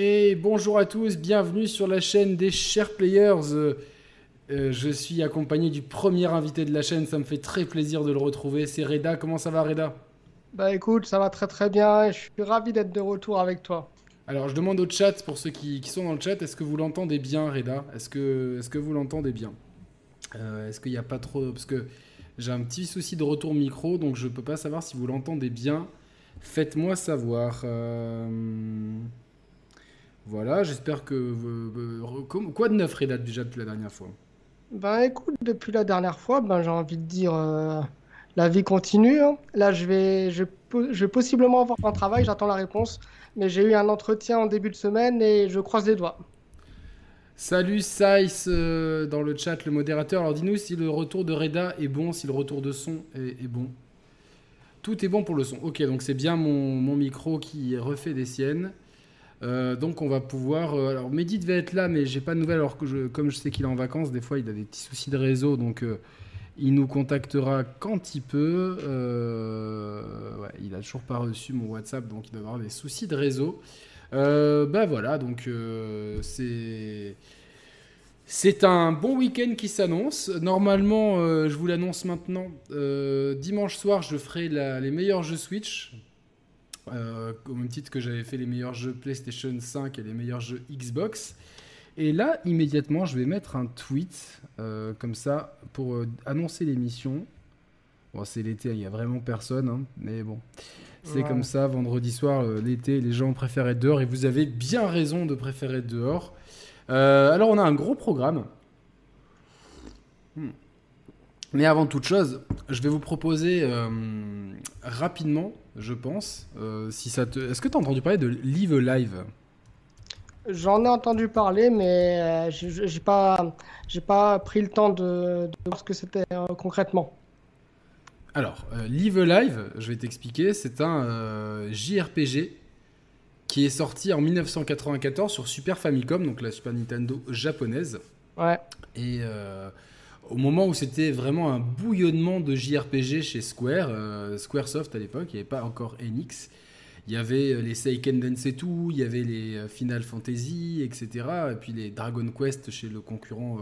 Et bonjour à tous, bienvenue sur la chaîne des chers players. Euh, euh, je suis accompagné du premier invité de la chaîne, ça me fait très plaisir de le retrouver. C'est Reda, comment ça va Reda? Bah écoute, ça va très très bien, je suis ravi d'être de retour avec toi. Alors je demande au chat, pour ceux qui, sont dans le chat, est-ce que vous l'entendez bien Reda? Est-ce que, est que vous l'entendez bien? Euh, Est-ce qu'il n'y a pas trop... Parce que j'ai un petit souci de retour micro, donc je ne peux pas savoir si vous l'entendez bien. Faites-moi savoir. Voilà, j'espère que. Euh, euh, quoi de neuf, Reda, déjà depuis la dernière fois? Ben écoute, depuis la dernière fois, ben, j'ai envie de dire. Euh, la vie continue. Hein. Là, je vais, je, vais possiblement avoir un travail, j'attends la réponse. Mais j'ai eu un entretien en début de semaine et je croise les doigts. Salut Saïs dans le chat, le modérateur. Alors dis-nous si le retour de Reda est bon, si le retour de son est, est bon. Tout est bon pour le son. Ok, donc c'est bien mon, mon, micro qui refait des siennes. Euh, donc on va pouvoir. Euh, alors Mehdi devait être là, mais j'ai pas de nouvelles. Alors comme je sais qu'il est en vacances, des fois il a des petits soucis de réseau, donc euh, il nous contactera quand il peut. Il a toujours pas reçu mon WhatsApp, donc il doit avoir des soucis de réseau. ben voilà, donc. C'est un bon week-end qui s'annonce. Normalement, je vous l'annonce maintenant. dimanche soir, je ferai les meilleurs jeux Switch euh, au même titre que j'avais fait les meilleurs jeux PlayStation 5 et les meilleurs jeux Xbox. Et là, immédiatement, je vais mettre un tweet euh, comme ça pour euh, annoncer l'émission. Bon, c'est l'été, il n'y a vraiment personne, hein, mais bon, c'est comme ça. Vendredi soir, l'été, les gens préfèrent être dehors et vous avez bien raison de préférer être dehors. alors, on a un gros programme. Hmm. Mais avant toute chose, je vais vous proposer rapidement je pense. Euh, si ça te... Est-ce que tu as entendu parler de Live Live? J'en ai entendu parler, mais euh, j'ai pas, j'ai pas pris le temps de, voir ce que c'était euh, concrètement. Alors, Live Live, je vais t'expliquer, c'est un JRPG qui est sorti en 1994 sur Super Famicom, donc la Super Nintendo japonaise. Ouais. Et au moment où c'était vraiment un bouillonnement de JRPG chez Square, euh, Squaresoft à l'époque, il n'y avait pas encore Enix. Il y avait euh, les Seiken Densetsu, il y avait les euh, Final Fantasy, etc. Et puis les Dragon Quest chez le concurrent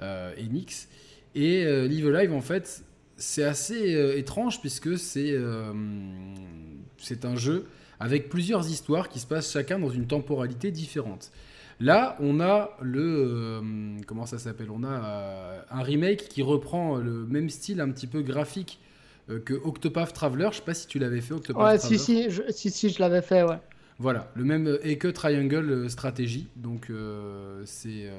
Enix. Et Live Live, en fait, c'est assez étrange puisque c'est c'est un jeu avec plusieurs histoires qui se passent chacun dans une temporalité différente. Là, on a le. Euh, comment ça s'appelle On a euh, un remake qui reprend le même style un petit peu graphique euh, que Octopath Traveler. Je sais pas si tu l'avais fait, Octopath ouais, si, si, je, si, si, je l'avais fait, ouais. Voilà, le même et que Triangle Stratégie. Donc, c'est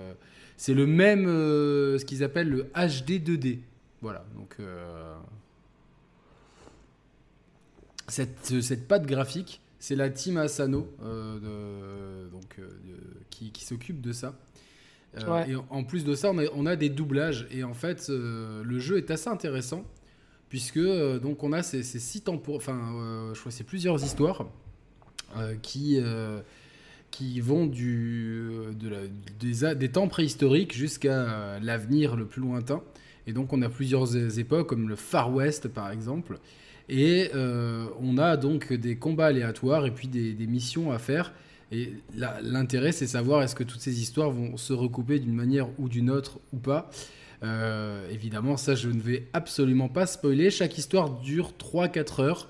c'est le même, ce qu'ils appellent le HD 2D. Voilà, donc. cette, cette patte graphique c'est la team Asano euh, donc, euh, qui, s'occupe de ça. Euh, et en plus de ça, on a, des doublages. Et en fait, le jeu est assez intéressant puisque donc on a ces, ces six pour, enfin, je crois c'est plusieurs histoires qui qui vont du, de des, temps préhistoriques jusqu'à l'avenir le plus lointain. Et donc on a plusieurs époques, comme le Far West par exemple. Et euh, on a donc des combats aléatoires et puis des, missions à faire. Et l'intérêt, c'est savoir est-ce que toutes ces histoires vont se recouper d'une manière ou d'une autre ou pas. Euh, évidemment, ça, je ne vais absolument pas spoiler. Chaque histoire dure 3-4 heures.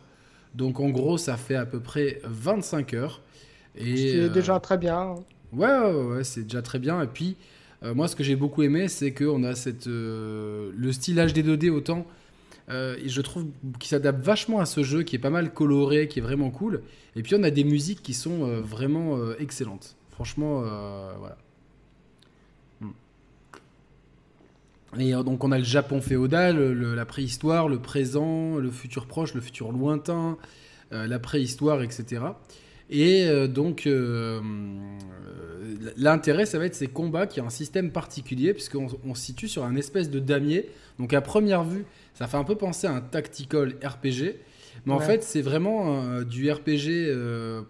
Donc, en gros, ça fait à peu près 25 heures. Et, c'est déjà très bien. Ouais, ouais, ouais c'est déjà très bien. Et puis, euh, moi, ce que j'ai beaucoup aimé, c'est qu'on a cette, le style HD 2D autant euh, je trouve qu'il s'adapte vachement à ce jeu qui est pas mal coloré, qui est vraiment cool. Et puis on a des musiques qui sont euh, vraiment euh, excellentes. Franchement, voilà. Hmm. Et donc on a le Japon féodal, la préhistoire, le présent, le futur proche, le futur lointain, la préhistoire, etc. Et donc l'intérêt, ça va être ces combats qui ont un système particulier, puisqu'on on se situe sur un espèce de damier. Donc à première vue, ça fait un peu penser à un tactical RPG, mais en fait, c'est vraiment euh, du RPG euh,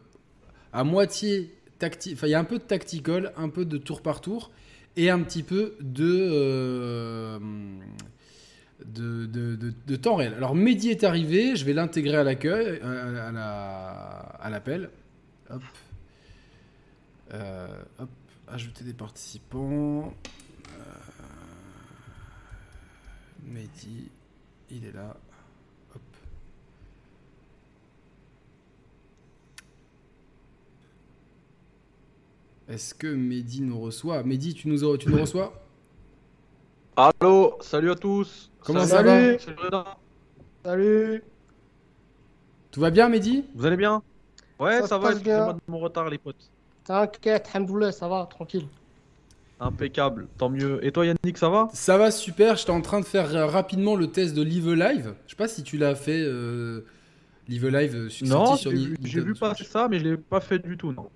à moitié tactique. Enfin, il y a un peu de tactical, un peu de tour par tour, et un petit peu de, euh, de, de, temps réel. Alors, Mehdi est arrivé, je vais l'intégrer à l'accueil, à, l'appel. Hop. Hop, ajouter des participants. Mehdi, il est là. Hop. Est-ce que Mehdi nous reçoit? Mehdi, tu nous, tu nous reçois? Allô, salut à tous. Comment ça va? Salut. Salut. Tout va bien, Mehdi? Vous allez bien? Ouais, Ça va, excusez-moi bien. de mon retard, les potes. T'inquiète, Hamdoullah, ça va, tranquille. Impeccable, tant mieux. Et toi, Yannick, ça va? Ça va super, j'étais en train de faire rapidement le test de Live Live. Je sais pas si tu l'as fait, euh, Live Live, euh, sorti Non, sur j'ai vu, j'ai vu Nintendo passer ça, mais je l'ai pas fait du tout, non.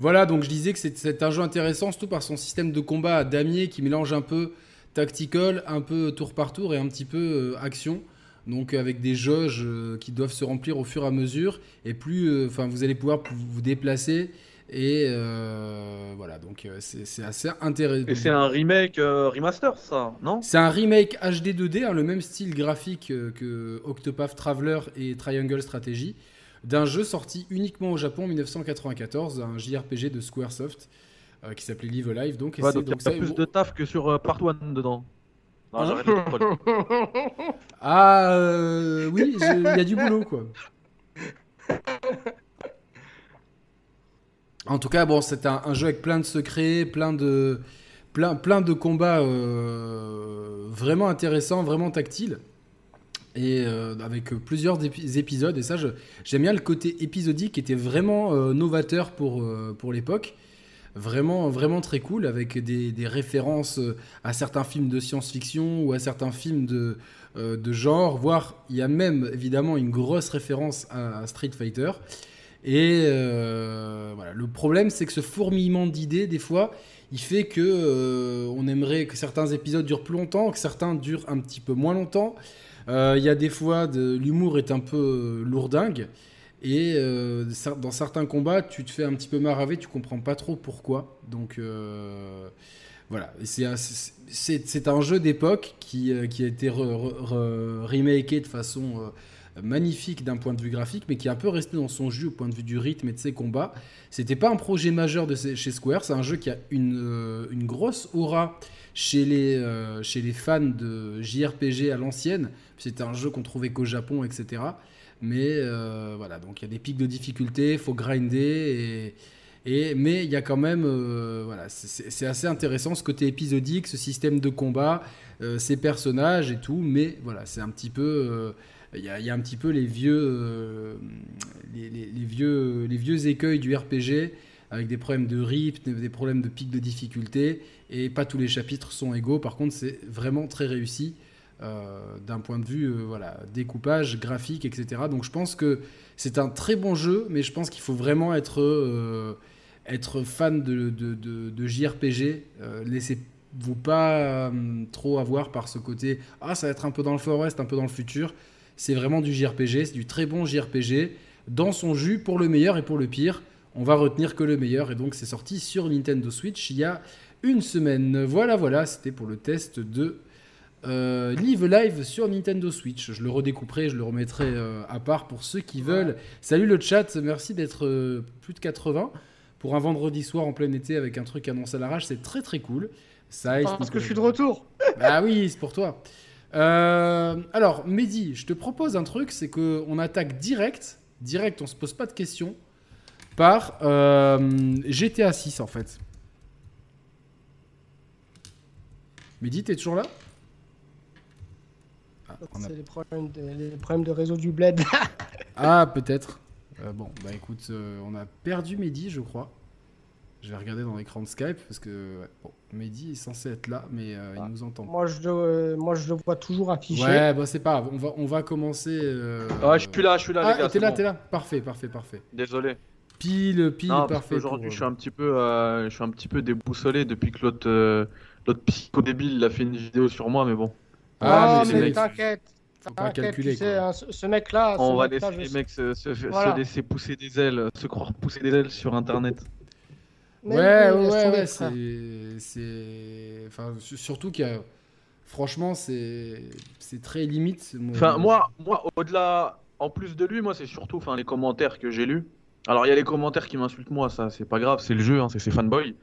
Voilà, donc je disais que c'est- un jeu intéressant, surtout par son système de combat à damier qui mélange un peu tactical, un peu tour par tour et un petit peu euh, action. Donc avec des jauges euh, qui doivent se remplir au fur et à mesure. Et plus, enfin, vous allez pouvoir pou- vous déplacer. Et euh, voilà, donc euh, c'est assez intéressant. Et c'est un remake euh, remaster, ça, non? C'est un remake HD 2D, hein, le même style graphique euh, que Octopath Traveler et Triangle Strategy, d'un jeu sorti uniquement au Japon en 1994, un JRPG de Squaresoft euh, qui s'appelait Live Alive. Donc, Ouais, c'est- donc il y donc a plus de taf que sur euh, Part 1 dedans. Non, Hein j'arrête. Ah euh, oui, il y a du boulot quoi. En tout cas, bon, c'est un, jeu avec plein de secrets, plein de, plein, plein de combats euh, vraiment intéressants, vraiment tactiles. Et euh, avec plusieurs épi- épisodes. Et ça, j'aime bien le côté épisodique qui était vraiment euh, novateur pour, pour l'époque. Vraiment, vraiment très cool, avec des, références à certains films de science-fiction ou à certains films de, de genre, voire il y a même évidemment une grosse référence à Street Fighter. Et euh, voilà, le problème c'est que ce fourmillement d'idées, des fois, il fait que euh, on aimerait que certains épisodes durent plus longtemps, que certains durent un petit peu moins longtemps. Euh, Il y a des fois, l'humour est un peu lourdingue. Et dans certains combats, tu te fais un petit peu maraver, tu comprends pas trop pourquoi. Donc voilà, c'est un- jeu d'époque qui, a été re- re- re- remaké de façon magnifique d'un point de vue graphique, mais qui est un peu resté dans son jus au point de vue du rythme et de ses combats. C'était pas un projet majeur de chez Square, c'est un jeu qui a une, euh, une grosse aura chez les, euh, chez les fans de JRPG à l'ancienne. C'était un jeu qu'on trouvait qu'au Japon, etc. Mais euh, voilà, donc il y a des pics de difficulté, faut grinder et, mais il y a quand même voilà, c'est- assez intéressant ce côté épisodique, ce système de combat, ces personnages et tout. Mais voilà, c'est un petit peu il y, a, un petit peu les vieux euh, les, vieux les vieux écueils du RPG avec des problèmes de rythme, des problèmes de pics de difficulté et pas tous les chapitres sont égaux. Par contre, c'est vraiment très réussi. euh, d'un point de vue euh, voilà, découpage, graphique, etc. Donc je pense que c'est un très bon jeu, mais je pense qu'il faut vraiment être, être fan de, de, de- de JRPG. Laissez-vous pas trop avoir par ce côté Ah, ça va être un peu dans le Far-West, un peu dans le futur. C'est vraiment du JRPG, c'est du très bon JRPG, dans son jus pour le meilleur et pour le pire. On va retenir que le meilleur, et donc c'est sorti sur Nintendo Switch il y a une semaine. Voilà, voilà, c'était pour le test de euh, Live Live sur Nintendo Switch. Je le redécouperai, je le remettrai euh, à part pour ceux qui veulent. Salut le chat, merci d'être euh, plus de 80 pour un vendredi soir en plein été avec un truc annoncé à l'arrache, c'est très très cool. Ça, Parce que je suis de retour. Ah oui, c'est pour toi. Euh, alors, Mehdi, je te propose un truc, c'est que on attaque direct, direct, on se pose pas de questions, par euh, GTA 6 en fait. Mehdi, t'es toujours là? Ah, a- C'est les problèmes, de, les problèmes de réseau du bled. Ah, peut-être. Euh, bon, bah écoute, on a perdu Mehdi, je crois. Je vais regarder dans l'écran de Skype parce que ouais, bon, Mehdi est censé être là, mais euh, Ah. il nous entend moi, je le, euh, moi, je le vois toujours affiché. Ouais, bah c'est pas grave. On va, on va commencer. euh, Ah, je suis là, je suis là, Ah, les gars. t'es là, bon. t'es là. Parfait, parfait, parfait. Désolé. Pile, pile, Non, parfait. qu'aujourd'hui, pour, je suis un petit peu, euh, je suis un petit peu déboussolé depuis que l'autre, euh, l'autre psycho débile, il a fait une vidéo sur moi, mais bon. Ah, Ah, mais mais les mecs, t'inquiète. faut pas calculer, tu sais, hein, ce, ce mec-là. On ce va mec-là, laisser je les mecs se, se- laisser pousser des ailes, se croire pousser des ailes sur Internet. Mais Ouais, oui, ouais, ouais, c'est, c'est, enfin, su- surtout qu'il y a, franchement, c'est, c'est très limite. Enfin, moi, moi, au-delà, en plus de lui, moi, c'est surtout, enfin, les commentaires que j'ai lus. Alors, il y a les commentaires qui m'insultent moi, ça, c'est pas grave, c'est le jeu, hein, c'est ses fanboys.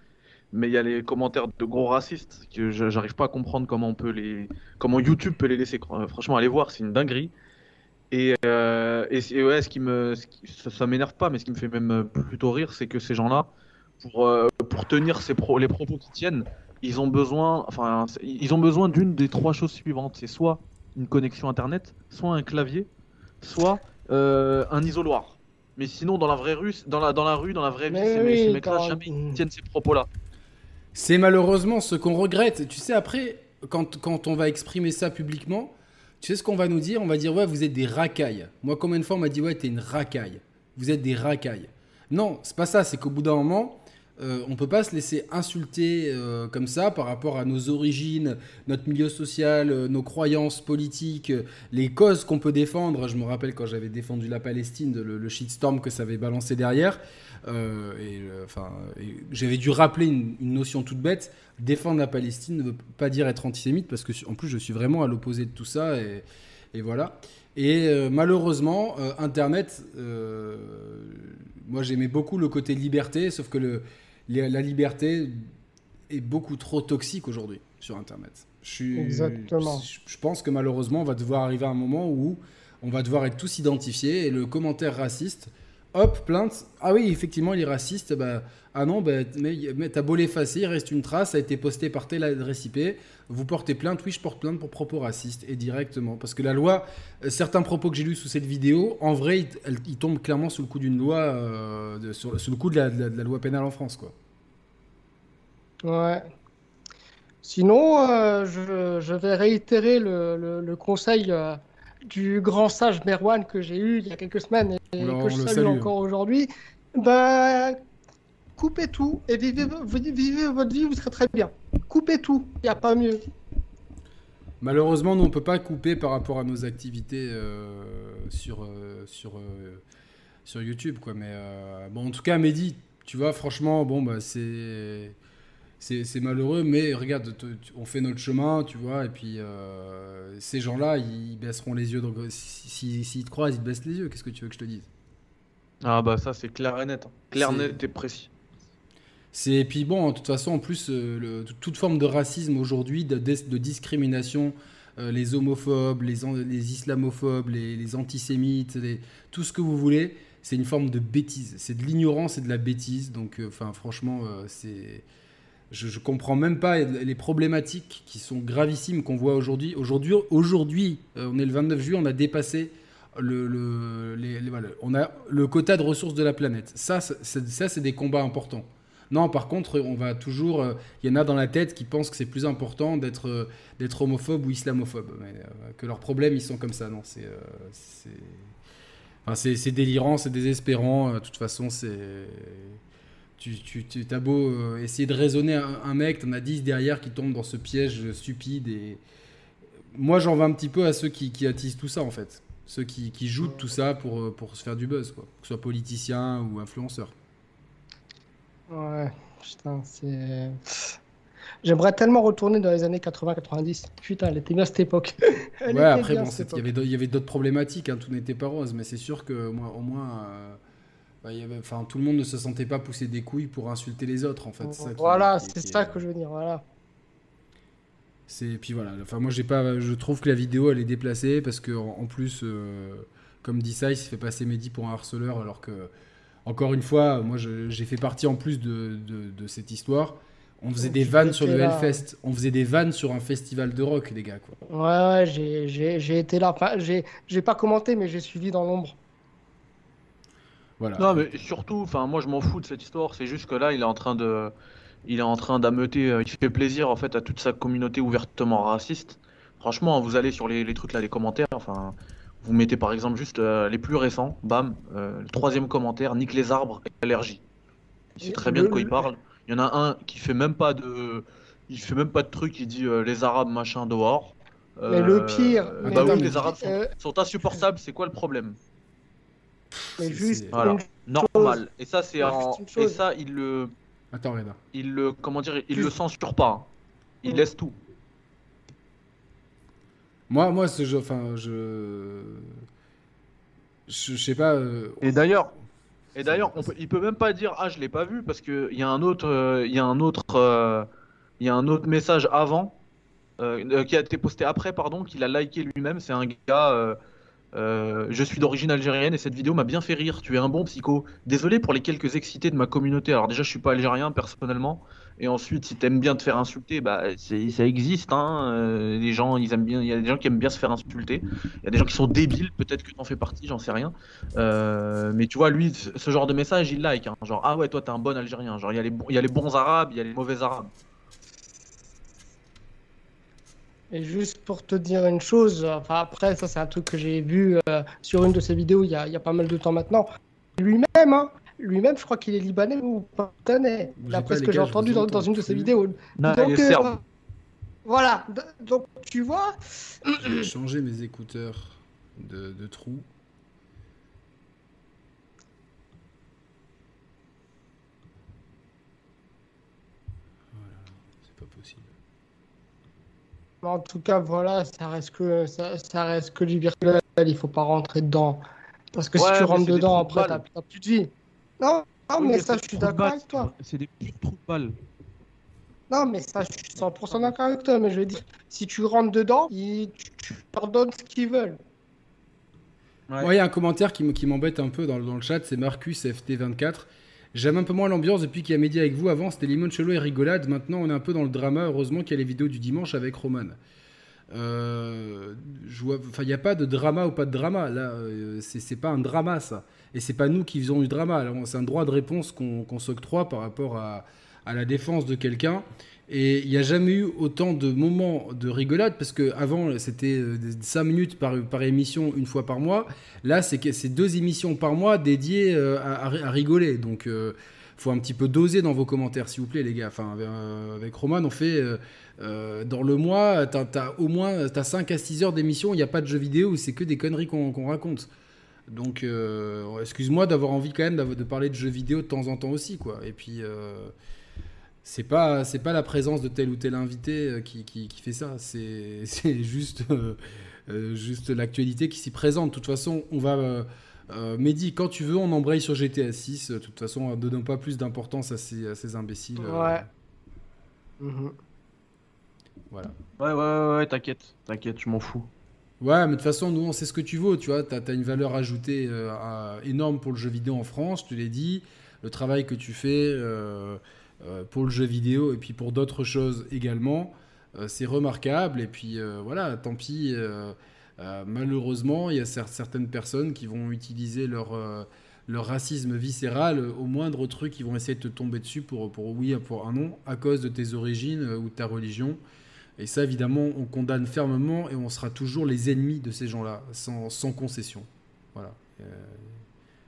Mais il y a les commentaires de gros racistes que je- j'arrive pas à comprendre comment on peut les, comment YouTube peut les laisser. Euh, Franchement, allez voir, c'est une dinguerie. Et, euh, et, ouais, ce qui me, ce qui- ça, ça m'énerve pas, mais ce qui me fait même euh, plutôt rire, c'est que ces gens-là, pour, euh, pour tenir ces pro- les propos qui tiennent, ils ont besoin, enfin, ils ont besoin d'une des trois choses suivantes. C'est soit une connexion internet, soit un clavier, soit euh, un isoloir. Mais sinon, dans la vraie rue, dans la, dans la rue, dans la vraie vie, Mais ces, oui, ces mecs-là, jamais ils tiennent ces propos-là. C'est malheureusement ce qu'on regrette. Tu sais, après, quand, quand on va exprimer ça publiquement, tu sais ce qu'on va nous dire? On va dire, ouais, vous êtes des racailles. Moi, combien de fois on m'a dit, ouais, t'es une racaille. Vous êtes des racailles. Non, c'est pas ça. C'est qu'au bout d'un moment, euh, on peut pas se laisser insulter euh, comme ça par rapport à nos origines, notre milieu social, euh, nos croyances politiques, euh, les causes qu'on peut défendre. Je me rappelle quand j'avais défendu la Palestine, le, le shitstorm que ça avait balancé derrière. Enfin, j'avais dû rappeler une, notion toute bête. Défendre la Palestine ne veut pas dire être antisémite parce que en plus je suis vraiment à l'opposé de tout ça et, voilà. Et malheureusement, Internet, moi j'aimais beaucoup le côté liberté, sauf que le, la liberté est beaucoup trop toxique aujourd'hui sur Internet. Je, suis- Exactement. Je, je pense que malheureusement, on va devoir arriver à un moment où on va devoir être tous identifiés et le commentaire raciste, hop, plainte. Ah oui, effectivement, il est raciste. Bah, ah non, bah, mais, t'as beau l'effacer, il reste une trace, ça a été posté par telle adresse IP. Vous portez plainte, oui, je porte plainte pour propos racistes et directement. Parce que la loi, euh, certains propos que j'ai lus sous cette vidéo, en vrai, ils, tombent clairement sous le coup d'une loi, euh, de- sous le coup de la, loi pénale en France, quoi. Ouais. Sinon, euh, je, vais réitérer le, conseil du grand sage Merwan que j'ai eu il y a quelques semaines et que je salue salue. encore aujourd'hui. Bah, coupez tout et vivez, vo- vivez votre vie, vous serez très bien. Coupez tout, il n'y a pas mieux. Malheureusement, nous, on peut pas couper par rapport à nos activités euh, sur, euh, sur, euh, sur YouTube, quoi. Mais bon, en tout cas, Mehdi, tu vois, franchement, bon, bah, c'est. C'est malheureux, mais regarde, on fait notre chemin, tu vois, et puis euh, ces gens-là, ils baisseront les yeux. Donc, si- si- s'ils te croisent, ils te baissent les yeux. Qu'est-ce que tu veux que je te dise? Ah bah ça, c'est clair et net. hein. Clair, net et précis. C'est et puis bon, de toute façon, en plus, euh, le- toute forme de racisme aujourd'hui, de, discrimination, euh, les homophobes, les, islamophobes, les, les antisémites, les- tout ce que vous voulez, c'est une forme de bêtise. C'est de l'ignorance et de la bêtise. Donc, euh, franchement, c'est, je, je comprends même pas les problématiques qui sont gravissimes qu'on voit aujourd'hui. Aujourd'hui, aujourd'hui, euh, on est le 29 juillet, on a dépassé le, on a le quota de ressources de la planète. Ça, c'est, des combats importants. Non, par contre, on va toujours. euh, Il y en a dans la tête qui pensent que c'est plus important d'être euh, homophobe ou islamophobe. Que leurs problèmes, ils sont comme ça. Non, c'est. c'est délirant, c'est désespérant. De toute façon, c'est. Tu, tu, tu as beau euh, essayer de raisonner un, un mec, t'en as 10 derrière qui tombent dans ce piège stupide. Et moi, j'en veux un petit peu à ceux qui, qui attisent tout ça, en fait. Ceux qui, qui jouent de tout ça pour, euh, pour se faire du buzz, quoi. Que ce soit politicien ou influenceur. Ouais, putain, c'est. J'aimerais tellement retourner dans les années 80-90. Putain, elle était bien cette époque. Elle Ouais, après, bon, cette c'est- il y avait d'autres- il y avait d'autres problématiques, hein, tout n'était pas rose, mais c'est sûr que moi, au moins, euh, bah, il y avait- enfin, tout le monde ne se sentait pas pousser des couilles pour insulter les autres, en fait. ça Voilà, c'est ça que je veux dire. Voilà. C'est puis voilà. Enfin, moi, j'ai pas. Je trouve que la vidéo, elle est déplacée parce que en, plus, euh, comme dit ça, il se fait passer Mehdi pour un harceleur, alors que, encore une fois, moi, j'ai fait partie en plus de, de, de cette histoire. On faisait Donc, des vannes sur le là. Hellfest. On faisait des vannes sur un festival de rock, les gars, quoi. Ouais, ouais, j'ai- été là. Enfin, j'ai pas commenté, mais j'ai suivi dans l'ombre. Voilà. Non, mais surtout, enfin, moi je m'en fous de cette histoire. C'est juste que là, il est en train de, il est en train d'ameuter. euh, Il fait plaisir en fait à toute sa communauté ouvertement raciste. Franchement, vous allez sur les, les trucs là, les commentaires. Enfin, vous mettez par exemple juste euh, les plus récents. Bam, euh, le troisième commentaire, nique les arbres et allergie. Il sait très bien de quoi il parle. Il y en a un qui fait même pas de, il fait même pas de truc. Il dit euh, les arabes machin dehors. Mais le pire, euh, mais bah oui, les arabes sont, euh, sont insupportables. C'est quoi le problème? Mais C'est- juste, Voilà. Normal. Et ça, c'est en... Et ça, il le, Attends, Reda. il le, comment dire, il Juste- le censure pas. hein. Il laisse tout. Moi, moi, ce jeu, enfin, je, je, sais pas. euh, Et d'ailleurs, Et d'ailleurs, on peut- il peut même pas dire ah je l'ai pas vu parce que il y a un autre, euh, il y a un autre, euh, il y a un autre message avant qui a été posté après pardon qu'il a liké lui-même. C'est un gars. Euh, je suis d'origine algérienne et cette vidéo m'a bien fait rire. Tu es un bon psycho. Désolé pour les quelques excités de ma communauté. Alors déjà, je suis pas algérien personnellement. Et ensuite, si t'aimes bien te faire insulter, bah ça existe. Hein. Euh, les gens, ils aiment bien. Il y a des gens qui aiment bien se faire insulter. Il y a des gens qui sont débiles. Peut-être que t'en fais partie, j'en sais rien. Euh, mais tu vois, lui, ce genre de message, il like. hein. Genre, ah ouais, toi, t'es un bon Algérien. Genre, il y a les bons Arabes, il y a les mauvais Arabes. Et juste pour te dire une chose, enfin après, ça c'est un truc que j'ai vu euh, sur une de ses vidéos il y a, il y a pas mal de temps maintenant. Lui-même, hein, lui-même, je crois qu'il est libanais ou pakistanais, J'ai d'après ce que j'ai entendu dans, une de ses vidéos. Non, Donc, il est euh, voilà, donc tu vois, Je vais changer mes écouteurs de, de trou. Voilà, c'est pas possible. En tout cas, voilà, ça reste que, ça, ça reste que du virtuel, il faut pas rentrer dedans. Parce que Ouais, si tu rentres dedans, après, t'as plus de vie. Non, non Oui, mais ça, je suis d'accord avec toi. C'est des purs trous de balles. Non, mais ça, je suis 100% d'accord avec toi. Mais je veux dire, si tu rentres dedans, ils- tu, leur donnes ce qu'ils veulent. Ouais. Moi, il y a un commentaire qui m'embête un peu dans, le- dans le chat, c'est Marcus FT24. J'aime un peu moins l'ambiance depuis qu'il y a Média avec vous. Avant, c'était limoncello et rigolade. Maintenant, on est un peu dans le drama. Heureusement qu'il y a les vidéos du dimanche avec Roman. Euh, il n'y a pas de drama ou pas de drama. Là, euh, c'est pas un drama, ça. Et c'est pas nous qui faisons du drama. C'est un droit de réponse qu'on qu'on s'octroie par rapport à, à la défense de quelqu'un. Et il n'y a jamais eu autant de moments de rigolade, parce qu'avant, c'était 5 minutes par, émission, une fois par mois. Là, c'est deux émissions par mois dédiées euh, à, rigoler. Donc, il faut un petit peu doser dans vos commentaires, s'il vous plaît, les gars. Enfin, euh, avec Roman, on fait... euh, euh, dans le mois, t'as as au moins as 5 à 6 heures d'émission, il n'y a pas de jeux vidéo, c'est que des conneries qu'on raconte. Donc, euh, excuse-moi d'avoir envie quand même de parler de jeux vidéo de temps en temps aussi, quoi. Et puis, euh, c'est pas c'est pas la présence de tel ou tel invité euh, qui, qui, qui fait ça. C'est c'est juste euh, euh, juste l'actualité qui s'y présente. De toute façon, on va euh, euh, Mehdi, quand tu veux, on embraye sur GTA 6. De toute façon, ne donnons pas plus d'importance à ces, à ces imbéciles. euh, Ouais. Mhm. voilà. Ouais, ouais, ouais, ouais, t'inquiète, t'inquiète, je m'en fous. Ouais, mais de toute façon, nous, on sait ce que tu vaux, tu vois. T'as as une valeur ajoutée euh, à- énorme pour le jeu vidéo en France, te l'ai dit. Le travail que tu fais euh, pour le jeu vidéo et puis pour d'autres choses également, euh, c'est remarquable. Et puis euh, voilà, tant pis. euh, euh, malheureusement, il y a cer- certaines personnes qui vont utiliser leur, euh, racisme viscéral au moindre truc, ils vont essayer de te tomber dessus pour, pour oui, pour un non, à cause de tes origines euh, ou de ta religion. Et ça, évidemment, on condamne fermement et on sera toujours les ennemis de ces gens-là, sans, sans concession. Voilà. Euh,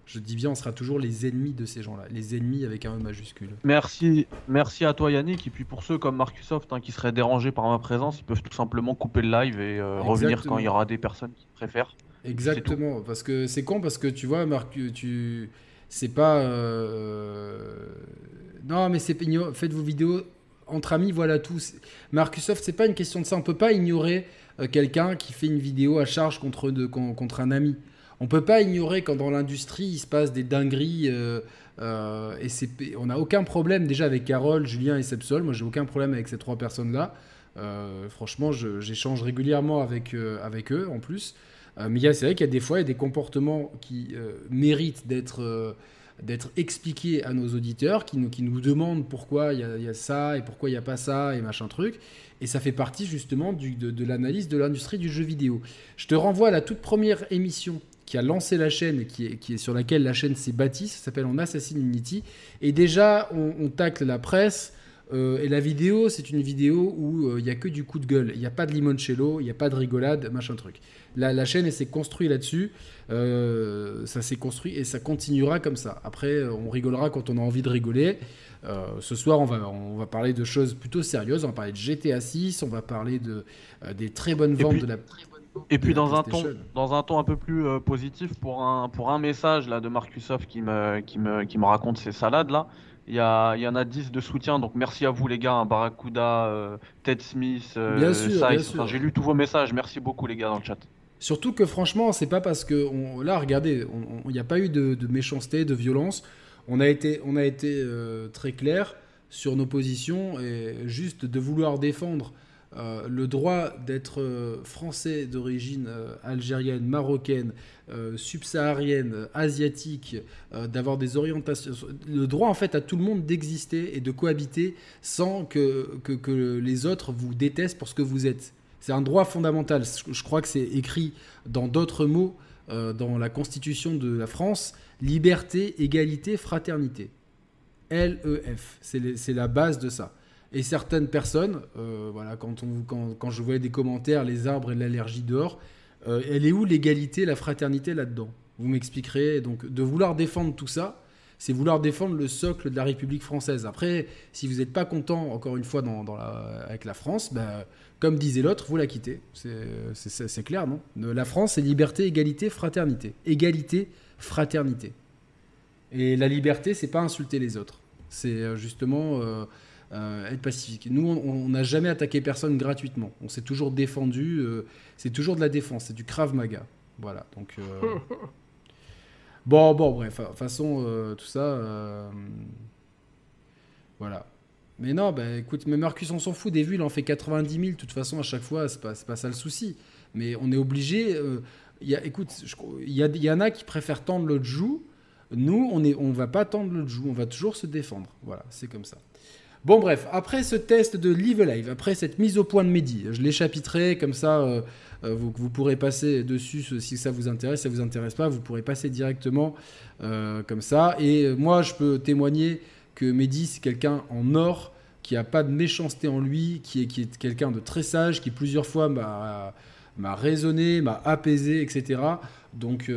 je dis bien, on sera toujours les ennemis de ces gens-là. Les ennemis avec un E majuscule. Merci, merci à toi Yannick. Et puis pour ceux comme Marcusoft hein, qui seraient dérangés par ma présence, ils peuvent tout simplement couper le live et euh, revenir quand il y aura des personnes qui préfèrent. Exactement. Parce que c'est con, parce que tu vois, Marc, tu. C'est pas. euh, Non, mais c'est. Faites vos vidéos entre amis, voilà tout. Marcusoft, c'est pas une question de ça. On peut pas ignorer euh, quelqu'un qui fait une vidéo à charge contre, de- con- contre un ami. On peut pas ignorer quand dans l'industrie il se passe des dingueries. euh, euh, et c'est, on n'a aucun problème déjà avec Carole, Julien et Sepsol. Moi, j'ai aucun problème avec ces trois personnes-là. Euh, franchement, j'échange régulièrement avec, avec eux en plus. Mais y a- c'est vrai qu'il y a des fois il y a des comportements qui méritent d'être d'être expliqués à nos auditeurs, qui nous, qui nous demandent pourquoi il y, a- ça et pourquoi il n'y a pas ça et machin truc. Et ça fait partie justement de l'analyse de l'industrie du jeu vidéo. Je te renvoie à la toute première émission qui a lancé la chaîne, qui est, qui est sur laquelle la chaîne s'est bâtie, ça s'appelle On Assassin Unity. Et déjà, on, on tacle la presse. euh, et la vidéo, c'est une vidéo où euh, il n'y a que du coup de gueule. Il n'y a pas de limoncello, il n'y a pas de rigolade, machin truc. La, la chaîne, elle s'est construite là-dessus. Euh, ça s'est construit et ça continuera comme ça. Après, euh, on rigolera quand on a envie de rigoler. Euh, ce soir, on va, on va parler de choses plutôt sérieuses. On va parler de GTA 6, on va parler de, euh, des très bonnes ventes puis- de la. Et puis de dans un ton, dans un ton un peu plus euh, positif pour un pour un message là de Marcusoft qui me qui me qui me raconte ses salades là. Il y, a, il y en a 10 de soutien, donc merci à vous les gars, hein, Barracuda, euh, Ted Smith, euh, enfin, j'ai lu tous vos messages, merci beaucoup les gars dans le chat. Surtout que franchement, c'est pas parce que on, là, regardez, il n'y a pas eu de, méchanceté, de violence. On a été, on a été euh, très clair sur nos positions et juste de vouloir défendre euh, le droit d'être euh, français d'origine euh, algérienne, marocaine, subsaharienne, asiatique, d'avoir des orientations, le droit en fait à tout le monde d'exister et de cohabiter sans que, que, les autres vous détestent pour ce que vous êtes. C'est un droit fondamental. Je crois que c'est écrit dans d'autres mots dans la constitution de la France liberté, égalité, fraternité. LEF, c'est la base de ça. Et certaines personnes, euh, voilà, quand, on, quand, quand, je voyais des commentaires, les arbres et l'allergie dehors, euh, elle est où l'égalité, la fraternité là-dedans? Vous m'expliquerez. Donc, de vouloir défendre tout ça, c'est vouloir défendre le socle de la République française. Après, si vous n'êtes pas content, encore une fois, dans, la, avec la France, ben, comme disait l'autre, vous la quittez. C'est clair, non? La France, c'est liberté, égalité, fraternité. Égalité, fraternité. Et la liberté, c'est pas insulter les autres. C'est euh, justement être pacifique. Nous, on n'a jamais attaqué personne gratuitement. On s'est toujours défendu. Euh, c'est toujours de la défense. C'est du Krav Maga. Voilà. Donc. Euh, bon, bon, bref. De toute façon, tout ça. Voilà. Mais non, bah, écoute, mais Marcus, on s'en fout des vues. Il en fait 90 000. De toute façon, à chaque fois, c'est pas, pas ça le souci. Mais on est obligé. y a, écoute, il y, y, en a qui préfèrent tendre l'autre joue. Nous, on ne on va pas tendre l'autre joue. On va toujours se défendre. Voilà, c'est comme ça. Bon, bref, après ce test de Live Live, après cette mise au point de Mehdi, je l'ai chapitré, comme ça, euh, euh, vous, pourrez passer dessus si ça vous intéresse. Si ça vous intéresse pas, vous pourrez passer directement euh, comme ça. Et moi, je peux témoigner que Mehdi, c'est quelqu'un en or, qui a pas de méchanceté en lui, qui est, qui est quelqu'un de très sage, qui plusieurs fois m'a raisonné, m'a apaisé, etc. Donc,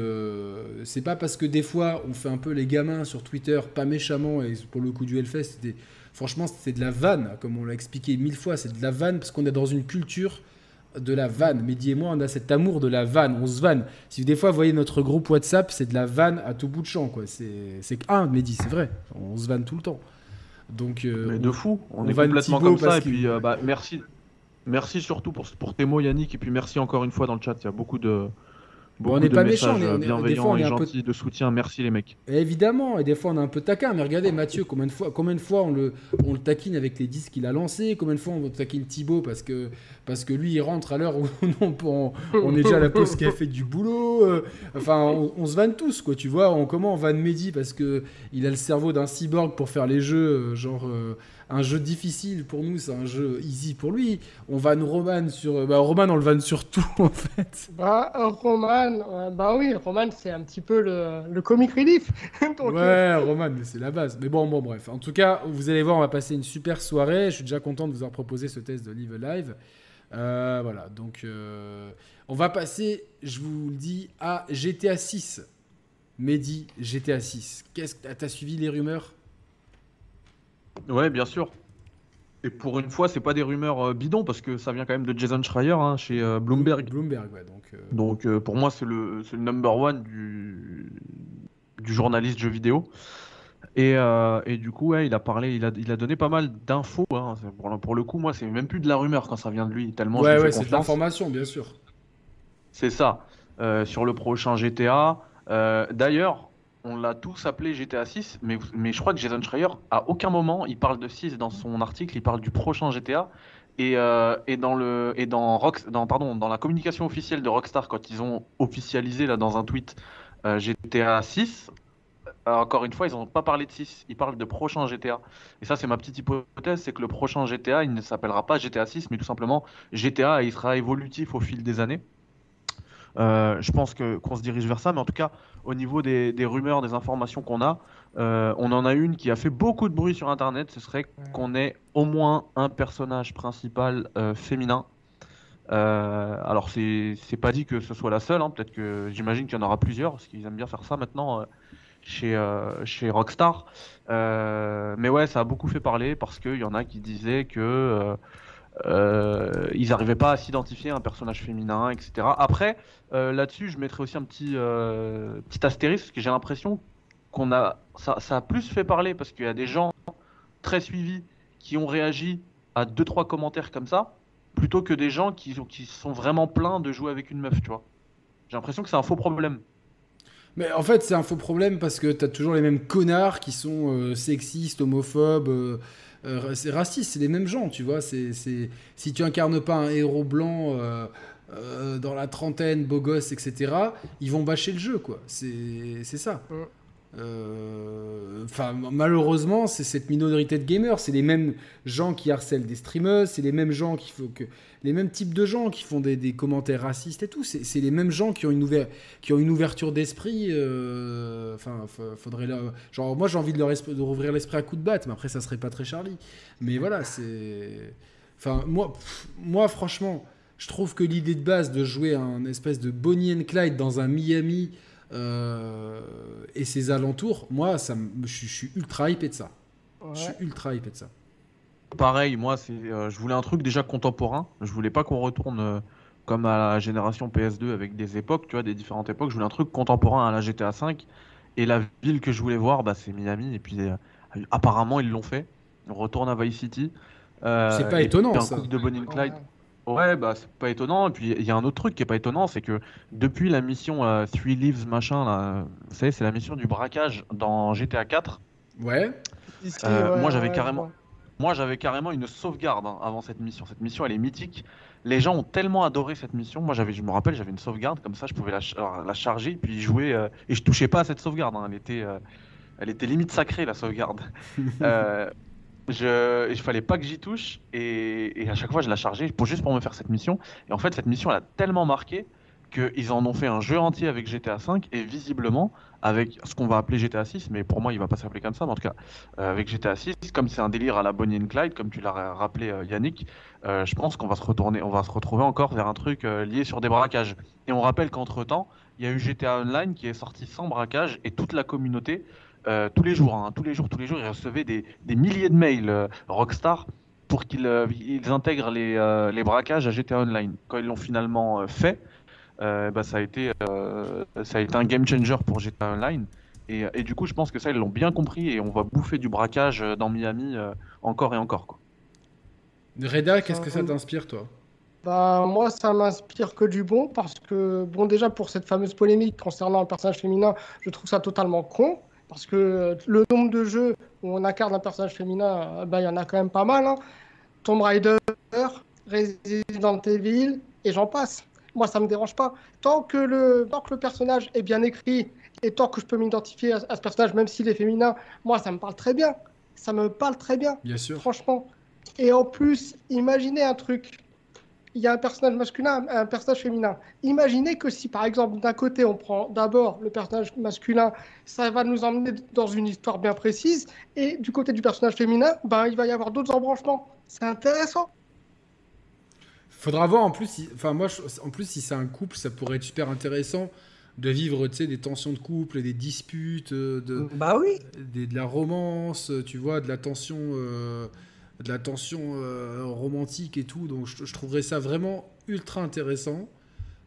c'est pas parce que des fois, on fait un peu les gamins sur Twitter, pas méchamment, et pour le coup du Hellfest, c'était Franchement, c'est de la vanne, comme on l'a expliqué mille fois, c'est de la vanne parce qu'on est dans une culture de la vanne. Mehdi et moi, on a cet amour de la vanne, on se vanne. Si des fois vous voyez notre groupe WhatsApp, c'est de la vanne à tout bout de champ. Quoi. C'est un, Mehdi, c'est vrai. On se vanne tout le temps. Donc, euh, Mais de fou, on, est complètement comme ça. Et puis, euh, bah, merci, merci surtout pour, pour tes mots, Yannick. Et puis merci encore une fois dans le chat. Il y a beaucoup de, Bon, on n'est pas méchant, on est, des fois on est un peu de soutien. Merci les mecs. évidemment, et des fois on est un peu taquin. Mais regardez Mathieu, combien de fois, combien de fois on le, on le taquine avec les disques qu'il a lancés, combien de fois on taquine Thibaut parce que parce que lui il rentre à l'heure où on, on, est déjà à la pause qui a fait du boulot. Euh, enfin, on, se vanne tous quoi. Tu vois, on comment on vanne Mehdi parce que il a le cerveau d'un cyborg pour faire les jeux, euh, genre. Euh, un jeu difficile pour nous, c'est un jeu easy pour lui. On vanne Roman sur. Bah, Roman, on le vanne sur tout, en fait. Bah, Roman, bah oui, Roman, c'est un petit peu le, le comic relief. ouais, euh, Roman, mais c'est la base. Mais bon, bon, bref. En tout cas, vous allez voir, on va passer une super soirée. Je suis déjà content de vous avoir proposé ce test de Live Live. Euh, voilà, donc euh, on va passer, je vous le dis, à GTA 6. Mehdi, GTA 6. Qu'est-ce que t'as suivi les rumeurs? Ouais, bien sûr. Et pour une fois, c'est pas des rumeurs euh, bidons parce que ça vient quand même de Jason Schreier hein, chez euh, Bloomberg. Bloomberg, ouais. Donc, euh, donc pour moi, c'est le, le, number one du, du journaliste jeu vidéo. Et, et, du coup, ouais, il a parlé, il a, il a donné pas mal d'infos. Hein. Pour, pour, le coup, moi, c'est même plus de la rumeur quand ça vient de lui, tellement. Ouais, ouais, c'est de l'information, bien sûr. C'est ça. sur le prochain GTA. D'ailleurs, on l'a tous appelé GTA 6, mais, mais je crois que Jason Schreier, à aucun moment, il parle de 6 dans son article, il parle du prochain GTA. Et, euh, et dans le et dans dans pardon dans la communication officielle de Rockstar quand ils ont officialisé là dans un tweet euh, GTA 6 euh, encore une fois ils n'ont pas parlé de 6 ils parlent de prochain GTA et ça c'est ma petite hypothèse c'est que le prochain GTA il ne s'appellera pas GTA 6 mais tout simplement GTA il sera évolutif au fil des années je pense que qu'on se dirige vers ça, mais en tout cas, au niveau des, rumeurs, des informations qu'on a, euh, on en a une qui a fait beaucoup de bruit sur Internet. Ce serait qu'on ait au moins un personnage principal euh, féminin. alors c'est pas dit que ce soit la seule. Hein. Peut-être que j'imagine qu'il y en aura plusieurs, parce qu'ils aiment bien faire ça maintenant chez, chez Rockstar. mais ouais, ça a beaucoup fait parler parce qu'il y en a qui disaient que euh, ils n'arrivaient pas à s'identifier un personnage féminin, etc. Après, euh, là-dessus, je mettrais aussi un petit, euh, petit astérisque, parce que j'ai l'impression qu'on a, ça, a plus fait parler, parce qu'il y a des gens très suivis qui ont réagi à deux trois commentaires comme ça, plutôt que des gens qui, sont vraiment pleins de jouer avec une meuf, tu vois. J'ai l'impression que c'est un faux problème. Mais en fait, c'est un faux problème parce que t'as toujours les mêmes connards qui sont euh, sexistes, homophobes, euh, euh, c'est raciste, c'est les mêmes gens, tu vois. C'est. Si tu incarnes pas un héros blanc dans la trentaine, beau gosse, etc., ils vont bâcher le jeu, quoi. C'est, c'est ça. Mm. Euh, Enfin, malheureusement, c'est cette minorité de gamers. C'est les mêmes gens qui harcèlent des streamers, c'est les mêmes gens qui font que les mêmes types de gens qui font des, commentaires racistes et tout. C'est les mêmes gens qui ont une, ouverture d'esprit. euh, Enfin, fa- faudrait leur- genre moi j'ai envie de leur de rouvrir l'esprit à coups de batte, mais après ça serait pas très Charlie. Mais voilà, c'est. Enfin, moi, moi franchement, je trouve que l'idée de base de jouer un espèce de Bonnie and Clyde dans un Miami et ses alentours, moi, ça, me- je, suis- je suis ultra hypé de ça. Je suis ultra hypé de ça. Pareil, moi, c'est, euh, je voulais un truc déjà contemporain. Je voulais pas qu'on retourne euh, comme à la génération PS2 avec des époques, tu vois, des différentes époques. Je voulais un truc contemporain à la GTA V. Et la ville que je voulais voir, bah, c'est Miami. Et puis, euh, apparemment, ils l'ont fait. On retourne à Vice City. Euh, C'est pas étonnant, un ça. coup de Bonnie Clyde. Ouais. Bah c'est pas étonnant. Et puis il y a un autre truc qui est pas étonnant, c'est que depuis la mission euh, Three Leaves machin, là, vous savez, c'est la mission du braquage dans GTA 4. Ouais. Ici, Euh, ouais, moi, j'avais ouais, carrément- ouais. Moi, j'avais carrément une sauvegarde hein, avant cette mission. Cette mission, elle est mythique. Les gens ont tellement adoré cette mission. Moi, j'avais, je me rappelle, j'avais une sauvegarde comme ça, je pouvais la, alors, la charger puis y jouer. euh, et je touchais pas à cette sauvegarde. hein. Elle était, euh, elle était limite sacrée la sauvegarde. Euh, je, il fallait pas que j'y touche et, à chaque fois, je la chargeais pour juste pour me faire cette mission. Et en fait, cette mission, elle a tellement marqué qu'ils en ont fait un jeu entier avec GTA 5 et visiblement avec ce qu'on va appeler GTA 6, mais pour moi, il va pas s'appeler comme ça, mais en tout cas, euh, avec GTA 6, comme c'est un délire à la Bonnie and Clyde, comme tu l'as ra- rappelé euh, Yannick, euh, je pense qu'on va se retourner, on va se retrouver encore vers un truc lié sur des braquages. Et on rappelle qu'entre temps, il y a eu GTA Online qui est sorti sans braquage et toute la communauté, euh, tous les jours, hein, tous les jours, tous les jours, ils recevaient des, des milliers de mails euh, Rockstar pour qu'ils euh, ils intègrent les, euh, les braquages à GTA Online. Quand ils l'ont finalement euh, fait, euh, bah, ça, a été, euh, ça a été un game changer pour GTA Online. Et, et du coup, je pense que ça, ils l'ont bien compris et on va bouffer du braquage dans Miami euh, encore et encore. Quoi. Reda, qu'est-ce que ça t'inspire, toi? Bah, moi, ça m'inspire que du bon parce que, bon, déjà pour cette fameuse polémique concernant le personnage féminin, je trouve ça totalement con. Parce que euh, le nombre de jeux où on incarne un personnage féminin, euh, bah, il y en a quand même pas mal. hein. Tomb Raider, Resident Evil, et j'en passe. Moi, ça me dérange pas. Tant que le, tant que le personnage est bien écrit et tant que je peux m'identifier à, à ce personnage, même s'il est féminin, moi, ça me parle très bien. Ça me parle très bien. Bien sûr. Franchement. Et en plus, imaginez un truc. Il y a un personnage masculin, un personnage féminin. Imaginez que si, par exemple, d'un côté, on prend d'abord le personnage masculin, ça va nous emmener dans une histoire bien précise, et du côté du personnage féminin, ben, il va y avoir d'autres embranchements. C'est intéressant. Faudra voir en plus, si, enfin moi, je- en plus si c'est un couple, ça pourrait être super intéressant de vivre, tu sais, des tensions de couple, des disputes, euh, de, Bah oui. des- de la romance, tu vois, de la tension, euh, de la tension euh, romantique et tout. Donc je, je trouverais ça vraiment ultra intéressant,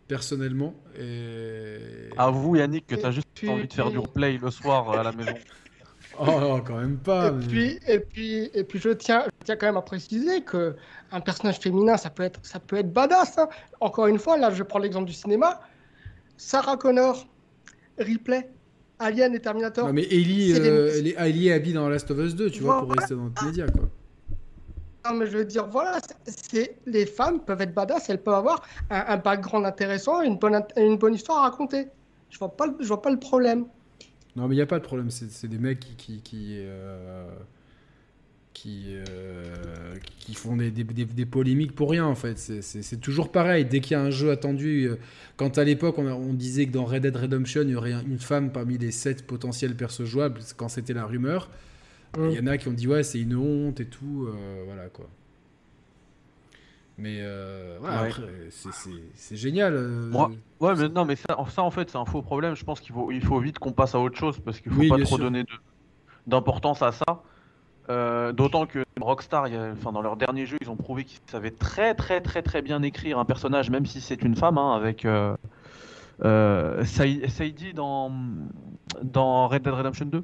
personnellement. Et... Avoue, Yannick, que tu as juste puis- envie de faire du replay le soir euh, à la maison. Oh, non, quand même pas. Et mais- puis, et puis, et puis je tiens, je tiens quand même à préciser que un personnage féminin, ça peut être, ça peut être badass. hein. Encore une fois, là, je prends l'exemple du cinéma. Sarah Connor, Ripley, Alien et Terminator. Non mais Ellie, les- euh, Ellie est habillée dans Last of Us 2, tu vois, pour rester dans notre média, quoi. Mais je veux dire, voilà, c'est- les femmes peuvent être badass, elles peuvent avoir un, un background intéressant, une bonne, histoire à raconter. Je vois pas, vois pas le problème. Non, mais il n'y a pas de problème. C'est des mecs qui. euh, euh, font des, polémiques pour rien, en fait. C'est- toujours pareil. Dès qu'il y a un jeu attendu. euh, Quand à l'époque, on, disait que dans Red Dead Redemption, il y aurait un- une femme parmi les sept potentiels persos jouables, quand c'était la rumeur, il y en a qui ont dit ouais, c'est une honte et tout. euh, voilà, quoi. Mais euh, voilà, Ouais. après, c'est- génial. euh, Moi- Ouais, mais non, mais ça, ça en fait, c'est un faux problème. Je pense qu'il faut, il faut vite qu'on passe à autre chose parce qu'il faut Oui, pas trop sûr. donner d'importance à ça. Euh, D'autant que Rockstar, il y a- enfin, dans leur dernier jeu, ils ont prouvé qu'ils savaient très, très, très, très bien écrire un personnage, même si c'est une femme, hein, avec euh, euh, Saidi dans, dans Red Dead Redemption 2,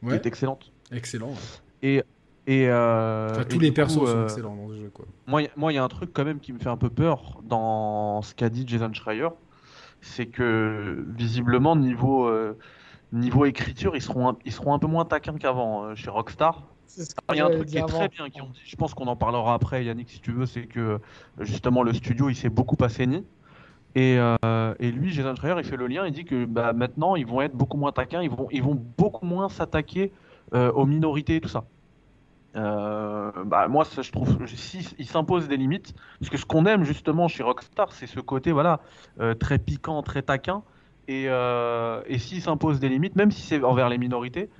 qui ouais, est excellente. excellent. Et, et, euh, Enfin, et tous les coup, persos sont euh, excellents dans ce jeu, quoi. Moi, il y a un truc quand même qui me fait un peu peur dans ce qu'a dit Jason Schreier. c'est que visiblement niveau niveau écriture, ils seront un, ils seront un peu moins taquins qu'avant chez Rockstar. Il y a un truc qui est très bien, qui je pense qu'on en parlera après, Yannick, si tu veux, c'est que justement le studio il s'est beaucoup assaini. Et, euh, et lui, Jason Schreier, il fait le lien, il dit que bah, maintenant ils vont être beaucoup moins taquins, ils vont, ils vont beaucoup moins s'attaquer euh, aux minorités et tout ça. Euh, bah, moi, je trouve, si, il s'impose des limites, parce que ce qu'on aime justement chez Rockstar, c'est ce côté voilà très piquant, très taquin. Et, et s'il s'impose des limites, même si c'est envers les minorités,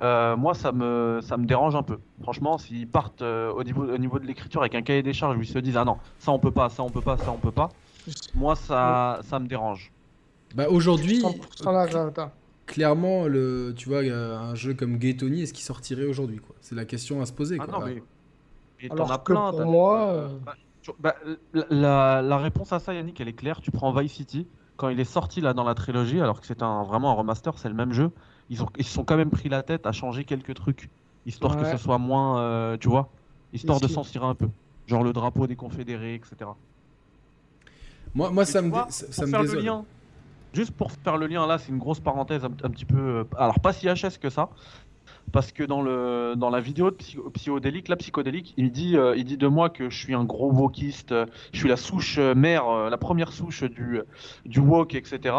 moi, ça me, ça me dérange un peu. Franchement, s'ils partent au, niveau, au niveau de l'écriture avec un cahier des charges où ils se disent Ah non, ça on peut pas, ça on peut pas, ça on peut pas, moi ça, ça me dérange. Bah aujourd'hui, clairement, le, tu vois, un jeu comme Gay Tony, est-ce qu'il sortirait aujourd'hui C'est la question à se poser. Ah non, mais. Alors as plein, pour moi. Euh, bah, la, la, réponse à ça, Yannick, elle est claire. Tu prends Vice City, quand il est sorti là dans la trilogie, alors que c'est un, vraiment un remaster, c'est le même jeu ils ont ils sont quand même pris la tête à changer quelques trucs histoire que ce soit moins euh, tu vois histoire de s'en tirer un peu genre le drapeau des confédérés etc moi moi ça me ça, me lien, juste pour faire le lien là c'est une grosse parenthèse un, petit peu euh, alors pas si HS que ça parce que dans le dans la vidéo de psychodélique, la psychodélique, il dit euh, il dit de moi que je suis un gros wokiste, je suis la souche mère, la première souche du du wok, etc.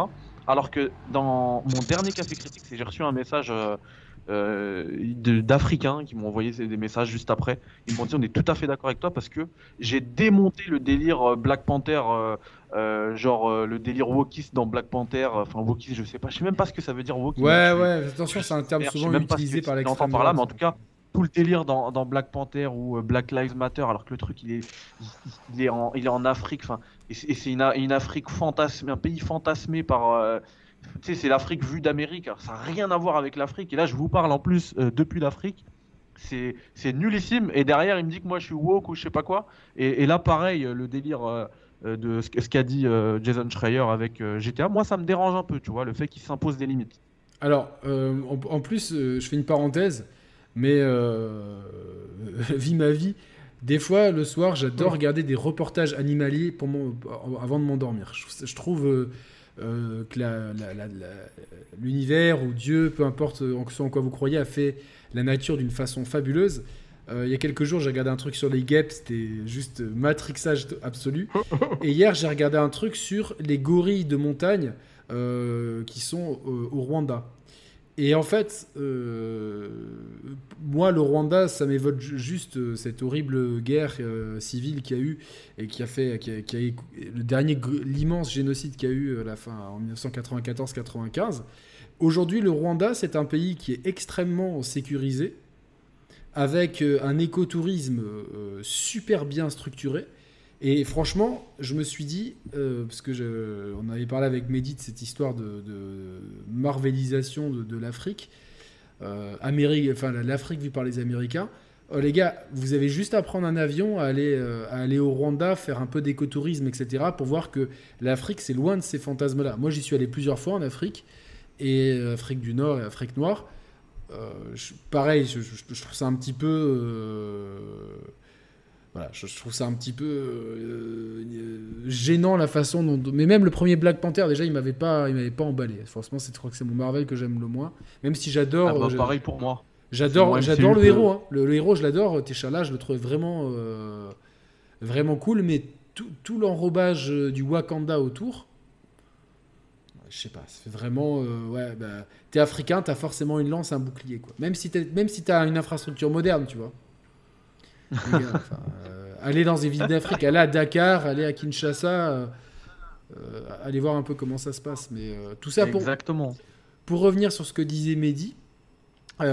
Alors que dans mon dernier café critique, j'ai reçu un message euh, euh, d'Africains qui m'ont envoyé des messages juste après. Ils m'ont dit on est tout à fait d'accord avec toi parce que j'ai démonté le délire euh, Black Panther, genre le délire wokiste dans Black Panther. Enfin wokiste, je sais pas, je sais même pas ce que ça veut dire wokiste. Ouais ouais, attention, c'est un terme souvent utilisé par l'extrême par là, mais en tout cas tout le délire dans, Black Panther ou Black Lives Matter, alors que le truc il est, il, est, en, il est en Afrique, enfin, et c'est une, une, Afrique fantasmée, un pays fantasmé par. Euh, tu sais, c'est l'Afrique vue d'Amérique. Ça n'a rien à voir avec l'Afrique. Et là, je vous parle en plus euh, depuis l'Afrique. C'est nullissime. Et derrière, il me dit que moi, je suis woke ou je sais pas quoi. Et, là, pareil, le délire euh, de ce, qu'a dit Jason Schreier avec GTA, moi, ça me dérange un peu, tu vois, le fait qu'il s'impose des limites. Alors, en, plus, je fais une parenthèse, mais vie ma vie. Des fois, le soir, j'adore regarder des reportages animaliers pour avant de m'endormir. Je, trouve euh, euh, que l'univers ou Dieu, peu importe en, en quoi vous croyez, a fait la nature d'une façon fabuleuse. Euh, il y a quelques jours, j'ai regardé un truc sur les guêpes, c'était juste matrixage absolu. Et hier, j'ai regardé un truc sur les gorilles de montagne qui sont au Rwanda. Et en fait, euh, moi, le Rwanda, ça m'évoque juste euh, cette horrible guerre euh, civile qu'il y a eu et qui a fait, qui a, le dernier, l'immense génocide qu'il y a eu à la fin en 1994-95. Aujourd'hui, le Rwanda, c'est un pays qui est extrêmement sécurisé, avec un écotourisme super bien structuré et franchement, je me suis dit, euh, parce que avait parlé avec Mehdi de cette histoire de, marvelisation de, l'Afrique, euh, enfin l'Afrique vue par les Américains. Oh, les gars, vous avez juste à prendre un avion, à aller, euh, au Rwanda, faire un peu d'écotourisme, etc., pour voir que l'Afrique, c'est loin de ces fantasmes-là. Moi, j'y suis allé plusieurs fois en Afrique, et Afrique du Nord et Afrique noire. pareil, je, trouve ça un petit peu voilà, je, trouve ça un petit peu euh, gênant la façon dont. Mais même le premier Black Panther, déjà, il m'avait pas, il m'avait pas emballé. Franchement, c'est, je crois que c'est mon Marvel que j'aime le moins. Même si j'adore. Ah bah, pareil pour moi. J'adore, j'adore le héros. Hein. Le, héros, je l'adore. T'Chala, je le trouve vraiment, euh, vraiment cool. Mais tout, tout l'enrobage euh, du Wakanda autour, je sais pas, fait vraiment. ouais, bah, t'es africain, t'as forcément une lance, un bouclier, quoi. Même si, t'es, même si t'as une infrastructure moderne, tu vois. Euh, aller dans des villes d'Afrique, aller à Dakar, aller à Kinshasa, euh, euh, aller voir un peu comment ça se passe. Mais tout ça pour, Exactement. pour revenir sur ce que disait Mehdi. vous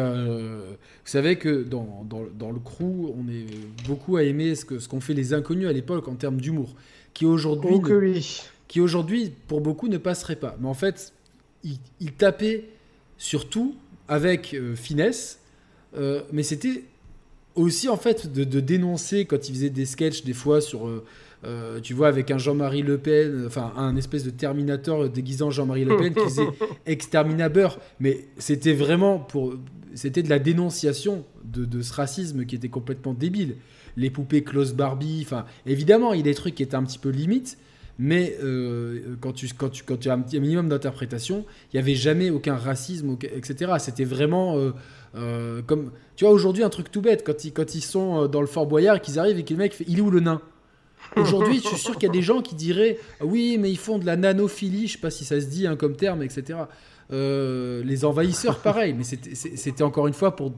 savez que dans, dans, dans, le crew, on est beaucoup à aimer ce que ce qu'ont fait les inconnus à l'époque en termes d'humour, qui aujourd'hui, oh qui aujourd'hui pour beaucoup ne passerait pas. Mais en fait, ils, ils tapaient sur tout avec finesse, mais c'était aussi en fait de, dénoncer quand il faisait des sketchs des fois sur euh, euh, tu vois avec un Jean-Marie Le Pen enfin un espèce de Terminator déguisant Jean-Marie Le Pen qui faisait exterminateur mais c'était vraiment pour c'était de la dénonciation de, ce racisme qui était complètement débile. Les poupées Klaus Barbie enfin évidemment il y a des trucs qui étaient un petit peu limites Mais euh, quand, tu, quand, tu, quand tu as un petit minimum d'interprétation, il n'y avait jamais aucun racisme, etc. C'était vraiment euh, euh, comme. Tu vois, aujourd'hui, un truc tout bête, quand ils, quand ils sont dans le Fort Boyard, qu'ils arrivent et que le mec fait Il est où le nain? Aujourd'hui, je suis sûr qu'il y a des gens qui diraient Oui, mais ils font de la nanophilie, je sais pas si ça se dit hein, comme terme, etc. les envahisseurs, pareil, mais c'était encore une fois pour,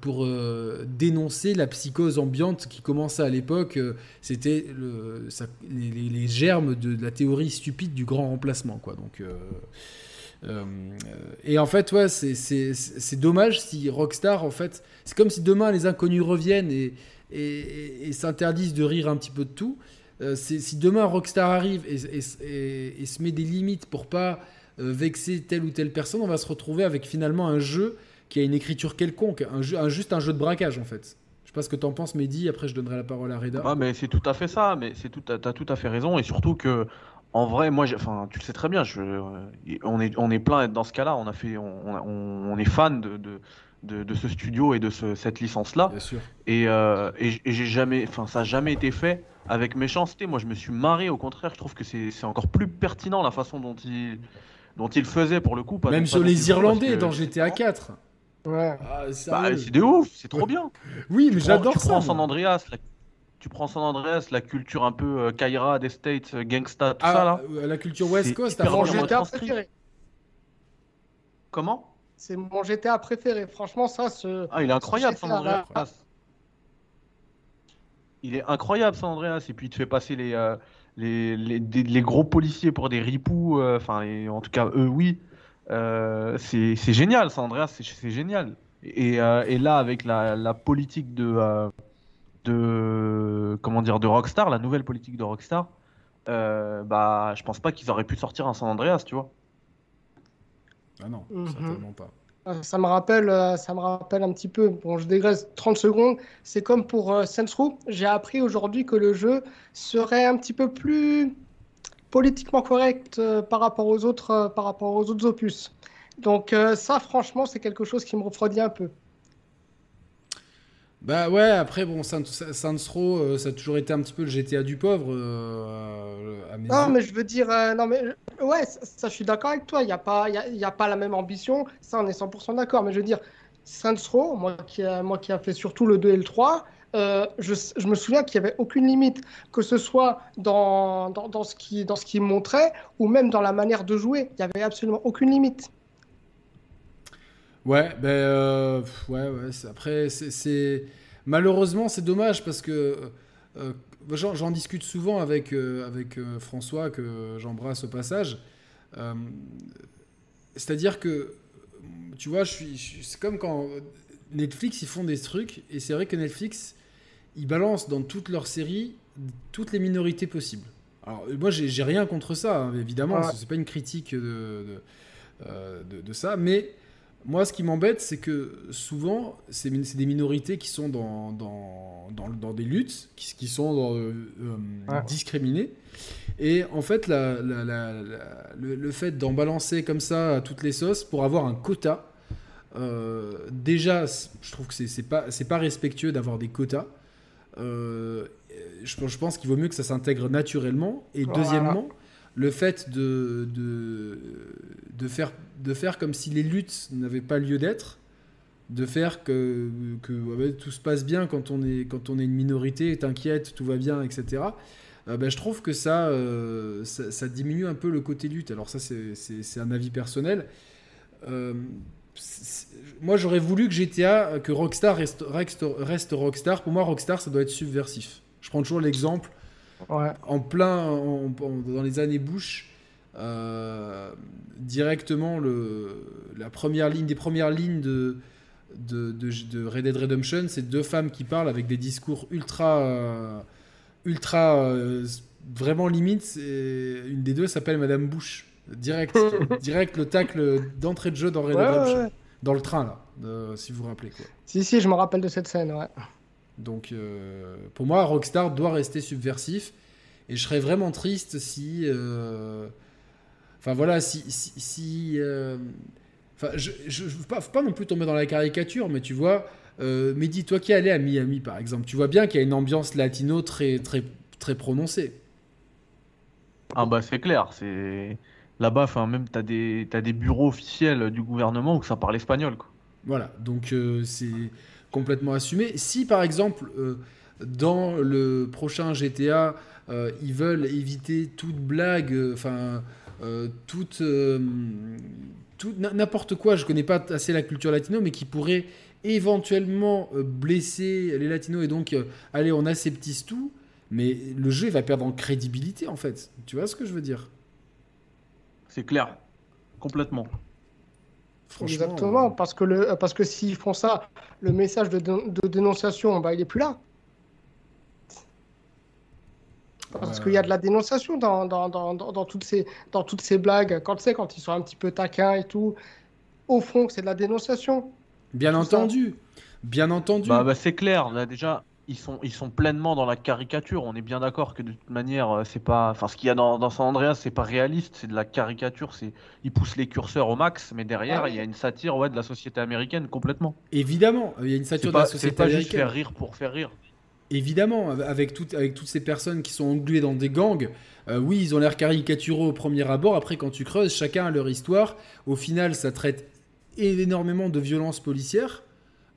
pour euh, dénoncer la psychose ambiante qui commençait à l'époque. Euh, c'était le, les, germes de, la théorie stupide du grand remplacement. Quoi. Donc, euh, et en fait, ouais, c'est dommage si Rockstar, en fait, c'est comme si demain les inconnus reviennent et, s'interdisent de rire un petit peu de tout. si demain Rockstar arrive et, se met des limites pour pas vexer telle ou telle personne, on va se retrouver avec finalement un jeu qui a une écriture quelconque, un jeu, juste un jeu de braquage en fait. Je sais pas ce que tu en penses, Mehdi. Après, je donnerai la parole à Reda. Ah, mais c'est tout à fait ça. Mais c'est tout, as tout à fait raison. Et surtout que, en vrai, moi, enfin, tu le sais très bien. Je, on est, on est plein dans ce cas-là. On a fait, on, est fan de, de, de, ce studio et de cette licence-là. Bien sûr. Et, euh, et, j'ai jamais, enfin, ça a jamais été fait avec méchanceté. Moi, je me suis marré. Au contraire, je trouve que c'est encore plus pertinent la façon dont il, dont il faisait pour le coup. Même sur les Irlandais dans GTA 4. Ouais. Ah, bah, c'est de ouf, c'est trop bien. oui, mais j'adore ça. Tu prends San Andreas, la... tu prends San Andreas, la culture un peu euh, Kaira, des States, euh, gangsta, tout ah, ça là. Euh, la culture West Coast, c'est mon GTA préféré. Comment? C'est mon GTA préféré. Franchement, ça, ce. Ah, il est incroyable, San Andreas. Il est incroyable, San Andreas. Et puis, il te fait passer les, les, les, les, gros policiers pour des ripoux. Enfin, en tout cas, eux, oui. Euh, c'est génial, ça, Andreas, c'est génial. Et, euh, et, là, avec la, la politique de, euh, de, comment dire, de Rockstar, la nouvelle politique de Rockstar, bah, je pense pas qu'ils auraient pu sortir un San Andreas, tu vois. Ah non, mhm. certainement pas. Ça me, rappelle, ça me rappelle un petit peu, bon je dégraisse 30 secondes, c'est comme pour euh, j'ai appris aujourd'hui que le jeu serait un petit peu plus politiquement correct euh, par, rapport aux autres, euh, par rapport aux autres opus. Donc euh, ça, franchement, c'est quelque chose qui me refroidit un peu. Bah ouais, après, bon, Saints Row, ça a toujours été un petit peu le GTA du pauvre. non, mais je veux dire, non, mais ouais, ça, je suis d'accord avec toi. Il n'y a, pas, y a, a pas la même ambition. Ça, on est 100% d'accord. Mais je veux dire, Saints Row, moi qui, a, moi qui a fait surtout le 2 et le 3, euh, je, me souviens qu'il n'y avait aucune limite, que ce soit dans, dans, ce qui, dans ce qui montrait ou même dans la manière de jouer. Il n'y avait absolument aucune limite. Ouais, ben euh, ouais, ouais. Après, c'est malheureusement c'est dommage parce que euh, j'en discute souvent avec avec François que j'embrasse au passage. C'est-à-dire que tu vois, je suis, c'est comme quand Netflix ils font des trucs et c'est vrai que Netflix ils balancent dans toutes leurs séries toutes les minorités possibles. Alors, moi, j'ai rien contre ça, hein, évidemment, ce c'est pas une critique de, euh, de, de, ça, mais moi, ce qui m'embête, c'est que souvent, c'est des minorités qui sont dans, dans, dans, dans des luttes, qui, qui sont dans, euh, euh, discriminées. Et en fait, la, la, le, le, fait d'en balancer comme ça à toutes les sauces pour avoir un quota, déjà, je trouve que c'est pas, pas respectueux d'avoir des quotas. Euh, je, pense qu'il vaut mieux que ça s'intègre naturellement. Et deuxièmement, le fait de, de, de, faire, de faire comme si les luttes n'avaient pas lieu d'être, de faire que, que tout se passe bien quand on est, quand on est une minorité, t'inquiète, tout va bien, etc. Euh, ben, je trouve que ça, euh, ça, diminue un peu le côté lutte. Alors ça, c'est un avis personnel moi j'aurais voulu que GTA, que Rockstar reste, reste, Rockstar. Pour moi, Rockstar, ça doit être subversif. Je prends toujours l'exemple. En plein, dans les années Bush, euh, directement le, la première ligne, des premières lignes de, de, de, Red Dead Redemption, c'est deux femmes qui parlent avec des discours ultra, ultra, euh, vraiment limite. Une des deux s'appelle Madame Bush. Direct, direct le tacle d'entrée de jeu dans Red Dead Dans le train, là, si vous vous rappelez. Quoi. Si, si, je me rappelle de cette scène, ouais. Donc, euh, pour moi, Rockstar doit rester subversif. Et je serais vraiment triste si. Euh, enfin, voilà, si. si, euh, Enfin, je ne veux pas, pas, non plus tomber dans la caricature, mais tu vois, mais dis toi qui es allé à Miami, par exemple, tu vois bien qu'il y a une ambiance latino très, très, très prononcée. Ah bah c'est clair, c'est là-bas, enfin même t'as des t'as des bureaux officiels du gouvernement où ça parle espagnol quoi. Voilà, donc c'est complètement assumé. Si par exemple euh, dans le prochain GTA euh, ils veulent éviter toute blague, enfin toute, tout n'importe quoi, je connais pas assez la culture latino, mais qui pourrait éventuellement blesser les latinos et donc allez on aseptise tout mais le jeu va perdre en crédibilité en fait. Tu vois ce que je veux dire? C'est clair, complètement. Exactement, parce que, le, parce que s'ils font ça, le message de, de dénonciation, bah, il est plus là. Parce qu'il y a de la dénonciation dans, dans, dans, dans, toutes, ces, dans toutes ces blagues. Quand tu sais, quand ils sont un petit peu taquins et tout, au fond, c'est de la dénonciation. Bien entendu. Bien entendu. Bah, bah c'est clair. Là, déjà, ils sont, ils sont pleinement dans la caricature. On est bien d'accord que de toute manière, euh, c'est pas, enfin, ce qu'il y a dans, dans San Andreas, c'est pas réaliste, c'est de la caricature. C'est, ils poussent les curseurs au max, mais derrière, ah il y a une satire, ouais, de la société américaine complètement. Évidemment, il y a une satire de la société pas américaine. Juste faire rire pour faire rire. Évidemment, avec, tout, avec toutes ces personnes qui sont engluées dans des gangs, euh, oui, ils ont l'air caricaturaux au premier abord. Après, quand tu creuses, chacun a leur histoire. Au final, ça traite énormément de violences policières.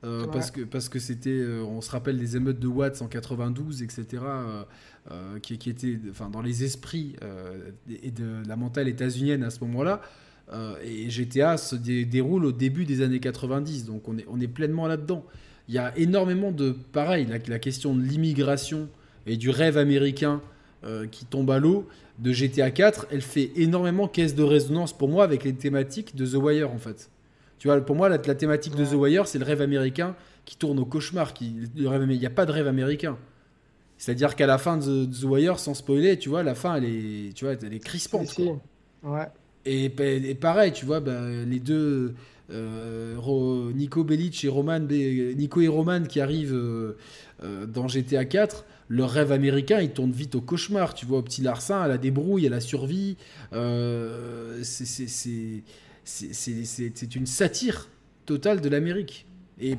Euh, parce que parce que c'était, euh, on se rappelle des émeutes de Watts en 92, etc., euh, qui, qui, étaient, enfin, dans les esprits et de la mentale états-unienne à ce moment-là. et GTA se déroule au début des années 90, donc on est, on est pleinement là-dedans. Il y a énormément de, pareil, la, la question de l'immigration et du rêve américain qui tombe à l'eau de GTA 4, elle fait énormément caisse de résonance pour moi avec les thématiques de The Wire en fait. Tu vois, pour moi, la, thématique de The Wire, c'est le rêve américain qui tourne au cauchemar. Qui, il n'y a pas de rêve américain. C'est-à-dire qu'à la fin de The, Wire, sans spoiler, tu vois, la fin, elle est, tu vois, elle est crispante. Ouais. Et, et, pareil, tu vois, bah, les deux, euh, Nico Bellic et Roman, Nico et Roman qui arrivent euh, euh, dans GTA 4, leur rêve américain, il tourne vite au cauchemar. Tu vois, au petit Larcin, à la débrouille, à la survie. c'est c'est une satire totale de l'Amérique. Et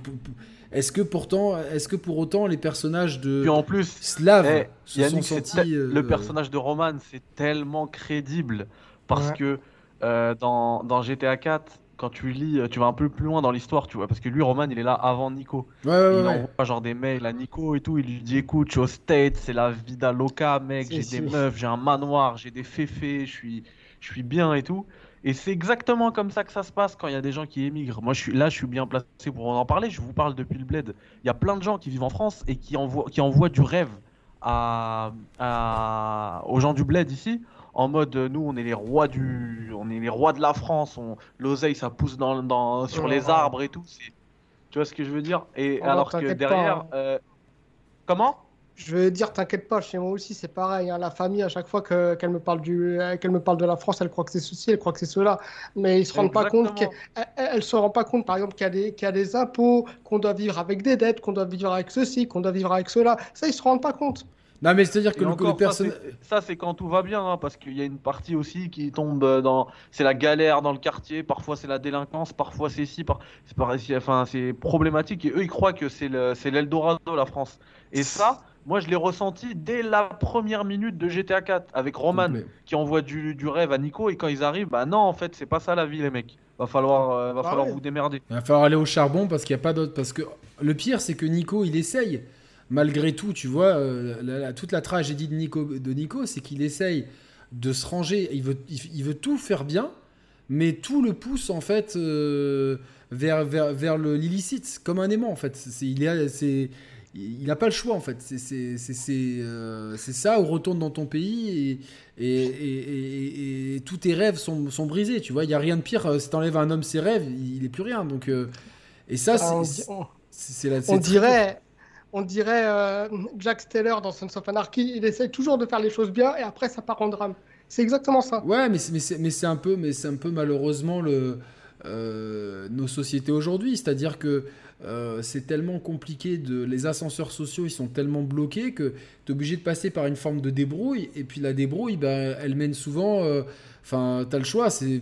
est-ce que pourtant, est-ce que pour autant les personnages de Puis en plus, slaves eh, se sont sentis Le euh, personnage de Roman, c'est tellement crédible parce que euh, dans, dans, GTA 4, quand tu lis, tu vas un peu plus loin dans l'histoire, tu vois, parce que lui, Roman, il est là avant Nico. Ouais, ouais, il envoie genre des mails à Nico et tout. Il lui dit, écoute, je suis au State, c'est la vida loca, mec. J'ai des meufs, j'ai un manoir, j'ai des féfés, je suis, je suis bien et tout. Et c'est exactement comme ça que ça se passe quand il y a des gens qui émigrent. Moi, je suis là, je suis bien placé pour en parler. Je vous parle depuis le bled. Il y a plein de gens qui vivent en France et qui envoient, qui envoient du rêve à, aux gens du bled ici. En mode, nous, on est les rois du, on est les rois de la France. On, l'oseille, ça pousse dans, dans sur les arbres et tout. Tu vois ce que je veux dire? Et alors que derrière, euh, comment? Je veux dire, t'inquiète pas, chez moi aussi c'est pareil. Hein. la famille, à chaque fois qu'elle me parle du, qu'elle me parle de la France, elle croit que c'est ceci, elle croit que c'est cela, mais ils se rendent pas compte, qu'elle, se rend pas compte, par exemple, qu'il y a des, qu'il y a des impôts, qu'on doit vivre avec des dettes, qu'on doit vivre avec ceci, qu'on doit vivre avec cela. Ça, ils se rendent pas compte. Non, mais c'est-à-dire que le, personne. Ça, c'est quand tout va bien, hein, parce qu'il y a une partie aussi qui tombe dans. C'est la galère dans le quartier, parfois c'est la délinquance, parfois c'est si, par... c'est enfin, c'est problématique, et eux, ils croient que c'est, le... c'est l'Eldorado, la France. Et ça, moi, je l'ai ressenti dès la première minute de GTA 4 avec Roman qui envoie du, rêve à Nico et quand ils arrivent, bah non, en fait, c'est pas ça la vie, les mecs. Va falloir, euh, va ah falloir vous démerder. Il va falloir aller au charbon parce qu'il n'y a pas d'autre. Parce que le pire, c'est que Nico, il essaye. Malgré tout, tu vois, euh, toute la tragédie de Nico, de Nico c'est qu'il essaye de se ranger. Il veut, il, veut tout faire bien, mais tout le pousse en fait euh, vers, vers, vers l'illicite, comme un aimant en fait. C'est, il est, c'est il n'a pas le choix en fait. Euh, c'est ça, ou retourne dans ton pays et, et, tous tes rêves sont, sont, brisés. Tu vois, il n'y a rien de pire. Euh, si t'enlèves un homme ses rêves, il n'est plus rien. Donc, euh, et ça, ah, c'est la. On dirait, on dirait Jack Steller dans Sons of Anarchy. Il essaie toujours de faire les choses bien et après ça part en drame. C'est exactement ça. Ouais, mais c'est un peu, mais c'est un peu malheureusement le. nos sociétés aujourd'hui, c'est-à-dire que euh, c'est tellement compliqué, de, les ascenseurs sociaux ils sont tellement bloqués que tu es obligé de passer par une forme de débrouille. Et puis la débrouille, ben, elle mène souvent. Euh, enfin, tu as le choix, c'est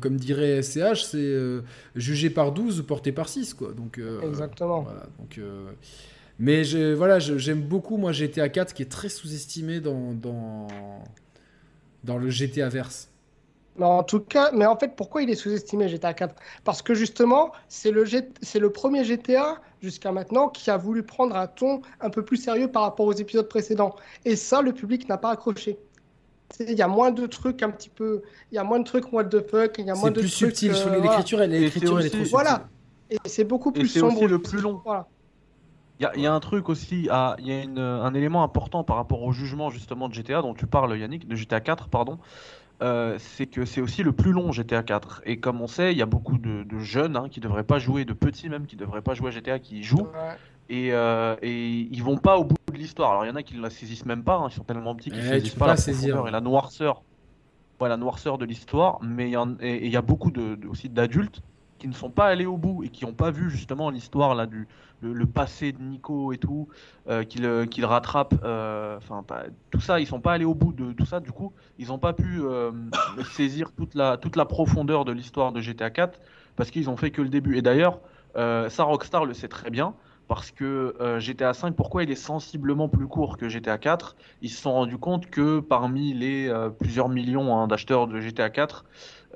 comme dirait SCH, c'est euh, jugé par 12 ou porté par 6. Quoi. Donc, Exactement. Voilà, donc, mais voilà, j'aime beaucoup, moi, GTA 4 qui est très sous-estimé dans, dans, dans le GTA verse. Mais en tout cas, mais en fait, pourquoi il est sous-estimé GTA 4 Parce que justement, c'est le, c'est le premier GTA jusqu'à maintenant qui a voulu prendre un ton un peu plus sérieux par rapport aux épisodes précédents. Et ça, le public n'a pas accroché. Il y a moins de trucs un petit peu, il y a moins de trucs what the fuck, il y a moins de plus trucs. subtil. euh, l'écriture, elle, Et l'écriture, elle est c'est trop aussi- subtile. Voilà. Et c'est beaucoup Et plus c'est sombre. aussi le plus long. Voilà. Il y a, il y a un truc aussi, il y a une- un élément important par rapport au jugement justement de GTA dont tu parles Yannick, de GTA 4 pardon, euh, c'est que c'est aussi le plus long GTA 4. Et comme on sait, il y a beaucoup de, de jeunes hein, qui devraient pas jouer, de petits même qui devraient pas jouer à GTA qui y jouent Ouais. et, euh, et ils vont pas au bout de l'histoire. Alors il y en a qui ne la saisissent même pas, hein, ils sont tellement petits qu'ils Eh, saisissent pas pas la saisir. profondeur et la noirceur, ouais, la noirceur de l'histoire. Mais il y, en- et- et il y a beaucoup de, de- aussi d'adultes ne sont pas allés au bout et qui n'ont pas vu justement l'histoire là du le, passé de Nico et tout, euh, qu'il euh, rattrape. euh, Enfin pas- tout ça, ils sont pas allés au bout de tout ça. Du coup, ils n'ont pas pu euh, saisir toute la toute la profondeur de l'histoire de GTA 4 parce qu'ils ont fait que le début. Et d'ailleurs, euh, ça Rockstar le sait très bien parce que euh, GTA 5, pourquoi il est sensiblement plus court que GTA 4 Ils se sont rendus compte que parmi les euh, plusieurs millions hein, d'acheteurs de GTA 4,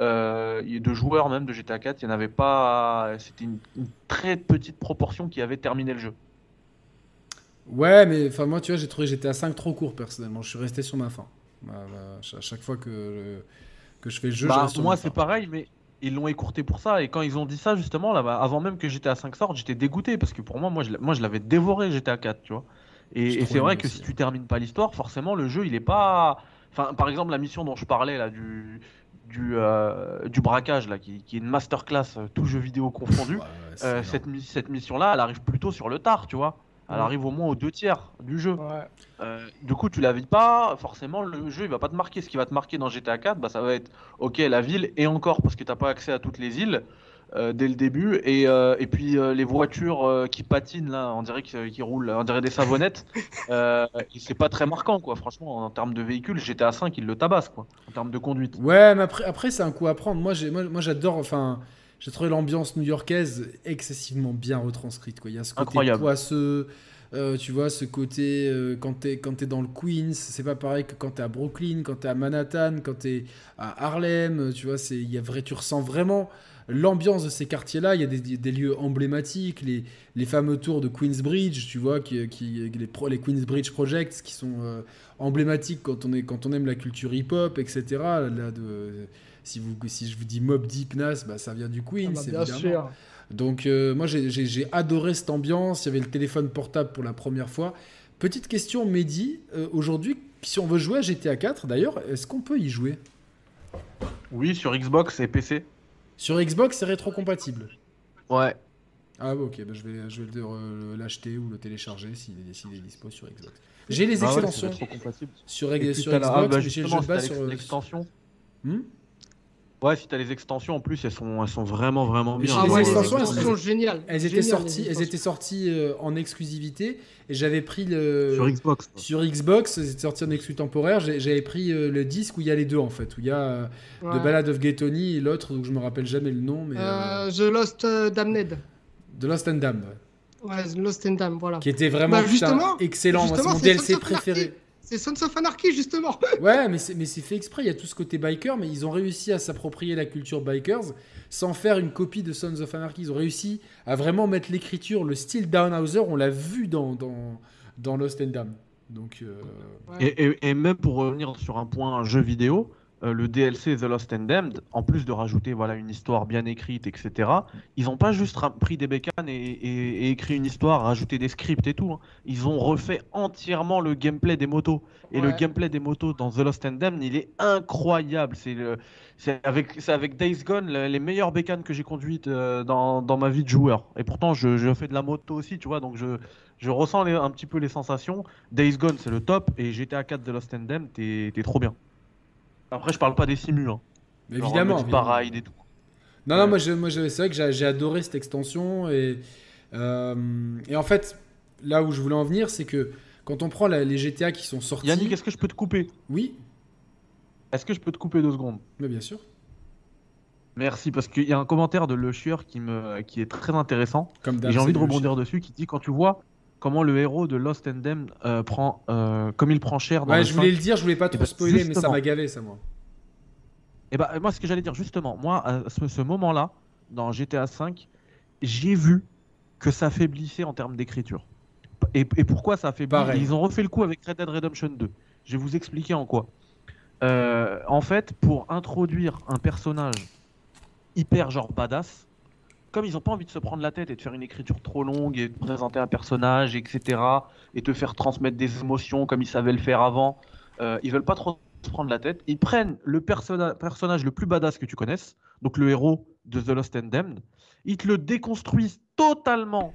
euh, de joueurs même de GTA 4, il n'y en avait pas. C'était une, une très petite proportion qui avait terminé le jeu. Ouais, mais enfin moi, tu vois, j'ai trouvé GTA 5 trop court personnellement. Je suis resté sur ma fin. Bah, bah, à chaque fois que, que je fais le jeu, je Bah, reste sur moi, c'est pareil, mais ils l'ont écourté pour ça. Et quand ils ont dit ça, justement, là, avant même que GTA 5 sorte, j'étais dégoûté parce que pour moi, moi, je, moi, je l'avais dévoré GTA 4, tu vois. Je Et, c'est vrai que aussi. si tu termines pas l'histoire, forcément, le jeu, il est pas. Enfin, par exemple, la mission dont je parlais là, du du, euh, du braquage là, qui, qui est une masterclass, euh, tout jeu vidéo confondu. Ouais, ouais, c'est euh, cette, cette mission-là, elle arrive plutôt sur le tard, tu vois. Elle Ouais. arrive au moins aux deux tiers du jeu. Ouais. Euh, du coup, tu la vis pas, forcément, le jeu il va pas te marquer. Ce qui va te marquer dans GTA 4, bah, ça va être ok la ville et encore parce que t'as pas accès à toutes les îles euh, dès le début et, euh, et puis euh, les voitures euh, qui patinent là, on dirait qu'ils roulent, on dirait des savonnettes. euh, et c'est pas très marquant quoi. Franchement, en termes de véhicules, GTA 5 il le tabasse quoi. En termes de conduite. Ouais, mais après, après c'est un coup à prendre. Moi, j'ai, moi, moi, j'adore. Enfin, j'ai trouvé l'ambiance new-yorkaise excessivement bien retranscrite. Quoi. Il y a ce côté Incroyable. poisseux. euh, tu vois, ce côté euh, quand t'es quand t'es dans le Queens, c'est pas pareil que quand t'es à Brooklyn, quand t'es à Manhattan, quand t'es à Harlem. Tu vois, c'est il y a vrai, tu ressens vraiment l'ambiance de ces quartiers-là. Il y a des, des lieux emblématiques, les, les fameux tours de Queensbridge, tu vois, qui, qui les, pro- les Queensbridge Projects qui sont euh, emblématiques quand on est quand on aime la culture hip-hop, etc. Là, de, si vous si je vous dis Mob Deep Nas, bah, ça vient du Ah Queens, bah, bien évidemment. sûr. Donc euh, moi j'ai adoré cette ambiance, il y avait le téléphone portable pour la première fois. Petite question Mehdi, euh, aujourd'hui si on veut jouer à GTA 4 d'ailleurs, est-ce qu'on peut y jouer? Oui, sur Xbox et PC. Sur Xbox c'est rétrocompatible Ouais. Ah bah, ok, bah, je vais, je vais le- euh, l'acheter ou le télécharger s'il est, s'il est dispo sur Xbox. J'ai les Ah ouais, c'est extensions sur, Et puis sur ah, Xbox, bah, mais j'ai le jeu de si base sur... euh, l'extension. Hmm? Ouais, si t'as les extensions en plus, elles sont, elles sont vraiment vraiment bien. Ah les ouais, extensions, elles sont géniales. elles étaient sorties, les elles étaient sorties euh, en exclusivité et j'avais pris le... sur Xbox. Sur Xbox, c'était sorti en exclu temporaire, j'avais pris euh, le disque où il y a les deux en fait, où il y a euh, Ouais. The Ballad of Gay Tony et l'autre, donc je me rappelle jamais le nom, mais euh, Euh, The Lost euh, Damned. The Lost and Damned, ouais. Ouais, The Lost and Damned, voilà. qui était vraiment Bah, putain, justement, excellent, Moi, c'est mon DLC préféré. C'est Sons of Anarchy, justement. Ouais, mais c'est mais c'est fait exprès, il y a tout ce côté biker, mais ils ont réussi à s'approprier la culture bikers sans faire une copie de Sons of Anarchy. Ils ont réussi à vraiment mettre l'écriture, le style Downhauser, on l'a vu dans, dans, dans Lost and Damned. Donc, euh, Ouais. Et, et- et même pour revenir sur un point jeu vidéo, euh, le DLC The Lost and Damned, en plus de rajouter voilà une histoire bien écrite, etc. Ils n'ont pas juste pris des bécanes et, et- et écrit une histoire, rajouté des scripts et tout. hein. Ils ont refait entièrement le gameplay des motos. Et le gameplay des motos dans The Lost and Damned, il est incroyable. C'est avec, avec Days Gone le- les meilleures bécanes que j'ai conduites euh, dans, dans ma vie de joueur. Et pourtant, je, je fais de la moto aussi, tu vois, donc je, je ressens les- un petit peu les sensations. Days Gone, c'est le top, et GTA 4 The Lost and Damned, t'es trop bien. Après, je parle pas des simus, hein. mais évidemment. et tout. Non, non, moi, je- moi c'est vrai que j'ai adoré cette extension. Et, euh, et en fait, là où je voulais en venir, c'est que quand on prend la- les GTA qui sont sortis. Yannick, est-ce que je peux te couper? Oui, Est-ce que je peux te couper deux secondes? Mais bien sûr. Merci, parce qu'il y a un commentaire de Le Chieur qui, me, qui est très intéressant. Comme Et j'ai envie de rebondir dessus, qui dit quand tu vois, comment le héros de Lost and Damned euh, prend, euh, comme il prend cher dans Ouais, le je voulais 5. le dire, je voulais pas Eh trop ben, spoiler, mais ça m'a gavé, ça, moi. Et bah, moi, ce que j'allais dire, justement, moi, à ce, ce moment-là, dans GTA V, j'ai vu que ça affaiblissait en termes d'écriture. Et, et pourquoi ça affaiblit Pareil. Ils ont refait le coup avec Red Dead Redemption 2. Je vais vous expliquer en quoi. Euh, en fait, pour introduire un personnage hyper genre badass, comme ils n'ont pas envie de se prendre la tête et de faire une écriture trop longue et de présenter un personnage, etc., et te faire transmettre des émotions comme ils savaient le faire avant, euh, ils veulent pas trop se prendre la tête. Ils prennent le personna- personnage le plus badass que tu connaisses, donc le héros de The Lost and Damned, ils te le déconstruisent totalement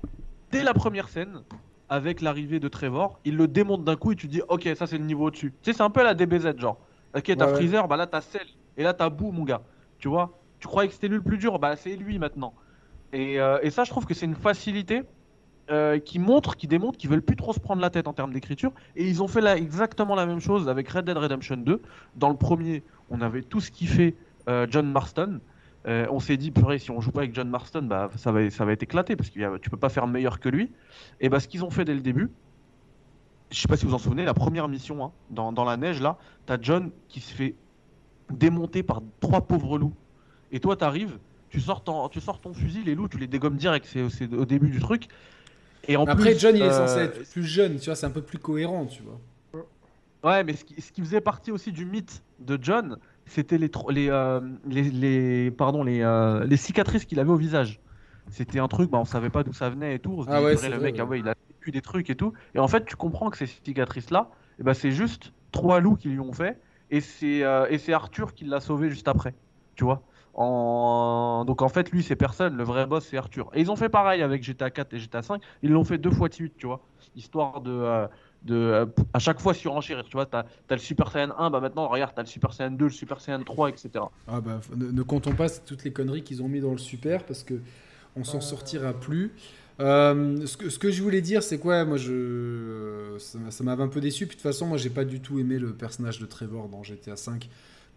dès la première scène avec l'arrivée de Trevor. Ils le démontent d'un coup et tu dis, ok, ça c'est le niveau au-dessus. Tu sais, c'est un peu la DBZ, genre. Ok, t'as Ouais, ouais. Freezer, bah là t'as Cell, et là t'as Boo, mon gars. Tu vois? Tu croyais que c'était lui le plus dur, bah c'est lui maintenant. Et, euh, et ça, je trouve que c'est une facilité euh, qui montre, qui démontre qu'ils veulent plus trop se prendre la tête en termes d'écriture. Et ils ont fait exactement la même chose avec Red Dead Redemption 2. Dans le premier, on avait qui fait euh, John Marston. Euh, on s'est dit, purée, si on joue pas avec John Marston, bah, ça, va, être éclaté parce que tu peux pas faire meilleur que lui. Et bah, ce qu'ils ont fait dès le début, je sais pas si vous en souvenez, la première mission, hein, dans, dans la neige, là, t'as John qui se fait démonter par trois pauvres loups. Et toi, t'arrives, tu sors, ton, tu sors ton fusil, les loups, tu les dégommes direct, c'est au début du truc. Et en Après, plus, John, il est euh, censé être plus jeune, tu vois, c'est un peu plus cohérent, tu vois. Ouais, mais ce qui, ce qui faisait partie aussi du mythe de John, c'était les, euh, les, les- pardon, les, euh, les cicatrices qu'il avait au visage. C'était un truc, bah, on savait pas d'où ça venait et tout. On se Ah ouais, le vrai, mec, ouais. ah ouais, il a vécu des trucs et tout. Et en fait, tu comprends que ces cicatrices-là, eh ben, c'est juste trois loups qui lui ont fait. Et c'est euh, et c'est Arthur qui l'a sauvé juste après. Tu vois en... Donc en fait, lui, c'est personne. Le vrai boss, c'est Arthur. Et ils ont fait pareil avec GTA 4 et GTA 5. Ils l'ont fait deux fois de suite, tu vois. Histoire de. euh, de euh, à chaque fois surenchérir, tu vois, t'as as le Super Saiyan 1, bah maintenant regarde, t'as le Super Saiyan 2, le Super Saiyan 3, etc. Ah bah, ne, ne comptons pas toutes les conneries qu'ils ont mis dans le super parce que on s'en sortira plus. Euh, ce, que, ce que je voulais dire, c'est quoi? Moi, je, ça m'a- ça m'avait un peu déçu. Puis de toute façon, moi, j'ai pas du tout aimé le personnage de Trevor dans GTA V.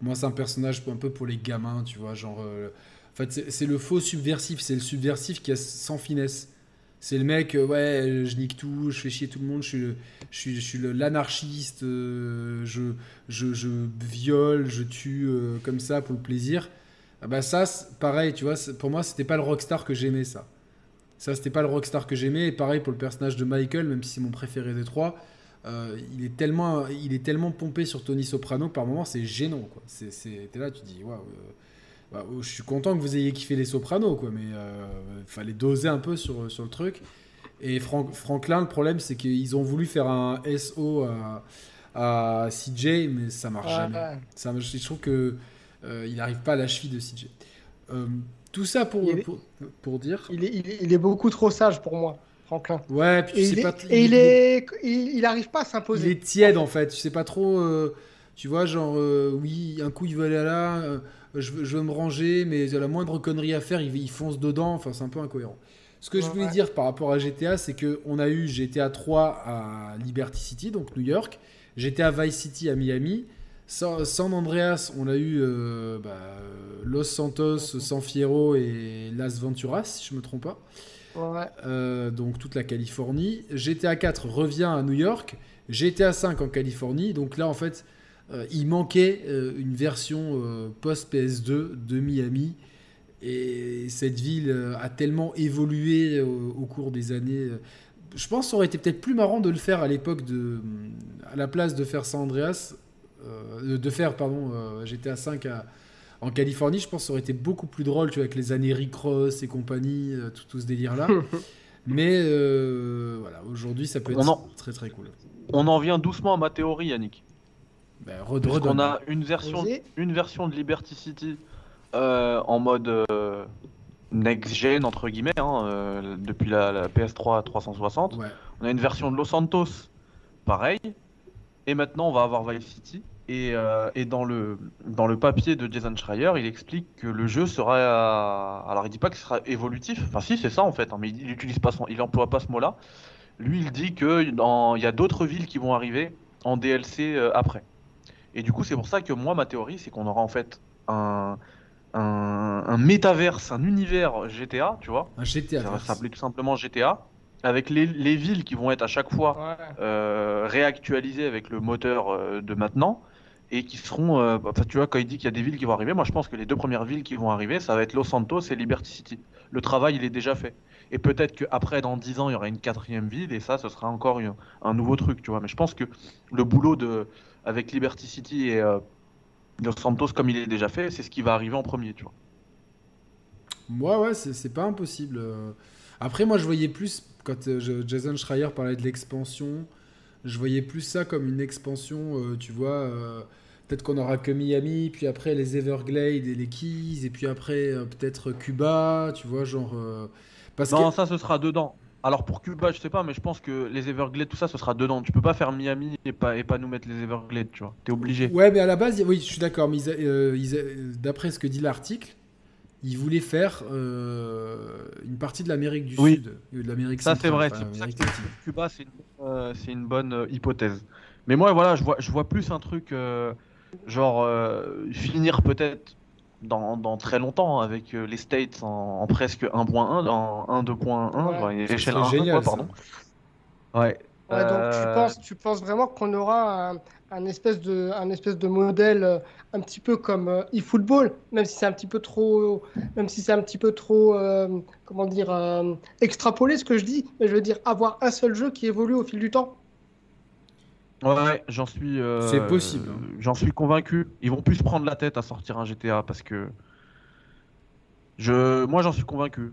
Moi, c'est un personnage un peu pour les gamins, tu vois. Genre, euh, en fait, c'est le faux subversif. C'est le subversif qui est sans finesse. C'est le mec, euh, ouais, je nique tout, je fais chier tout le monde, je suis, je suis, je suis l'anarchiste, euh, je, je, je viole, je tue comme ça pour le plaisir. Ah bah ça, pareil, tu vois, pour moi, c'était pas le rockstar que j'aimais, ça. Ça, c'était pas le rockstar que j'aimais. Et pareil pour le personnage de Michael, même si c'est mon préféré des trois. Euh, il, est tellement, il est tellement pompé sur Tony Soprano que par moments, c'est gênant. quoi. C'est- c'est- T'es là, tu dis, waouh. euh, bah, je suis content que vous ayez kiffé les Sopranos, quoi, mais il fallait doser un peu sur, sur le truc. Et Frank- Franklin, le problème, c'est qu'ils ont voulu faire un SO à, à CJ, mais ça marche Ouais, jamais. ouais. Ça, marche- je trouve que euh, il n'arrive pas à la cheville de CJ. Euh, tout ça pour, est- pour, pour dire. Il est, il, est, il est beaucoup trop sage pour moi, Franklin. Ouais, puis tu Et, sais il, est, pas. et il, est, il, il arrive pas à il s'imposer. est tiède en fait. Tu sais pas trop. euh, tu vois, genre, euh, oui, un coup il veut aller là, euh, je, veux, je veux me ranger, mais il a la moindre connerie à faire, il, il fonce dedans. Enfin, c'est un peu incohérent. Ce que je voulais ouais. dire par rapport à GTA, c'est que on a eu GTA 3 à Liberty City, donc New York, GTA Vice City à Miami. San San Andreas, on a eu bah, Los Santos, San Fierro et Las Venturas, si je me trompe pas. Euh, donc toute la Californie. GTA 4 revient à New York. GTA 5 en Californie. Donc là, en fait, euh, il manquait euh, une version euh, post-PS2 de Miami. Et cette ville a tellement évolué au cours des années. Je pense que ça aurait été peut-être plus marrant de le faire à l'époque de. à la place de faire San Andreas. de faire, pardon, GTA 5 à, en Californie, je pense que ça aurait été beaucoup plus drôle, tu vois, avec les années Rick Ross et compagnie, euh, tout, tout ce délire-là. Mais euh, voilà, aujourd'hui, ça peut être On en- très très cool. On en vient doucement à ma théorie, Yannick. Ben, redonne. qu'on a une version, une version de Liberty City euh, en mode euh, next-gen, entre guillemets, hein, euh, depuis la, la PS3 360. Ouais. On a une version de Los Santos, pareil. Et maintenant, on va avoir Vice City. Et, euh, et dans, le, dans le papier de Jason Schreier, il explique que le jeu sera. Alors, il dit pas qu'il sera évolutif. Enfin, si, c'est ça en fait. hein, mais il, il utilise pas son, il emploie pas ce mot-là. Lui, il dit que dans- il y a d'autres villes qui vont arriver en DLC euh, après. Et du coup, c'est pour ça que moi, ma théorie, c'est qu'on aura en fait un, un, un métaverse, un univers GTA, tu vois. Un GTA. Ça va s'appeler tout simplement GTA. avec les, les villes qui vont être à chaque fois euh, réactualisées avec le moteur euh, de maintenant et qui seront. euh, enfin, tu vois, quand il dit qu'il y a des villes qui vont arriver, moi je pense que les deux premières villes qui vont arriver, ça va être Los Santos et Liberty City. Le travail, il est déjà fait. Et peut-être qu'après, dans 10 ans, il y aura une quatrième ville et ça, ce sera encore un, nouveau truc, tu vois. Mais je pense que le boulot de, avec Liberty City et euh, Los Santos, comme il est déjà fait, c'est ce qui va arriver en premier, tu vois. Moi, ouais, c'est pas impossible. Euh, Après, moi, je voyais plus, quand Jason Schreier parlait de l'expansion, je voyais plus ça comme une expansion, euh, tu vois. euh, peut-être qu'on aura que Miami, puis après les Everglades et les Keys, et puis après euh, peut-être Cuba, tu vois, genre. parce Non, que. ça, ce sera dedans. Alors pour Cuba, je sais pas, mais je pense que les Everglades, tout ça, ce sera dedans. Tu peux pas faire Miami et pas, et pas nous mettre les Everglades, tu vois. T'es obligé. Ouais, mais à la base, oui, je suis d'accord, mais d'après ce que dit l'article, ils voulaient faire euh, une partie de l'Amérique du Oui. Sud, de l'Amérique Ça, c'est vrai. enfin, C'est pour ça Amérique que latine. Cuba, c'est une, euh, une bonne euh, hypothèse. Mais moi, voilà, je vois, je vois plus un truc euh, genre euh, finir peut-être dans, dans très longtemps avec euh, les States en, en presque 1.1, en 1, 2.1, Ouais. genre une Ce échelle serait 1, génial, quoi, ça. pardon. Ouais. Ouais, donc tu penses, tu penses vraiment qu'on aura un, un espèce de, un espèce de modèle euh, un petit peu comme euh, eFootball, même si c'est un petit peu trop, même si c'est un petit peu trop, euh, comment dire, euh, extrapolé ce que je dis, mais je veux dire avoir un seul jeu qui évolue au fil du temps. Ouais, j'en suis. euh, C'est possible, hein. J'en suis convaincu. Ils vont plus se prendre la tête à sortir un GTA parce que. Je, moi, j'en suis convaincu.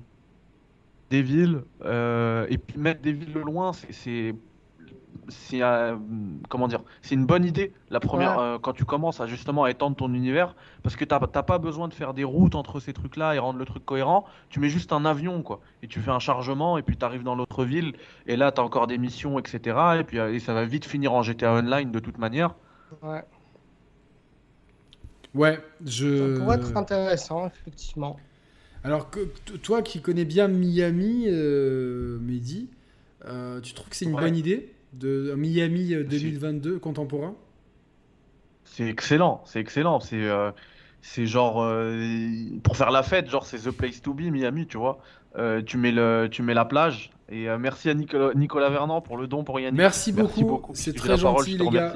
Des villes euh, et puis mettre des villes loin, c'est, c'est, euh, comment dire, c'est une bonne idée. La première, Ouais. euh, quand tu commences à justement étendre ton univers, parce que t'as, t'as pas besoin de faire des routes entre ces trucs-là et rendre le truc cohérent. Tu mets juste un avion, quoi, et tu fais un chargement et puis t'arrives dans l'autre ville et là t'as encore des missions, etc. Et puis euh, et ça va vite finir en GTA Online de toute manière. Ouais. Ouais, je. Ça pourrait être intéressant, effectivement. Alors que toi qui connais bien Miami, euh, Mehdi, euh, tu trouves que c'est une Ouais. bonne idée? De Miami euh, 2022 contemporain C'est excellent, c'est excellent. C'est euh, c'est genre euh, pour faire la fête, genre c'est the place to be Miami, tu vois. Euh, tu mets le tu mets la plage et euh, merci à Nicolas, Nicolas Vernant pour le don pour Yannick. Merci beaucoup, c'est Si très parole, gentil, les gars.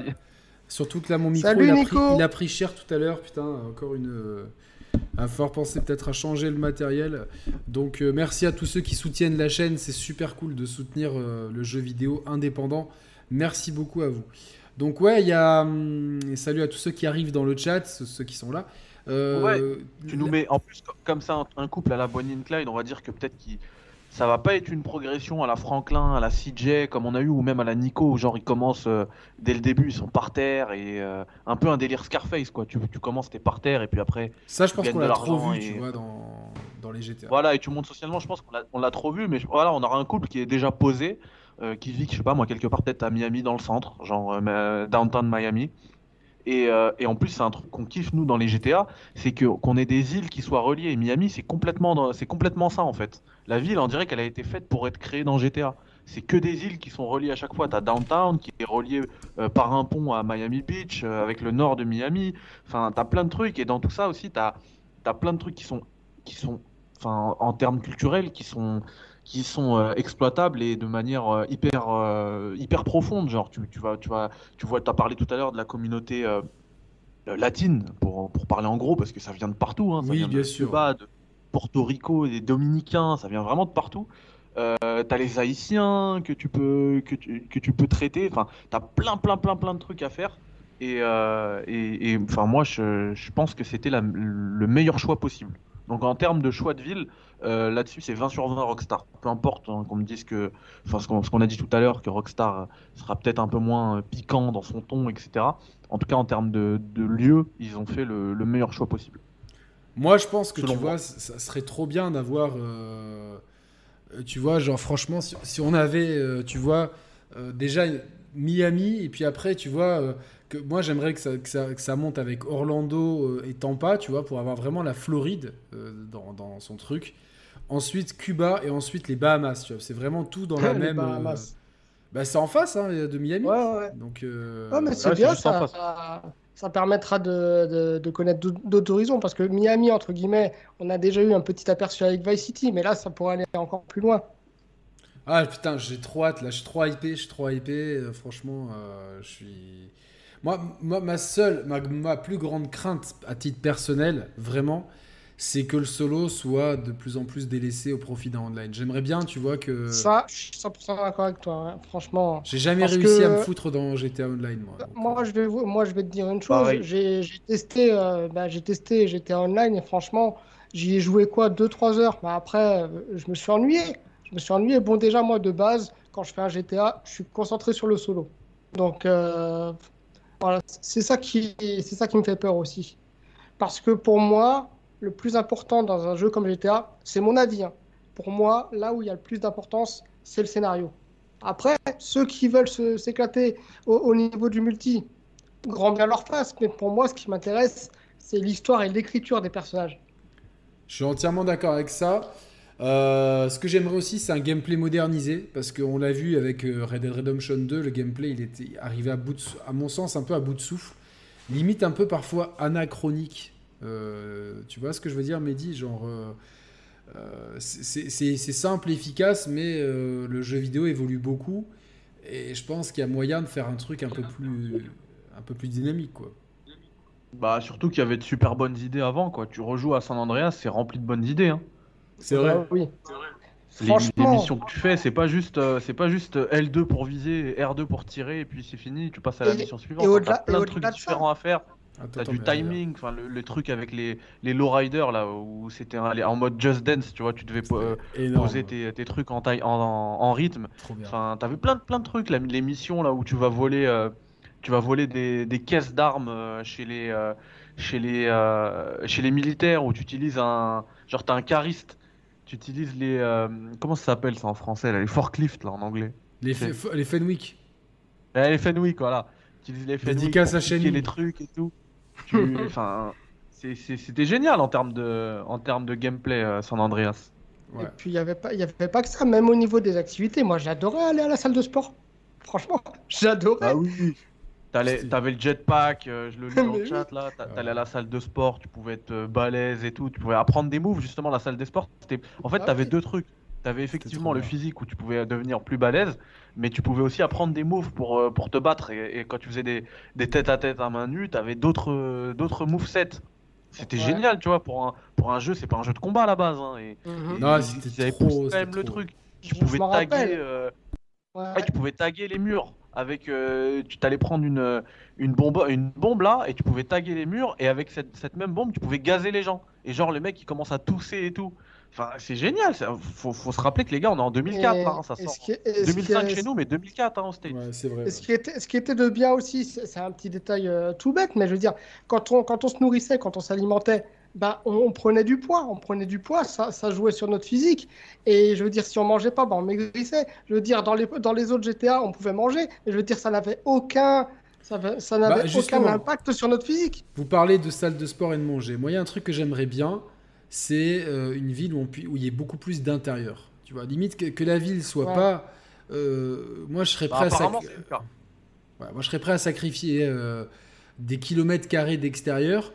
Surtout que là, mon micro, Salut, il, a Nico. pris, il a pris cher tout à l'heure. Putain, encore une. À fort penser peut-être à changer le matériel. Donc, euh, merci à tous ceux qui soutiennent la chaîne. C'est super cool de soutenir euh, le jeu vidéo indépendant. Merci beaucoup à vous. Donc, ouais, il y a. hum, et salut à tous ceux qui arrivent dans le chat, ceux, qui sont là. Euh, Tu nous mets en plus co- comme ça un, couple à la Bonnie and Clyde, on va dire que peut-être qu'il ça va pas être une progression à la Franklin, à la CJ comme on a eu ou même à la Nico, où genre ils commencent euh, dès le début, ils sont par terre et euh, un peu un délire Scarface quoi. Tu, tu commences t'es par terre et puis après Ça, je pense qu'on l'a trop vu, et- tu vois, dans, dans les GTA. Voilà, et tu montes socialement, je pense qu'on l'a, trop vu, mais voilà, on aura un couple qui est déjà posé, euh, qui vit, je sais pas moi, quelque part peut-être à Miami dans le centre, genre downtown Miami. Et, euh, et en plus, c'est un truc qu'on kiffe nous dans les GTA, c'est que qu'on ait des îles qui soient reliées. Et Miami, c'est complètement, c'est complètement ça en fait. La ville, on dirait qu'elle a été faite pour être créée dans GTA. C'est que des îles qui sont reliées à chaque fois. T'as Downtown qui est relié euh, par un pont à Miami Beach, euh, avec le nord de Miami. Enfin, t'as plein de trucs. Et dans tout ça aussi, t'as as plein de trucs qui sont, qui sont, enfin, en termes culturels, qui sont, qui sont euh, exploitables et de manière euh, hyper, euh, hyper profonde. Genre, tu, tu vas, tu vas, tu vois, t'as parlé tout à l'heure de la communauté latine, pour, pour parler en gros, parce que ça vient de partout. Hein, ça Oui, vient de bien sûr. Cuba, de Porto Rico, des Dominicains, ça vient vraiment de partout. Euh, t'as les Haïtiens que tu peux, que tu, que tu peux traiter. Enfin, t'as plein, plein, plein, plein de trucs à faire. Et, euh, et, enfin, moi, je, je pense que c'était le meilleur choix possible. Donc, en termes de choix de ville, euh, là-dessus, c'est 20 sur 20 Rockstar. Peu importe hein, qu'on me dise que, enfin, ce qu'on qu'on a dit tout à l'heure, que Rockstar sera peut-être un peu moins euh, piquant dans son ton, etc. En tout cas, en termes de, de lieu, ils ont fait le, le meilleur choix possible. Moi, je pense que Selon tu moi. vois, ça serait trop bien d'avoir. euh, euh, tu vois, genre, franchement, si, si on avait, euh, tu vois, euh, déjà Miami, et puis après, tu vois, euh, que moi, j'aimerais que ça, que, ça, que ça monte avec Orlando et Tampa, tu vois, pour avoir vraiment la Floride euh, dans, dans son truc. Ensuite, Cuba et ensuite les Bahamas, tu vois. C'est vraiment tout dans la même. euh, Bahamas. bah, c'est en face hein, de Miami. Ouais, ouais. Donc. euh, Ouais, mais c'est bien, ça, face. Ça, permettra de, connaître d'autres- horizons. Parce que Miami, entre guillemets, on a déjà eu un petit aperçu avec Vice City, mais là, ça pourrait aller encore plus loin. Ah putain, j'ai trop hâte là, je suis trop hypé, je suis trop hypé. euh, franchement, euh, je suis. Moi, moi, ma seule, ma plus grande crainte à titre personnel, vraiment, c'est que le solo soit de plus en plus délaissé au profit d'un online. J'aimerais bien, tu vois, que. Ça, je suis 100% d'accord avec toi. hein. Franchement, J'ai jamais parce réussi que- à me foutre dans GTA Online, moi. donc, moi je vais, vous- moi, je vais te dire une chose. J'ai testé, euh, bah, j'ai testé GTA Online et franchement, j'y ai joué quoi, 2-3 heures. Mais après, euh, je me suis ennuyé. Je me suis ennuyé. Bon, déjà, moi, de base, quand je fais un GTA, je suis concentré sur le solo. Donc, euh, voilà, c'est ça qui, c'est ça qui me fait peur aussi. Parce que pour moi, le plus important dans un jeu comme GTA, c'est mon avis. hein. Pour moi, là où il y a le plus d'importance, c'est le scénario. Après, ceux qui veulent s'éclater au, au niveau du multi, grand bien leur face. Mais pour moi, ce qui m'intéresse, c'est l'histoire et l'écriture des personnages. Je suis entièrement d'accord avec ça. Euh, ce que j'aimerais aussi, c'est un gameplay modernisé, parce qu'on l'a vu avec euh, Red Dead Redemption 2, le gameplay, il était arrivé à bout à mon sens, un peu à bout de souffle, limite un peu parfois anachronique. Euh, tu vois ce que je veux dire, Mehdi Genre, euh, euh, c'est simple, efficace, mais euh, le jeu vidéo évolue beaucoup, et je pense qu'il y a moyen de faire un truc un peu plus, un peu plus dynamique, quoi. Bah, surtout qu'il y avait de super bonnes idées avant, quoi. Tu rejoues à San Andreas, c'est rempli de bonnes idées, hein. C'est vrai. Ah oui. Les, les Franchement, missions que tu fais, c'est pas juste, euh, c'est pas juste L2 pour viser, R2 pour tirer, et puis c'est fini, tu passes à la Et- mission suivante. et T'as au-delà- plein et de trucs au-delà de ça- Attends, T'as du timing, enfin le, le truc avec les, les lowriders là, où c'était en mode Just Dance, tu vois, tu devais euh, Énorme. poser tes, tes trucs en, taille, en, en- en rythme. Enfin, t'avais plein de, plein de trucs, là, les missions là où tu vas voler, euh, tu vas voler des, des caisses d'armes euh, chez les, euh, chez les, chez les militaires, où tu utilises un, genre t'as un chariste, tu utilises les, comment ça s'appelle ça en français, là, les forklifts là en anglais? Les, les Fenwick. Eh, les Fenwick, voilà. Tu utilises les Fenwick Dédicace à les trucs et tout. Tu- Enfin, c'était génial en termes de, en termes de gameplay, euh, San Andreas. Ouais. Et puis, il n'y avait, pas- il y avait pas que ça, même au niveau des activités. Moi, j'adorais aller à la salle de sport. Franchement, j'adorais. Ah oui. T'avais le jetpack, euh, je le lis dans le chat là. Ouais. T'allais à la salle de sport, tu pouvais être euh, balèze et tout. Tu pouvais apprendre des moves justement. La salle des sports. En fait, Ah t'avais oui. deux trucs. T'avais effectivement le physique où tu pouvais devenir plus balèze, mais tu pouvais aussi apprendre des moves pour, euh, pour te battre. Et, et quand tu faisais des, des tête à tête à main nue, t'avais d'autres euh, d'autres movesets. C'était Ouais. génial, tu vois. Pour un, pour un jeu, c'est pas un jeu de combat à la base. Hein, et, Mhm. et Non, c'était trop, quand même le trop. truc. Tu pouvais taguer. euh, Ouais. Ouais, tu pouvais taguer les murs avec euh, tu t'allais prendre une, une bombe une bombe là et tu pouvais taguer les murs et avec cette, cette même bombe tu pouvais gazer les gens et genre les mecs ils commencent à tousser et tout enfin c'est génial ça. Faut, faut se rappeler que les gars on est en 2004 Et- là hein, ça sort ce qui est- et ce qui 2005 est- chez nous mais 2004 hein, Ouais, c'est vrai. Ce qui était, ce qui était de bien aussi, c'est un petit détail euh, tout bête, mais je veux dire, quand on, quand on se nourrissait, quand on s'alimentait, bah, on, on prenait du poids, on prenait du poids, ça, ça jouait sur notre physique. Et je veux dire, si on mangeait pas, bah, on maigrissait. Je veux dire, dans les, dans les autres GTA, on pouvait manger, mais je veux dire, ça n'avait aucun, ça, avait- ça n'avait Bah, aucun impact sur notre physique. Vous parlez de salle de sport et de manger. Moi, il y a un truc que j'aimerais bien, c'est euh, une ville où, on pu- où il y ait beaucoup plus d'intérieur. Tu vois, limite que, que la ville soit Ouais. pas. euh, moi, je serais Bah, à sac- Ouais, moi, je serais prêt à sacrifier euh, des kilomètres carrés d'extérieur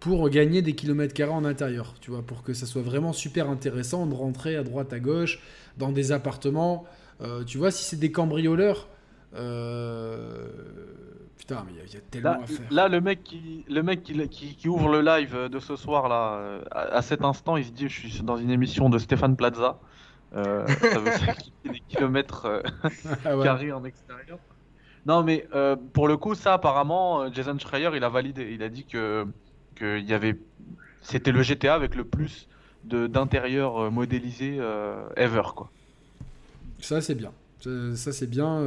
pour gagner des kilomètres carrés en intérieur, tu vois, pour que ça soit vraiment super intéressant de rentrer à droite, à gauche, dans des appartements. Euh, tu vois, si c'est des cambrioleurs, euh, putain, mais il y a- il y, a tellement Là, à faire. là, le mec qui, le mec qui, qui, qui ouvre le live de ce soir là, euh, à, à cet instant, il se dit je suis dans une émission de Stéphane Plaza. Euh, ça veut sacrifier des kilomètres euh, Ah ouais. carrés en extérieur. Non, mais euh, pour le coup, ça apparemment, Jason Schreier, il a validé. Il a dit que qu'il y avait, c'était le GTA avec le plus de d'intérieur modélisé ever quoi. Ça, c'est bien. Ça, ça, c'est bien.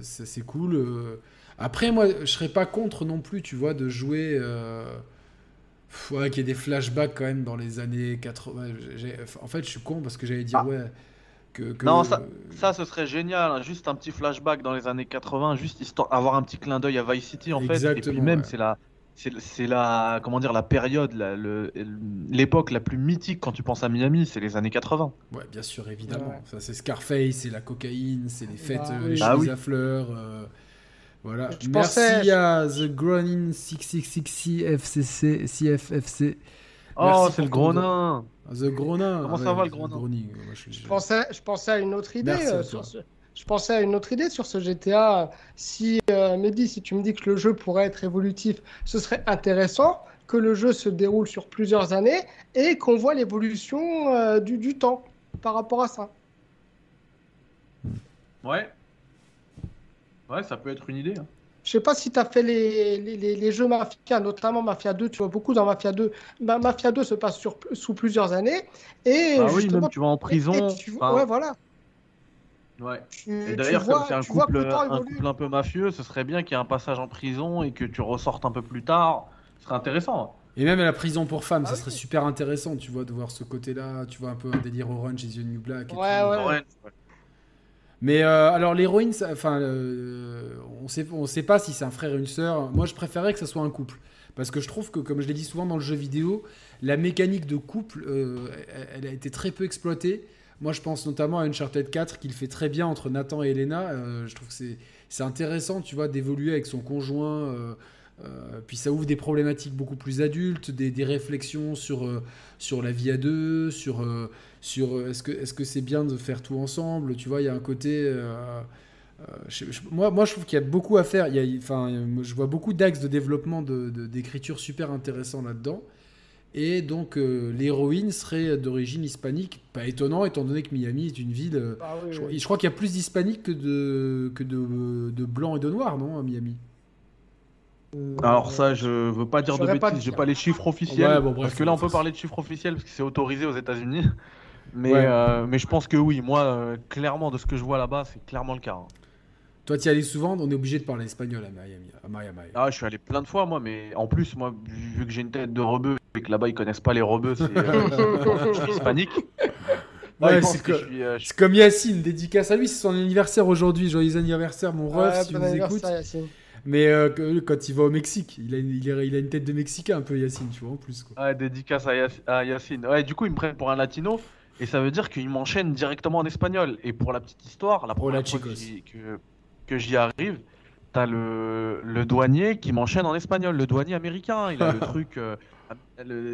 c'est cool. Après, moi, je serais pas contre non plus, tu vois, de jouer. Euh... Ouais, qu'il y ait des flashbacks quand même dans les années 80. J'ai- En fait, je suis con parce que j'allais dire, Ah. ouais. Que, que- Non, ça, ça, ce serait génial. hein, Juste un petit flashback dans les années 80, juste histoire avoir un petit clin d'œil à Vice City en fait. Et Exactement, puis même, ouais. c'est la, c'est la, comment dire, la période, l'époque la plus mythique quand tu penses à Miami, c'est les années 80. Ouais, bien sûr, évidemment. Ouais. Ça, c'est Scarface, c'est la cocaïne, c'est les fêtes, Bah euh, oui. les Ah chemises oui. à fleurs. euh, Voilà. Je Merci pensais- à The Gronin 666 FCC, CFFC. Oh, c'est le gros nain. Ah, the gros nain. Comment ça va, le gros nain je, pensais, je pensais à une autre idée. Euh, sur ce, je pensais à une autre idée sur ce GTA. Si, euh, Mehdi, si tu me dis que le jeu pourrait être évolutif, ce serait intéressant que le jeu se déroule sur plusieurs années et qu'on voit l'évolution euh, du, du temps par rapport à ça. Ouais. Ouais, ça peut être une idée. Hein. Je sais pas si tu as fait les, les, les, jeux Mafia, notamment Mafia 2. Tu vois beaucoup dans Mafia 2. Mafia 2 se passe sur, sous plusieurs années. Et ah oui, même tu vas en prison. Ouais, voilà. Ouais. et d'ailleurs, comme c'est un, couple, un couple un peu mafieux, ce serait bien qu'il y ait un passage en prison et que tu ressortes un peu plus tard. Ce serait intéressant. Et même à la prison pour femmes, ah ça serait super intéressant, tu vois, de voir ce côté-là. Tu vois un peu un délire Orange is the New Black. ouais, ouais. Mais euh, alors l'héroïne, enfin, euh, on sait, on sait pas si c'est un frère et une sœur. Moi, je préférais que ce soit un couple. Parce que je trouve que, comme je l'ai dit souvent dans le jeu vidéo, la mécanique de couple, euh, elle, a été très peu exploitée. Moi, je pense notamment à Uncharted 4 qu'il fait très bien entre Nathan et Elena. je trouve que c'est intéressant, tu vois, d'évoluer avec son conjoint. Puis ça ouvre des problématiques beaucoup plus adultes, des, des réflexions sur, sur la vie à deux, sur sur euh, est-ce que est-ce que c'est bien de faire tout ensemble tu vois il y a un côté euh, euh, moi, moi je trouve qu'il y a beaucoup à faire il y a, enfin je vois beaucoup d'axes de développement de, d'écriture super intéressants là-dedans. Et donc l'héroïne serait d'origine hispanique pas étonnant étant donné que Miami est une ville ah je, crois qu'il y a plus d'hispaniques que de que de, de blancs et de noirs non à Miami? Alors ça, je veux pas dire de bêtises, j'ai pas les chiffres officiels. parce que là, on peut parler de chiffres officiels parce que c'est autorisé aux États-Unis. Mais, euh, mais je pense que oui, moi, euh, clairement, de ce que je vois là-bas, c'est clairement le cas. Hein. Toi, tu y allais souvent, on est obligé de parler espagnol à Miami. À Ah, je suis allé plein de fois, moi, mais en plus, moi, vu que j'ai une tête de rebeu et que là-bas, ils connaissent pas les rebeux, c'est euh, je suis hispanique. Ouais, c'est comme Yacine, dédicace à lui, c'est son anniversaire aujourd'hui. Joyeux anniversaire, mon ref, si vous écoute. Mais quand il va au Mexique, il a, il, a, il a, une tête de Mexicain un peu, Yacine, tu vois, en plus. Quoi. Ouais, dédicace à, Yacine. Ouais, du coup, il me prennent pour un latino. Et ça veut dire qu'il m'enchaîne directement en espagnol. Et pour la petite histoire, la première fois que, que j'y arrive, t'as le, le douanier qui m'enchaîne en espagnol. Le douanier américain, il a le truc. Euh,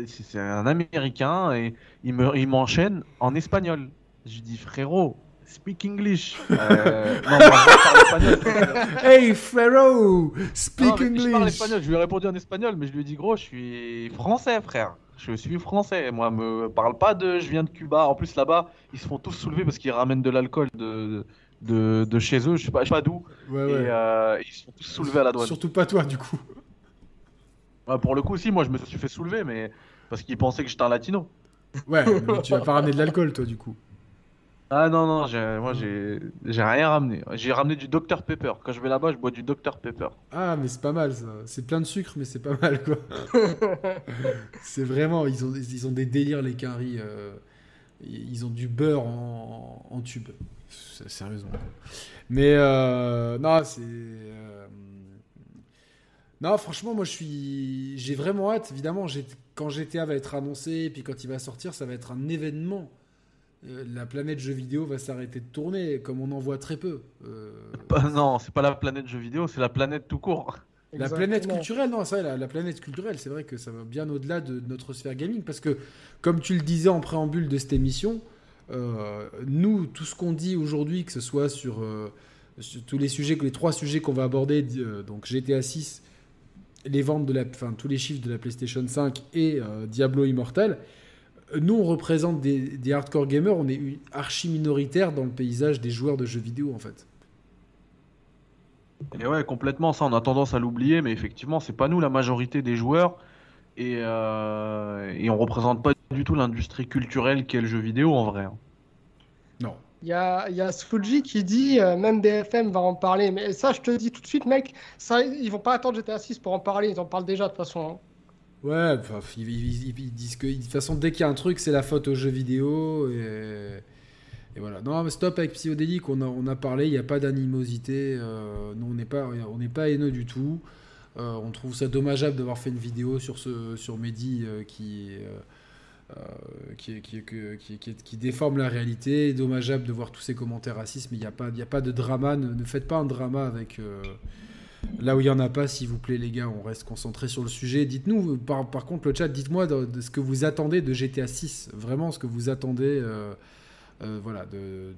c'est un américain et il m'enchaîne il en espagnol. Je lui dis frérot, speak English. Euh, non, espagnol. hey frérot, speak English. Je parle espagnol. Je lui ai répondu en espagnol, mais je lui ai dit gros, je suis français, frère je suis français. Moi, me parle pas de je viens de Cuba. En plus, là-bas, ils se font tous soulever parce qu'ils ramènent de l'alcool de, de, de, chez eux. Je sais pas, je sais pas d'où. et euh, ils se font tous soulever à la douane. Surtout pas toi, du coup. pour le coup, aussi, moi, je me suis fait soulever, mais parce qu'ils pensaient que j'étais un latino. Ouais, mais tu vas pas ramener de l'alcool, toi, du coup. Ah non, non, moi j'ai rien ramené. J'ai ramené du Dr Pepper. Quand je vais là-bas, je bois du Dr Pepper. Ah, mais c'est pas mal ça. C'est plein de sucre, mais c'est pas mal quoi. c'est vraiment, ils ont, ils ont des délires les caries. Euh, ils ont du beurre en, en tube. Sérieusement. Mais euh, non, c'est. Euh, non, franchement, moi je suis. J'ai vraiment hâte, évidemment. Quand GTA va être annoncé, et puis quand il va sortir, ça va être un événement la planète jeux vidéo va s'arrêter de tourner, comme on en voit très peu. Euh... non, c'est pas la planète jeux vidéo, c'est la planète tout court. La planète culturelle, non, c'est vrai, la, planète culturelle, c'est vrai que ça va bien au-delà de notre sphère gaming, parce que, comme tu le disais en préambule de cette émission, euh, nous, tout ce qu'on dit aujourd'hui, que ce soit sur, euh, tous les sujets, les trois sujets qu'on va aborder, donc GTA 6, les ventes de la, enfin, tous les chiffres de la PlayStation 5 et Diablo Immortal, nous, on représente des, hardcore gamers, on est archi minoritaire dans le paysage des joueurs de jeux vidéo, en fait. Et ouais, complètement, ça, on a tendance à l'oublier, mais effectivement, c'est pas nous la majorité des joueurs, et, euh, et on représente pas du tout l'industrie culturelle qu'est le jeu vidéo, en vrai. Hein. Non. Il y a, y a qui dit, euh, même BFM va en parler, mais ça, je te dis tout de suite, mec, ça, ils vont pas attendre GTA 6 pour en parler, ils en parlent déjà de toute façon. Hein. Ouais, ils, disent que de toute façon, dès qu'il y a un truc, c'est la faute aux jeux vidéo. Et, voilà. Non, stop avec Psychodélique, on a, parlé, il n'y a pas d'animosité. Euh, nous, on n'est pas, pas haineux du tout. Euh, on trouve ça dommageable d'avoir fait une vidéo sur, ce, sur Mehdi euh, qui, qui, qui, déforme la réalité. Dommageable de voir tous ces commentaires racistes, mais il n'y a, pas, a pas de drama. Ne, faites pas un drama avec Là où il n'y en a pas, s'il vous plaît, les gars, on reste concentré sur le sujet. Dites-nous, par, par contre, le chat, dites-moi de, de ce que vous attendez de GTA 6. Vraiment, ce que vous attendez euh, euh, voilà, de,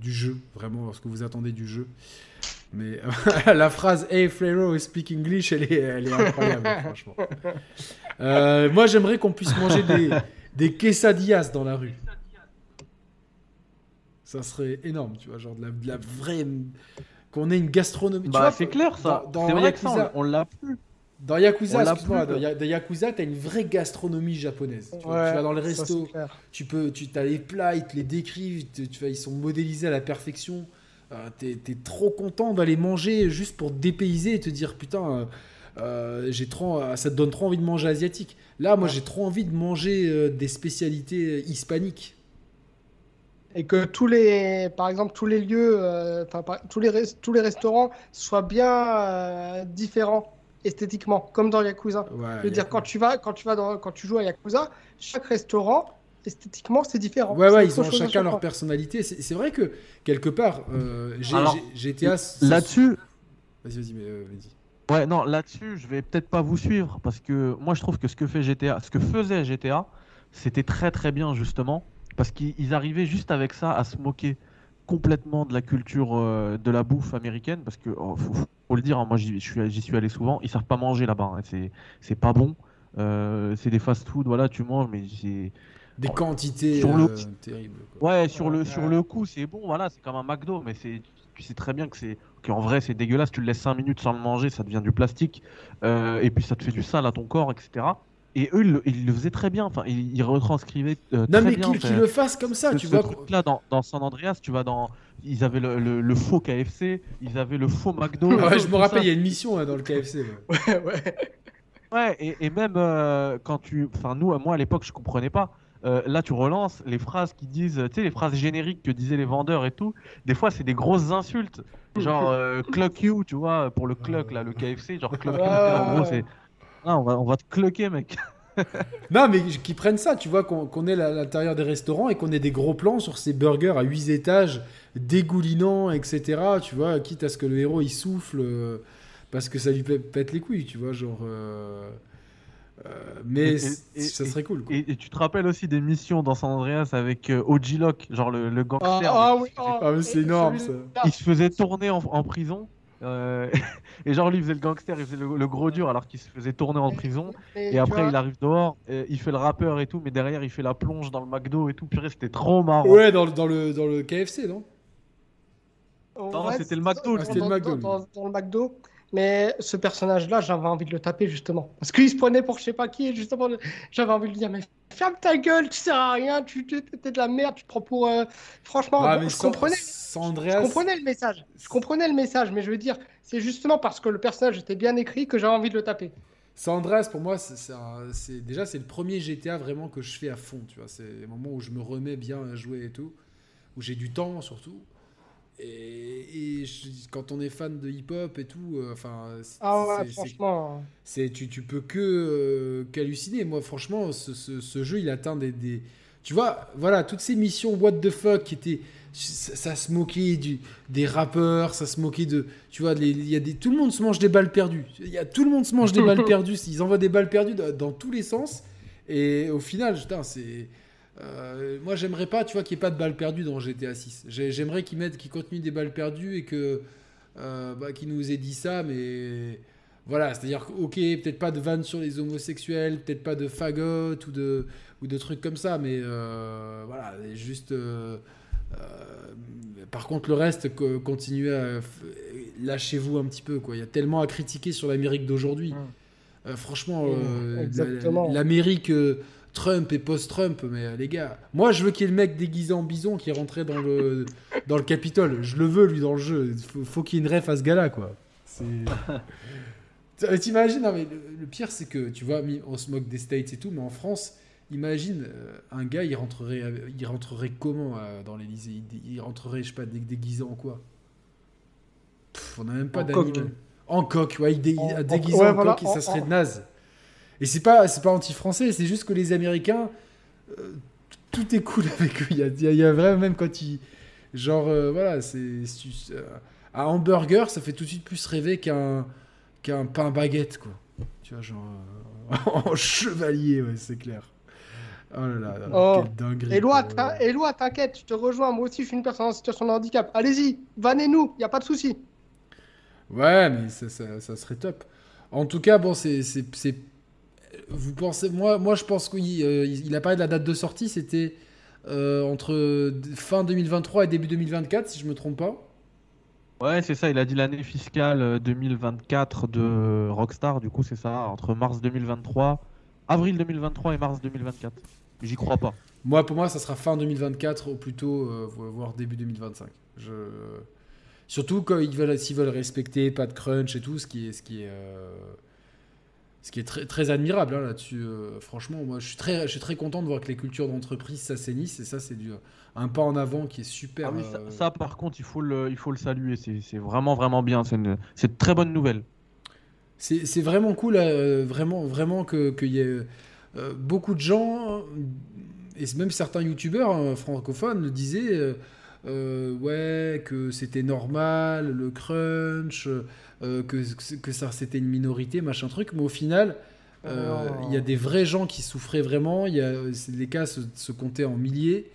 du jeu. Vraiment, ce que vous attendez du jeu. Mais la phrase Hey Frero, speak English, elle est, elle est incroyable, franchement. Euh, moi, j'aimerais qu'on puisse manger des, des quesadillas dans la rue. Ça serait énorme, tu vois, genre de la, de la vraie. Qu'on ait une gastronomie. Tu Bah, vois, c'est clair ça. dans- dans C'est vrai que ça, Yakuza- on, l'a plus. Dans Yakuza, excuse-moi, plus, dans, Ya- dans Yakuza, t'as une vraie gastronomie japonaise. Tu, vois, Ouais, tu vas dans le ça, resto, tu peux, tu as les plats, ils te les décrivent, tu, tu vois, ils sont modélisés à la perfection. Euh, T'es es trop content d'aller manger juste pour te dépayser et te dire putain, euh, euh, j'ai trop, euh, ça te donne trop envie de manger asiatique. Là, moi, Ouais. j'ai trop envie de manger euh, des spécialités hispaniques. Et que tous les, par exemple, tous les lieux, euh, par- tous les, res- tous les restaurants soient bien euh, différents esthétiquement, comme dans Yakuza. Ouais, Je veux dire, quand tu vas, quand tu vas dans, quand tu joues à Yakuza, chaque restaurant, esthétiquement, c'est différent. Ouais, ouais, ils ont chacun leur personnalité. C'est vrai que quelque part, euh, G- Alors, G- GTA. Là-dessus, Vas-y, vas-y, mais euh, vas-y. Ouais, non, là-dessus, je vais peut-être pas vous suivre parce que moi, je trouve que ce que fait GTA, ce que faisait GTA, c'était très très bien justement parce qu'ils ils arrivaient juste avec ça à se moquer complètement de la culture euh, de la bouffe américaine parce que oh, faut, faut le dire, hein, moi j'y suis, allé souvent, ils savent pas manger là-bas, hein, c'est c'est pas bon, Euh, c'est des fast-food, voilà, tu manges, mais c'est Des Oh, quantités sur le- euh, terribles. quoi. Ouais, sur le, Ouais. sur le coup, c'est bon, voilà, c'est comme un McDo, mais c'est, tu sais très bien que c'est, qu'en vrai, c'est dégueulasse. Tu le laisses 5 minutes sans le manger, ça devient du plastique, euh, et puis ça te fait du sale à ton corps, etc. Et eux, ils le, ils le faisaient très bien, enfin, ils, ils retranscrivaient euh, Non, très mais bien. qu'ils le fassent comme ça, ce, tu ce vois. truc-là dans, dans San Andreas, tu vas dans, ils avaient le, le- le faux KFC, ils avaient le faux McDo. Ouais, je me rappelle, il y a une mission hein, dans le KFC. ouais. Ouais, ouais. Et, et même euh, quand tu. Enfin, nous, moi à l'époque, je comprenais pas. Euh, là, tu relances les phrases qui disent, tu sais, les phrases génériques que disaient les vendeurs et tout. Des fois, c'est des grosses insultes. Genre, euh, clock you, tu vois, pour le clock, là, le KFC. Genre, clock you. Ouais, en gros, c'est. Ah, on va, on va te cloquer, mec. Non, mais qu'ils prennent ça, tu vois, qu'on est à l'intérieur des restaurants et qu'on ait des gros plans sur ces burgers à 8 étages, dégoulinants, etc. Tu vois, quitte à ce que le héros il souffle euh, parce que ça lui pè- pète les couilles, tu vois, genre. euh, euh, mais Et- c- et- ça serait cool. Quoi. Et, et tu te rappelles aussi des missions dans San Andreas avec euh, OG Lock, genre le, le Ah, gangster. ah oui, ah, Ah, mais c'est énorme, celui-là, Il se faisait tourner en, en prison. Euh, et genre, lui, il faisait le gangster, il faisait le, le gros dur alors qu'il se faisait tourner en prison. mais Et après, vois, il arrive dehors, il fait le rappeur et tout, mais derrière, il fait la plonge dans le McDo et tout. Purée, c'était trop marrant. Ouais, dans, le- dans, le, dans le KFC, non? En Non, c'était le McDo, c'était le McDo, Dans, dans- dans le McDo. Mais ce personnage-là, j'avais envie de le taper justement. Parce qu'il se prenait pour je sais pas qui, et justement, j'avais envie de lui dire Mais ferme ta gueule, tu sers à rien, tu t'es de la merde, tu te prends pour. euh, Franchement, Ah, bon, je, comprenais, je comprenais le message. Je comprenais le message, mais je veux dire, c'est justement parce que le personnage était bien écrit que j'avais envie de le taper. San Andreas, pour moi, c'est déjà c'est le premier GTA vraiment que je fais à fond. Tu vois, c'est le moment où je me remets bien à jouer et tout, où j'ai du temps surtout. Et, et je- quand on est fan de hip-hop et tout, euh, enfin, c'est- Ah ouais, franchement. c'est tu, tu peux que euh, qu'halluciner. Moi, franchement, ce, ce- ce jeu, il atteint des, des- Tu vois, voilà, toutes ces missions what the fuck qui étaient. Ça, ça se moquait du, des rappeurs, ça se moquait de. Tu vois, il y a des, tout le monde se mange des balles perdues. Il y a, tout le monde se mange des balles perdues. Ils envoient des balles perdues dans, dans tous les sens. Et au final, putain, c'est. Euh, moi, j'aimerais pas, tu vois, qu'il n'y ait pas de balles perdues dans GTA 6. J'ai- J'aimerais qu'ils mettent, qu'ils continuent des balles perdues et que. euh, bah, qu'ils nous aient dit ça, mais. Voilà, c'est-à-dire ok, peut-être pas de vannes sur les homosexuels, peut-être pas de fagots ou de, ou de trucs comme ça, mais euh, voilà, juste. par contre, le reste, co- continuez à. Lâchez-vous un petit peu, quoi. Il y a tellement à critiquer sur l'Amérique d'aujourd'hui. Mm. Euh, franchement, Mm, euh, la- l'Amérique Trump et post-Trump, mais euh, les gars, moi je veux qu'il y ait le mec déguisé en bison qui est rentré dans le, dans le Capitole. Je le veux, lui, dans le jeu. Faut, faut qu'il y ait une ref à ce gars-là, quoi. C'est. T- T'imagines, non, mais le, le pire, c'est que, tu vois, on se moque des States et tout, mais en France, imagine, euh, un gars, il rentrerait, euh, il rentrerait comment euh, dans l'Elysée il, il rentrerait, je sais pas, dé- déguisé en quoi? Pff, On n'a même pas d'animal. En coq, ouais, il, dé- En- il a en- déguisé ouais, en voilà, coq et ça serait en- naze. Et c'est pas, c'est pas anti-français, c'est juste que les Américains, euh, tout est cool avec eux. Il y a, il y il vraiment, même quand ils. Genre, euh, voilà, c'est. euh, un hamburger, ça fait tout de suite plus rêver qu'un qu'un pain baguette, quoi. Tu vois, genre. euh, en chevalier, ouais, c'est clair. Oh là là, là, Oh. quelle dinguerie. Éloi, t'inquiète, je te rejoins. Moi aussi, je suis une personne en situation de handicap. Allez-y, vannez-nous, y a pas de souci. Ouais, mais ça, ça- ça serait top. En tout cas, bon, c'est. Vous pensez. Moi, moi je pense qu'il euh, il a parlé de la date de sortie, c'était euh, entre fin 2023 et début 2024, si je me trompe pas. Ouais, c'est ça, il a dit l'année fiscale euh, 2024 de Rockstar, du coup c'est ça, entre mars 2023, avril 2023 et mars 2024. J'y crois pas. Moi, pour moi, ça sera fin 2024 ou plutôt euh, vo- voire début 2025. Je... Surtout quand ils veulent, s'ils veulent respecter pas de crunch et tout, ce qui est, ce qui est, euh, ce qui est très, très admirable hein, là-dessus. euh, franchement, moi, je suis très, je suis très content de voir que les cultures d'entreprise s'assainissent et ça, c'est du un pas en avant qui est super. Ah oui, ça, euh, ça, par contre, il faut le, il faut le saluer, c'est c'est vraiment vraiment bien, c'est une, c'est une très bonne nouvelle. C'est c'est vraiment cool, euh, vraiment, vraiment que- qu'il y ait beaucoup de gens, et même certains youtubeurs hein, francophones le disaient, ouais, que c'était normal, le crunch, euh, que, que ça c'était une minorité, machin truc, mais au final, euh, Oh. il y a des vrais gens qui souffraient vraiment, il y a, les cas se, se comptaient en milliers.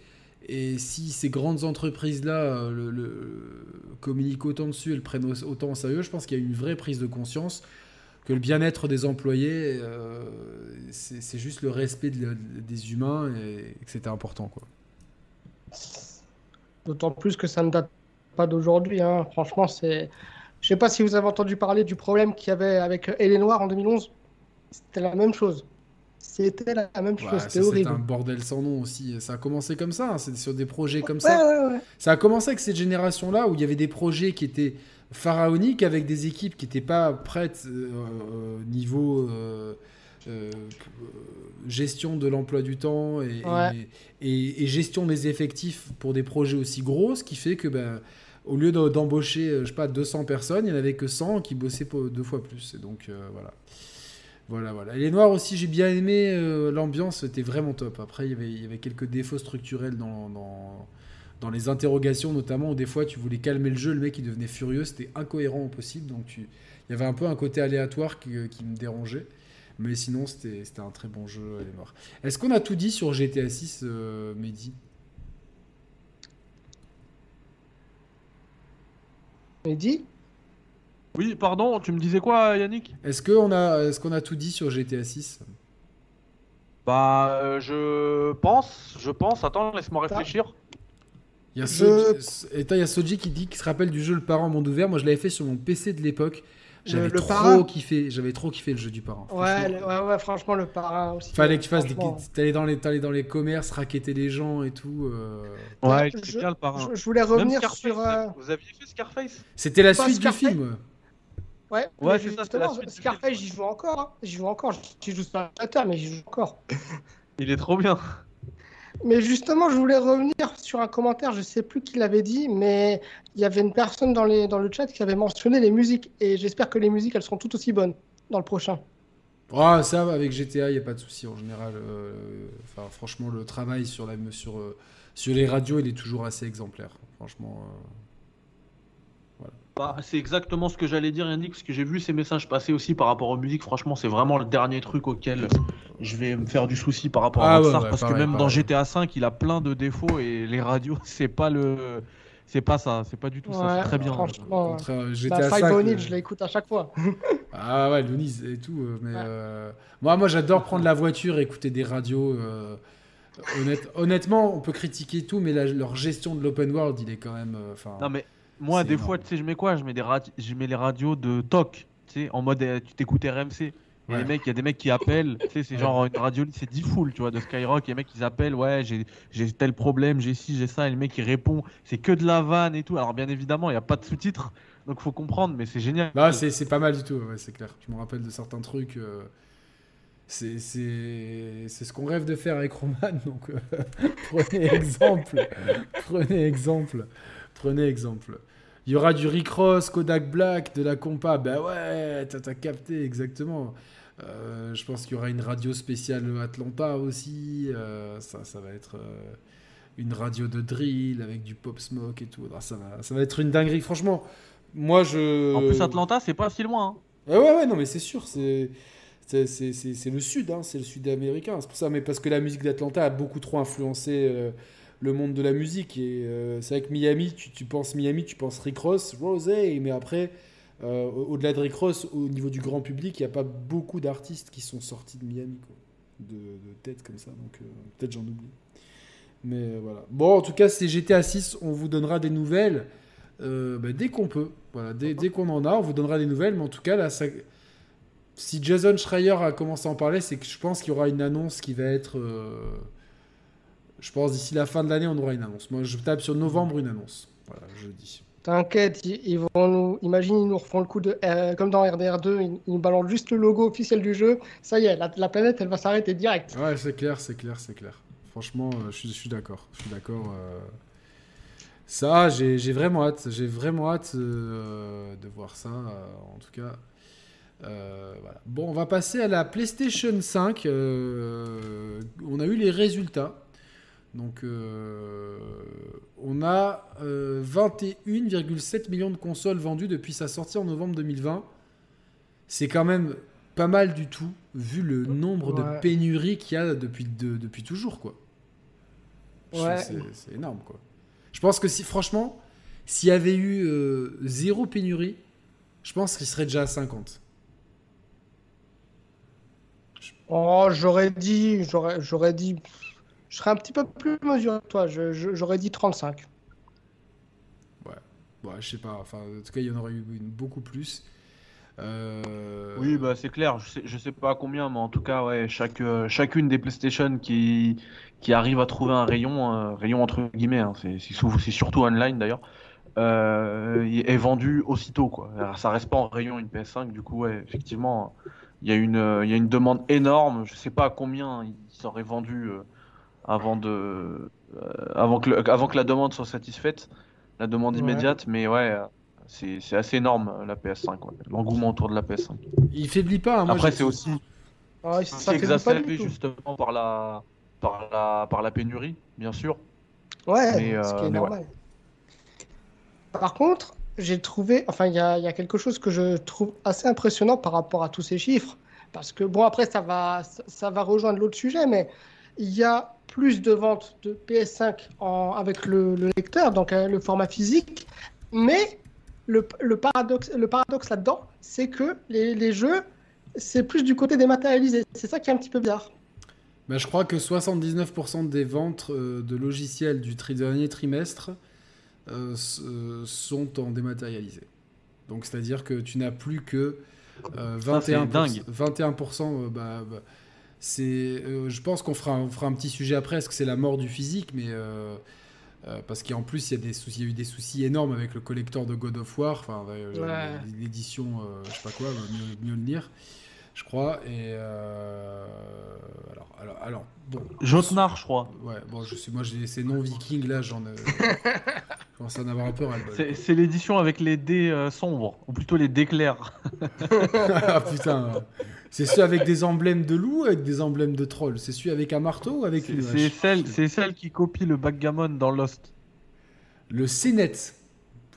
Et si ces grandes entreprises-là euh, le, le- communiquent autant dessus et le prennent au- autant au sérieux, je pense qu'il y a une vraie prise de conscience que le bien-être des employés, euh, c'est juste le respect de- des humains et, que c'était important. Quoi. D'autant plus que ça ne date pas d'aujourd'hui. hein. Franchement, c'est. Je sais pas si vous avez entendu parler du problème qu'il y avait avec Elle Noire en 2011. C'était la même chose. C'était la même chose. Ouais, C'était c'était horrible. un bordel sans nom aussi. Ça a commencé comme ça, hein, c'est sur des projets comme Ouais, ça. ouais. Ça a commencé avec cette génération-là où il y avait des projets qui étaient pharaoniques avec des équipes qui n'étaient pas prêtes euh, euh, niveau euh, euh, gestion de l'emploi du temps et, et- et- et gestion des effectifs pour des projets aussi gros, ce qui fait que ben, au lieu d'em- d'embaucher euh, je sais pas 200 personnes, il n'y en avait que 100 qui bossaient deux fois plus. Et donc euh, voilà. Voilà, voilà. Et les Noirs aussi, j'ai bien aimé euh, l'ambiance, c'était vraiment top. Après, il y avait, quelques défauts structurels dans, dans, les interrogations, notamment où des fois tu voulais calmer le jeu, le mec il devenait furieux, c'était incohérent au possible. Donc il y avait un peu un côté aléatoire qui, me dérangeait. Mais sinon, c'était un très bon jeu, les Noirs. Est-ce qu'on a tout dit sur GTA 6, euh, Mehdi? Dis, Oui, pardon, tu me disais quoi, Yannick? Est-ce qu'on a, est qu'on a tout dit sur GTA 6 Bah, euh, je pense, je pense. Attends, laisse-moi réfléchir. Il y a Je- Soji, et attends, il y a Soji qui dit qu'il se rappelle du jeu Le Parent Monde Ouvert. Moi, je l'avais fait sur mon PC de l'époque. J'avais trop Parrain kiffé. J'avais trop kiffé le jeu du Parent. ouais, le- ouais, ouais, franchement, le parrain aussi. Fallait que tu fasses des... T'allais dans, les... t'allais dans les commerces, raqueter les gens et tout. euh. Ouais, c'est bien le parrain. Je, je voulais revenir Scarface, sur. euh, Vous aviez fait Scarface? C'était la suite du film. Ouais, Ouais, c'est ça, la suite Scarface, j'y joue encore. hein. J'y joue encore. J'y joue sur Twitter, mais j'y joue encore. Il est trop bien. Mais justement, je voulais revenir sur un commentaire, je sais plus qui l'avait dit, mais il y avait une personne dans, les, dans le chat qui avait mentionné les musiques, et j'espère que les musiques, elles seront tout aussi bonnes dans le prochain. Ah, ça, avec GTA, il n'y a pas de souci en général. euh, franchement, le travail sur, la... euh, sur les radios, il est toujours assez exemplaire. Franchement. euh. Bah, c'est exactement ce que j'allais dire, Yannick, parce que j'ai vu ces messages passer aussi par rapport aux musiques. Franchement, c'est vraiment le dernier truc auquel je vais me faire du souci par rapport à Ah ouais, Rockstar, ouais, parce pareil, que même dans. GTA V, il a plein de défauts et les radios, c'est pas le, c'est pas ça, c'est pas du tout ça. C'est très bien. franchement. Bah, GTA Five 5. O'Neill, euh, je l'écoute à chaque fois. Ah ouais, Loonies et tout. euh, Mais Ouais. euh, moi, moi j'adore prendre la voiture et écouter des radios. euh, honnête- honnêtement, on peut critiquer tout, mais la- leur gestion de l'open world, il est quand même. euh, Enfin, Non mais moi, des énorme. fois, tu sais, je mets quoi? Je mets des je mets les radios de TOC, tu sais, en mode euh, tu t'écoutes RMC. Et Ouais. il y a des mecs qui appellent, tu sais, c'est genre une radio, c'est 10 full, tu vois, de Skyrock, et les mecs ils appellent, ouais, j'ai tel problème, j'ai ci, j'ai ça, et le mec il répond, c'est que de la vanne et tout. Alors bien évidemment, il n'y a pas de sous-titres, donc faut comprendre, mais c'est génial. Bah, c'est pas mal du tout, ouais, c'est clair. Je me rappelle de certains trucs. euh, c'est ce qu'on rêve de faire avec Roman, donc euh, prenez exemple. prenez exemple. Prenez exemple. Il y aura du Rick Ross, Kodak Black, de la compa. Bah ouais, t'as capté, exactement. Euh, je pense qu'il y aura une radio spéciale Atlanta aussi. euh, ça, ça va être euh, une radio de drill avec du pop smoke et tout. Ah, ça, va, ça va être une dinguerie. Franchement, moi je. En plus, Atlanta, c'est pas si loin. hein. Ouais, ouais, non, mais c'est sûr, c'est. Le sud, hein, c'est le sud américain. C'est pour ça, mais parce que la musique d'Atlanta a beaucoup trop influencé le monde de la musique. Et euh, c'est vrai que Miami, tu, tu penses Miami, tu penses Rick Ross, Rosé, mais après, euh, au- au-delà de Rick Ross, au niveau du grand public, il n'y a pas beaucoup d'artistes qui sont sortis de Miami. De, tête comme ça, donc euh, peut-être j'en oublie. Mais voilà. Bon, en tout cas, c'est GTA 6, on vous donnera des nouvelles bah, dès qu'on peut. Voilà, dès, dès qu'on en a, on vous donnera des nouvelles. Mais en tout cas, là, si Jason Schreier a commencé à en parler, c'est que je pense qu'il y aura une annonce qui va être. Je pense d'ici la fin de l'année, on aura une annonce. Moi, je tape sur novembre une annonce. Voilà, je dis. T'inquiète, ils, vont nous. Imagine, ils nous refont le coup de. euh, comme dans RDR2, ils, nous balancent juste le logo officiel du jeu. Ça y est, la, la planète, elle va s'arrêter direct. Ouais, c'est clair, c'est clair, c'est clair. Franchement, euh, je suis, d'accord. Je suis d'accord. euh. Ça, j'ai vraiment hâte. J'ai vraiment hâte euh, de voir ça. en tout cas. Euh, voilà. Bon, on va passer à la PlayStation 5. euh, on a eu les résultats. Donc, euh, on a euh, 21,7 millions de consoles vendues depuis sa sortie en novembre 2020. C'est quand même pas mal du tout, vu le nombre de pénuries qu'il y a depuis, de- depuis toujours, quoi. Ouais. C'est énorme, quoi. Je pense que si, franchement, s'il y avait eu euh, zéro pénurie, je pense qu'il serait déjà à 50. Oh, j'aurais dit. J'aurais dit. Je serais un petit peu plus mesuré que toi. je- je- J'aurais dit 35. Ouais, je sais pas. Enfin, en tout cas, il y en aurait eu une- beaucoup plus. Euh, Oui, bah c'est clair, je sais, je sais pas combien, mais en tout cas, ouais, chaque, euh, chacune des PlayStation qui, qui arrive à trouver un rayon, euh, rayon entre guillemets, hein, c'est c'est surtout online d'ailleurs, euh, est vendue aussitôt, quoi. Alors, ça reste pas en rayon une PS5, du coup, ouais, effectivement, il y a une, euh, il y a une demande énorme, je sais pas à combien ils seraient vendus euh, avant de, euh, avant que, le- avant que la demande soit satisfaite, la demande Ouais. immédiate, mais ouais. euh, C'est c'est assez énorme la PS5, ouais. l'engouement autour de la PS5. Il faiblit pas. hein, moi, Après, c'est aussi, Ah, ça exacerbé justement par la, par la, par la pénurie, bien sûr. Ouais, Mais, ce qui euh, est ouais. normal. Par contre, j'ai trouvé, enfin, il y a, il y a quelque chose que je trouve assez impressionnant par rapport à tous ces chiffres. Parce que, bon, après, ça va, ça, ça va rejoindre l'autre sujet, mais il y a plus de ventes de PS5 en- avec le, le lecteur, donc euh, le format physique. Mais le, le paradoxe, le paradoxe là-dedans, c'est que les, les jeux, c'est plus du côté dématérialisé. C'est ça qui est un petit peu bizarre. Bah, je crois que 79% des ventes euh, de logiciels du tri- dernier trimestre euh, euh, sont en dématérialisé. Donc, c'est-à-dire que tu n'as plus que euh, Ça, c'est 21%. dingue. 21% euh, bah, bah, c'est, euh, je pense qu'on fera, un- on fera un petit sujet après, est-ce que c'est la mort du physique Mais euh, euh, parce qu'en plus, il y, a des soucis, il y a eu des soucis énormes avec le collector de God of War, enfin, Ouais. l'édition, je sais pas quoi, mieux, mieux le lire, je crois. Et euh, alors, alors, alors, bon. Jotnar, je crois. Ouais, bon, je suis, moi, j'ai ces noms vikings là, j'en ai. je commence à en avoir un peu. C'est l'édition avec les dés euh, sombres, ou plutôt les dés clairs. ah putain, c'est celui avec des emblèmes de loup ou avec des emblèmes de troll C'est celui avec un marteau ou avec C'est une c'est celle, celle qui copie le backgammon dans Lost. Le CNET,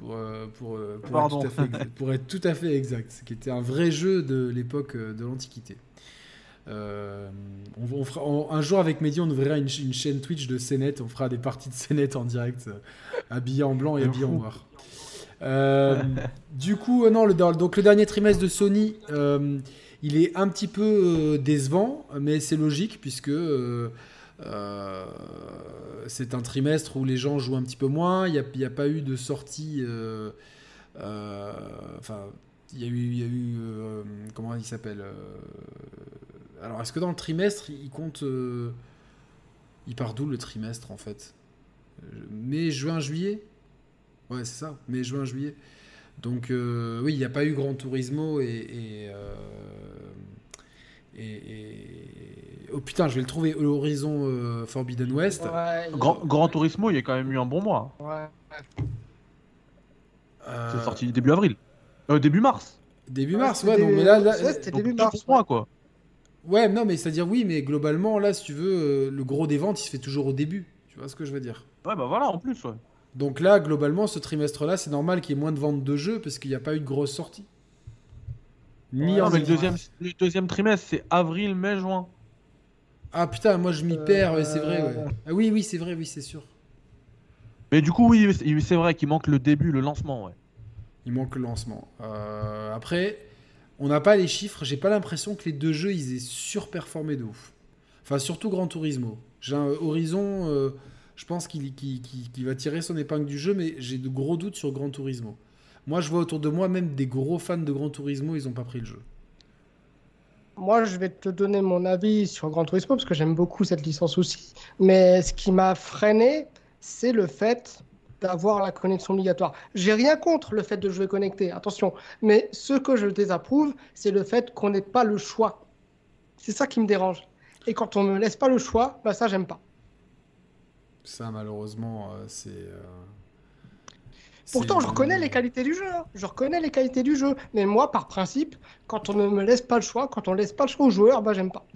pour, euh, pour, euh, pour, être tout à fait exact, pour être tout à fait exact, qui était un vrai jeu de l'époque euh, de l'Antiquité. Euh, on, on fera, on- un jour avec Mehdi, on ouvrira une, ch- une chaîne Twitch de CNET, on fera des parties de CNET en direct, euh, habillés en blanc et De habillés en noir. Euh, du coup, non, le, donc le dernier trimestre de Sony, euh, il est un petit peu décevant, mais c'est logique puisque euh, c'est un trimestre où les gens jouent un petit peu moins. Il n'y a, pas eu de sortie. euh, euh, Enfin, il y a eu, comment il s'appelle Alors, est-ce que dans le trimestre, il compte Il part d'où le trimestre en fait? Mai, juin, juillet? Ouais, c'est ça. Mai, juin, juillet. Donc, oui, il n'y a pas eu Grand Turismo et- Oh putain, je vais le trouver. Horizon euh, Forbidden West. Ouais, il- Grand, Grand Turismo, il y a quand même eu un bon mois. ouais. Euh, C'est sorti début avril. Euh, début mars. Début mars, ouais. début- non, mais là, là- ouais, c'était Donc début mars. mois, quoi. ouais, non, mais c'est-à-dire oui, mais globalement, là, si tu veux, euh, le gros des ventes, il se fait toujours au début. Tu vois ce que je veux dire? Ouais, bah voilà, en plus, ouais. Donc là, globalement, ce trimestre-là, c'est normal qu'il y ait moins de ventes de jeux parce qu'il n'y a pas eu de grosse sortie. Ni Ouais, en Non, mais le c'est deuxième, le deuxième trimestre, c'est avril, mai, juin. Ah putain, moi je m'y perds, ouais, c'est vrai. ouais. Euh. Ah oui, oui, c'est vrai, oui, c'est sûr. Mais du coup, oui, c'est- vrai qu'il manque le début, le lancement, ouais. Il manque le lancement. Euh, après, on n'a pas les chiffres. J'ai pas l'impression que les deux jeux ils aient surperformé de ouf. Enfin, surtout Gran Turismo. J'ai un Horizon, euh, je pense qu'il va tirer son épingle du jeu, mais j'ai de gros doutes sur Gran Turismo. Moi, je vois autour de moi même des gros fans de Gran Turismo, ils ont pas pris le jeu. Moi, je vais te donner mon avis sur Gran Turismo parce que j'aime beaucoup cette licence aussi. Mais ce qui m'a freiné, c'est le fait d'avoir la connexion obligatoire. J'ai rien contre le fait de jouer connecté, attention. Mais ce que je désapprouve, c'est le fait qu'on n'ait pas le choix. C'est ça qui me dérange. Et quand on me laisse pas le choix, bah ça, j'aime pas. Ça, malheureusement, euh, c'est. Pourtant, je reconnais les qualités du jeu. hein. Je reconnais les qualités du jeu. Mais moi, par principe, quand on ne me laisse pas le choix, quand on laisse pas le choix aux joueurs, bah j'aime pas.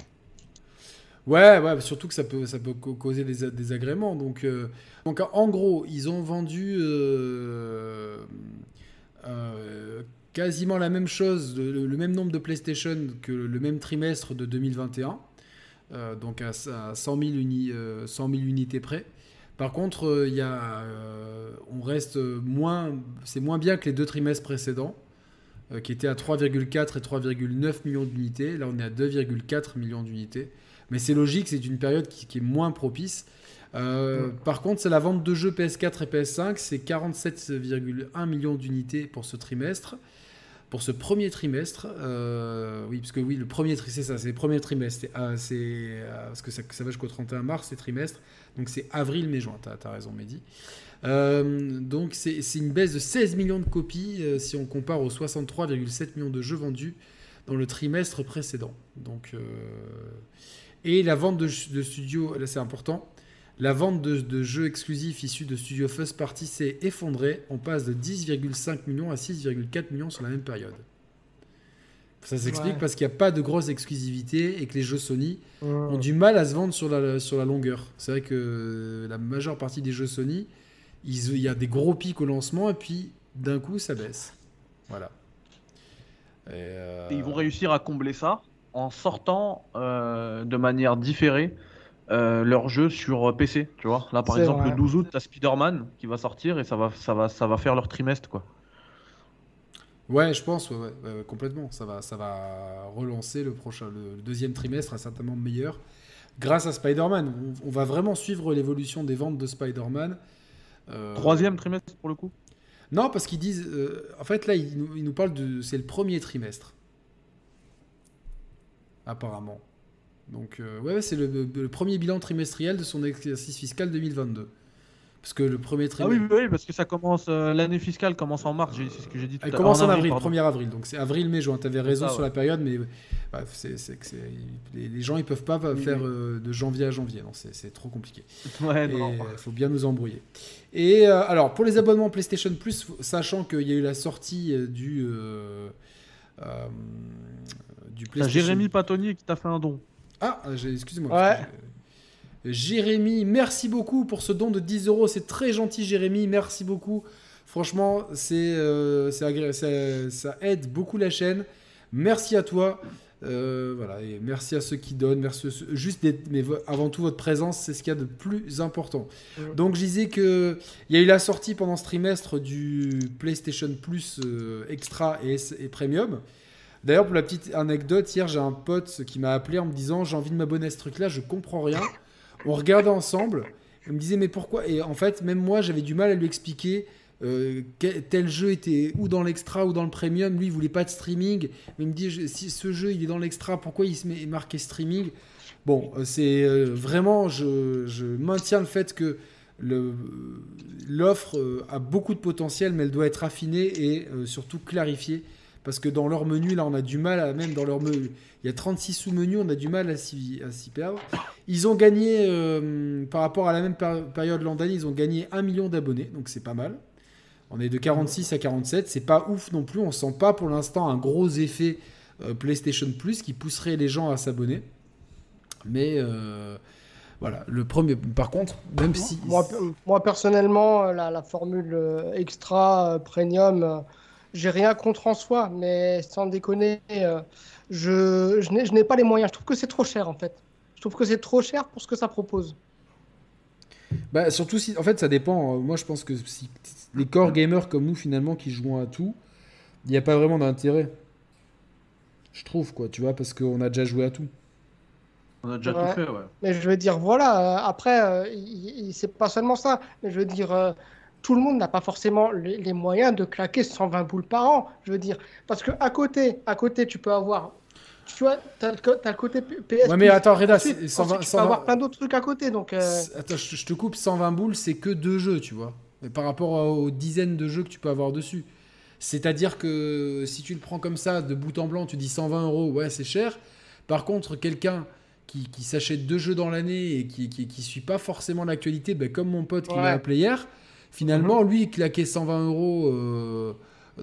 Ouais, ouais, surtout que ça peut, ça peut ca- causer des désagréments. Donc, euh, donc, en gros, ils ont vendu euh, euh, quasiment la même chose, le, le même nombre de PlayStation que le même trimestre de 2021. euh, donc à, à 100, 000 uni- euh, 100 000 unités près. Par contre, euh, il y a, euh, on reste moins, c'est moins bien que les deux trimestres précédents, euh, qui étaient à 3,4 et 3,9 millions d'unités. Là, on est à 2,4 millions d'unités. Mais c'est logique, c'est une période qui, qui est moins propice. Euh, Par contre, c'est la vente de jeux PS4 et PS5, c'est 47,1 millions d'unités pour ce trimestre. Pour ce premier trimestre, euh, oui, parce que oui, le premier trimestre, c'est ça, c'est le premier trimestre. C'est, c'est, parce que ça, ça va jusqu'au 31 mars, ces trimestres. Donc c'est avril, mai, juin. T'as, t'as raison, Mehdi. Euh, donc c'est, une baisse de 16 millions de copies euh, si on compare aux 63,7 millions de jeux vendus dans le trimestre précédent. Donc, euh, et la vente de, de studios, là c'est important, la vente de, de jeux exclusifs issus de studios first party s'est effondrée. On passe de 10,5 millions à 6,4 millions sur la même période. Ça s'explique Ouais. parce qu'il n'y a pas de grosse exclusivité et que les jeux Sony Mmh. ont du mal à se vendre sur la, sur la longueur. C'est vrai que la majeure partie des jeux Sony, ils- il y a des gros pics au lancement et puis d'un coup ça baisse. Voilà. Et, euh, Et ils vont réussir à combler ça en sortant euh, de manière différée euh, leur jeu sur PC, tu vois. Là, par exemple, vrai. le 12 août, t'as Spider-Man qui va sortir et ça va, ça va, ça va faire leur trimestre, quoi. Ouais, je pense, ouais, ouais, complètement. Ça va, ça va relancer le prochain, le, deuxième trimestre sera certainement meilleur grâce à Spider-Man. On, on va vraiment suivre l'évolution des ventes de Spider-Man. Euh, Troisième trimestre pour le coup? Non, parce qu'ils disent, euh, en fait là, ils nous, ils nous parlent de, c'est le premier trimestre, apparemment. Donc euh, ouais, c'est le premier bilan trimestriel de son exercice fiscal 2022. Parce que le premier Ah trimestre, oui, oui, oui, parce que ça commence, euh, l'année fiscale commence en mars, c'est ce que j'ai dit tout à Elle commence en avril, pardon. 1er avril. Donc c'est avril, mai, juin. Tu avais raison ça, sur ouais. la période, mais bah, que c'est- les, les gens ils peuvent pas Oui, faire oui. euh, de janvier à janvier. Non, c'est, trop compliqué. Ouais, il faut bien nous embrouiller. Et euh, alors, pour les abonnements PlayStation Plus, sachant qu'il y a eu la sortie du, du T'as PlayStation... Jérémy Patonier qui t'a fait un don. Ah, excusez-moi. Ouais. Jérémy, merci beaucoup pour ce don de 10 euros. C'est très gentil, Jérémy. Merci beaucoup. Franchement, c'est, euh, ça, ça aide beaucoup la chaîne. Merci à toi. Euh, voilà, et merci à ceux qui donnent. Merci, juste mais avant tout, votre présence, c'est ce qu'il y a de plus important. Donc, je disais que il y a eu la sortie pendant ce trimestre du PlayStation Plus euh, Extra et, et Premium. D'ailleurs, pour la petite anecdote, hier, j'ai un pote qui m'a appelé en me disant J'ai envie de m'abonner à ce truc-là, je comprends rien. On regardait ensemble. Il me disait Mais pourquoi Et en fait, même moi, j'avais du mal à lui expliquer euh, quel- tel jeu était ou dans l'extra ou dans le premium. Lui, il voulait pas de streaming. Mais il me dit je- Si ce jeu, il est dans l'extra, pourquoi il se met marqué streaming? Bon, euh, c'est euh, vraiment, je, je maintiens le fait que l'offre a beaucoup de potentiel, mais elle doit être affinée et surtout clarifiée. Parce que dans leur menu, là, on a du mal, à, même dans leur menu, il y a 36 sous-menus, on a du mal à s'y perdre. Ils ont gagné, euh, par rapport à la même péri- période l'an dernier, ils ont gagné 1 million d'abonnés, donc c'est pas mal. On est de 46 à 47, c'est pas ouf non plus, on sent pas pour l'instant un gros effet euh, PlayStation Plus qui pousserait les gens à s'abonner. Mais euh, voilà, le premier, par contre, même si... Moi, pe- moi, personnellement, la, la formule extra premium, j'ai rien contre en soi, mais sans déconner, euh, je, je n'ai pas les moyens. Je trouve que c'est trop cher en fait. Je trouve que c'est trop cher pour ce que ça propose. Bah, surtout si, en fait, ça dépend. Moi, je pense que si les core gamers comme nous, finalement, qui jouons à tout, il n'y a pas vraiment d'intérêt. Je trouve, quoi, tu vois, parce qu'on a déjà joué à tout. On a déjà tout fait, ouais. Mais je veux dire, voilà, euh, après, euh, c'est pas seulement ça, mais je veux dire, euh, tout le monde n'a pas forcément les, moyens de claquer 120 boules par an, je veux dire. Parce que à côté, à côté, tu peux avoir tu vois, t'as as le côté PS. Ouais, mais attends, Reda, 120, tu peux avoir plein d'autres trucs à côté. Donc, Attends, je, te coupe, 120 boules, c'est que deux jeux, tu vois. Mais par rapport aux dizaines de jeux que tu peux avoir dessus. C'est-à-dire que si tu le prends comme ça, de bout en blanc, tu dis 120 euros, ouais, c'est cher. Par contre, quelqu'un qui, s'achète deux jeux dans l'année et qui, qui, suit pas forcément l'actualité, ben, comme mon pote qui m'a appelé hier, finalement, mhm. lui, il claquait 120 euros euh,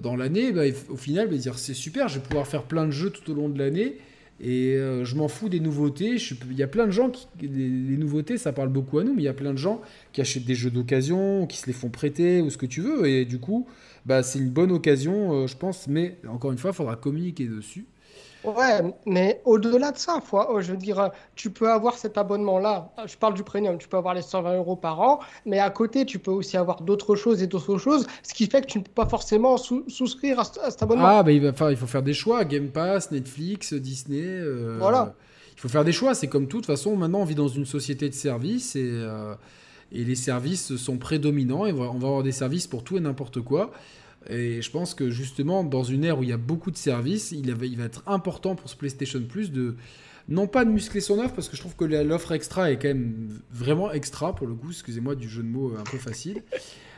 dans l'année, ben, au final, il va dire c'est super, je vais pouvoir faire plein de jeux tout au long de l'année. Et euh, je m'en fous des nouveautés. Il y a plein de gens qui. Les, les, nouveautés, ça parle beaucoup à nous, mais il y a plein de gens qui achètent des jeux d'occasion, qui se les font prêter ou ce que tu veux. Et du coup, bah, c'est une bonne occasion, euh, je pense. Mais encore une fois, il faudra communiquer dessus. Ouais, mais au-delà de ça, oh, je veux dire, tu peux avoir cet abonnement-là. Je parle du premium, tu peux avoir les 120 euros par an, mais à côté, tu peux aussi avoir d'autres choses et d'autres choses, ce qui fait que tu ne peux pas forcément souscrire à, cet abonnement. Ah, bah, il, va, il faut faire des choix Game Pass, Netflix, Disney. Euh, voilà. Il faut faire des choix. C'est comme tout. De toute façon, maintenant, on vit dans une société de services et. Euh, et les services sont prédominants et on va avoir des services pour tout et n'importe quoi. Et je pense que justement, dans une ère où il y a beaucoup de services, il, va, il va être important pour ce PlayStation Plus de non pas de muscler son offre, parce que je trouve que l'offre extra est quand même vraiment extra pour le coup, excusez-moi du jeu de mots un peu facile.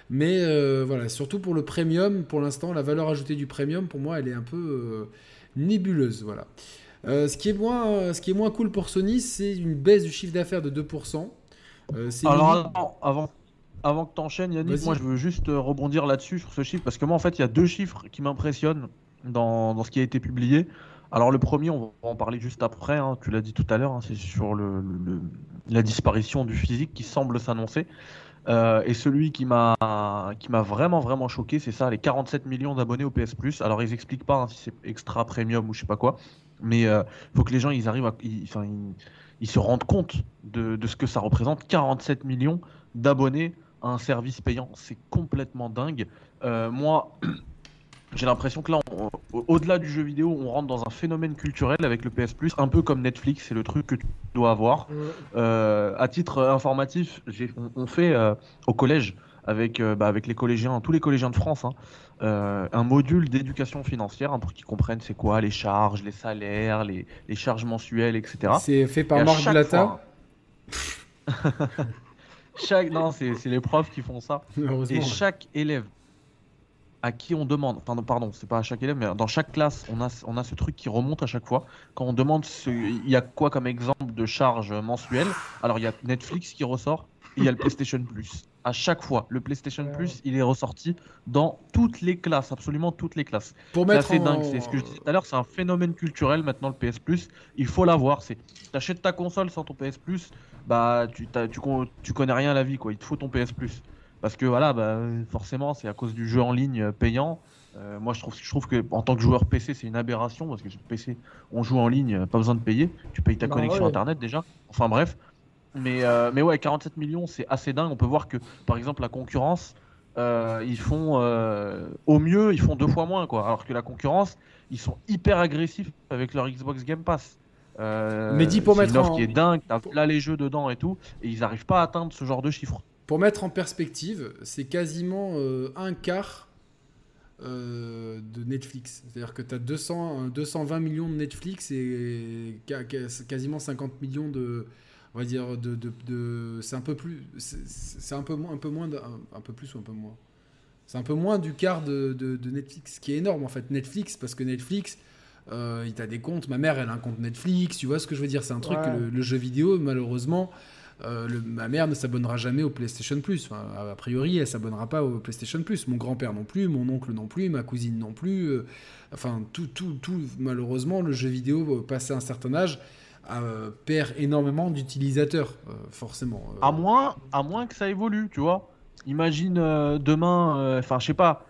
Mais euh, voilà, surtout pour le premium, pour l'instant, la valeur ajoutée du premium, pour moi, elle est un peu euh, nébuleuse. Voilà. Euh, ce, qui est moins, ce qui est moins cool pour Sony, c'est une baisse du chiffre d'affaires de 2%. Alors, avant, avant que tu enchaînes, Yannick, moi je veux juste euh, rebondir là-dessus, sur ce chiffre, parce que moi en fait il y a deux chiffres qui m'impressionnent dans, ce qui a été publié. Alors le premier, on va en parler juste après, hein, tu l'as dit tout à l'heure, hein, c'est sur le, la disparition du physique qui semble s'annoncer. Euh, et celui qui m'a vraiment vraiment choqué, c'est ça, les 47 millions d'abonnés au PS Plus. Alors ils expliquent pas hein, si c'est extra premium ou je sais pas quoi, mais il euh, faut que les gens ils arrivent à ils, ils, se rendent compte de, de, ce que ça représente 47 millions d'abonnés un service payant. C'est complètement dingue. Euh, moi, j'ai l'impression que là, au-delà du jeu vidéo, on rentre dans un phénomène culturel avec le PS Plus, un peu comme Netflix, c'est le truc que tu dois avoir. Euh, à titre informatif, on, on, fait euh, au collège avec, bah, avec les collégiens, tous les collégiens de France, hein, un module d'éducation financière hein, pour qu'ils comprennent c'est quoi les charges, les salaires, les, les charges mensuelles, etc. C'est fait par Marc Blatin. chaque... Non, c'est les profs qui font ça. Et chaque élève à qui on demande, enfin, pardon, c'est pas à chaque élève, mais dans chaque classe, on a, on a ce truc qui remonte à chaque fois. Quand on demande il y a quoi comme exemple de charge mensuelle, alors il y a Netflix qui ressort, et il y a le PlayStation Plus. À chaque fois, le PlayStation Plus, il est ressorti dans toutes les classes, absolument toutes les classes. Pour mettre c'est dingue, c'est ce que je disais tout à l'heure, c'est un phénomène culturel maintenant le PS Plus. Il faut l'avoir. C'est, t'achètes ta console sans ton PS Plus, bah tu, tu, tu, connais rien à la vie quoi. Il te faut ton PS Plus parce que voilà, bah, forcément c'est à cause du jeu en ligne euh, payant. Euh, moi je trouve, je trouve que en tant que joueur PC c'est une aberration parce que sur PC on joue en ligne, pas besoin de payer. Tu payes ta bah connexion internet déjà. Enfin bref. Mais, euh, mais ouais, 47 millions c'est assez dingue. On peut voir que par exemple la concurrence. ils font au mieux ils font deux fois moins quoi alors que la concurrence ils sont hyper agressifs avec leur Xbox Game Pass euh, mais dis pour mettre une offre qui est dingue, t'as là les jeux dedans et tout, et ils n'arrivent pas à atteindre ce genre de chiffres. Pour mettre en perspective, c'est quasiment euh, un quart euh, de Netflix. C'est-à-dire que tu as 200, 220 millions de Netflix et quasiment 50 millions de. On va dire de. de, c'est un peu plus. C'est un peu moins. Un peu, moins un, peu plus ou un peu moins? C'est un peu moins du quart de, de, Netflix, ce qui est énorme en fait. Netflix, parce que Netflix, euh, il t'a des comptes. Ma mère, elle a un compte Netflix. Tu vois ce que je veux dire? C'est un truc le, jeu vidéo, malheureusement, euh, ma mère ne s'abonnera jamais au PlayStation Plus. a priori, elle s'abonnera pas au PlayStation Plus. Mon grand-père non plus, mon oncle non plus, ma cousine non plus. Euh, enfin, tout, tout, tout. Malheureusement, le jeu vidéo, passé un certain âge, perd énormément d'utilisateurs, forcément. À moins, à moins que ça évolue, tu vois. Imagine demain, enfin, je sais pas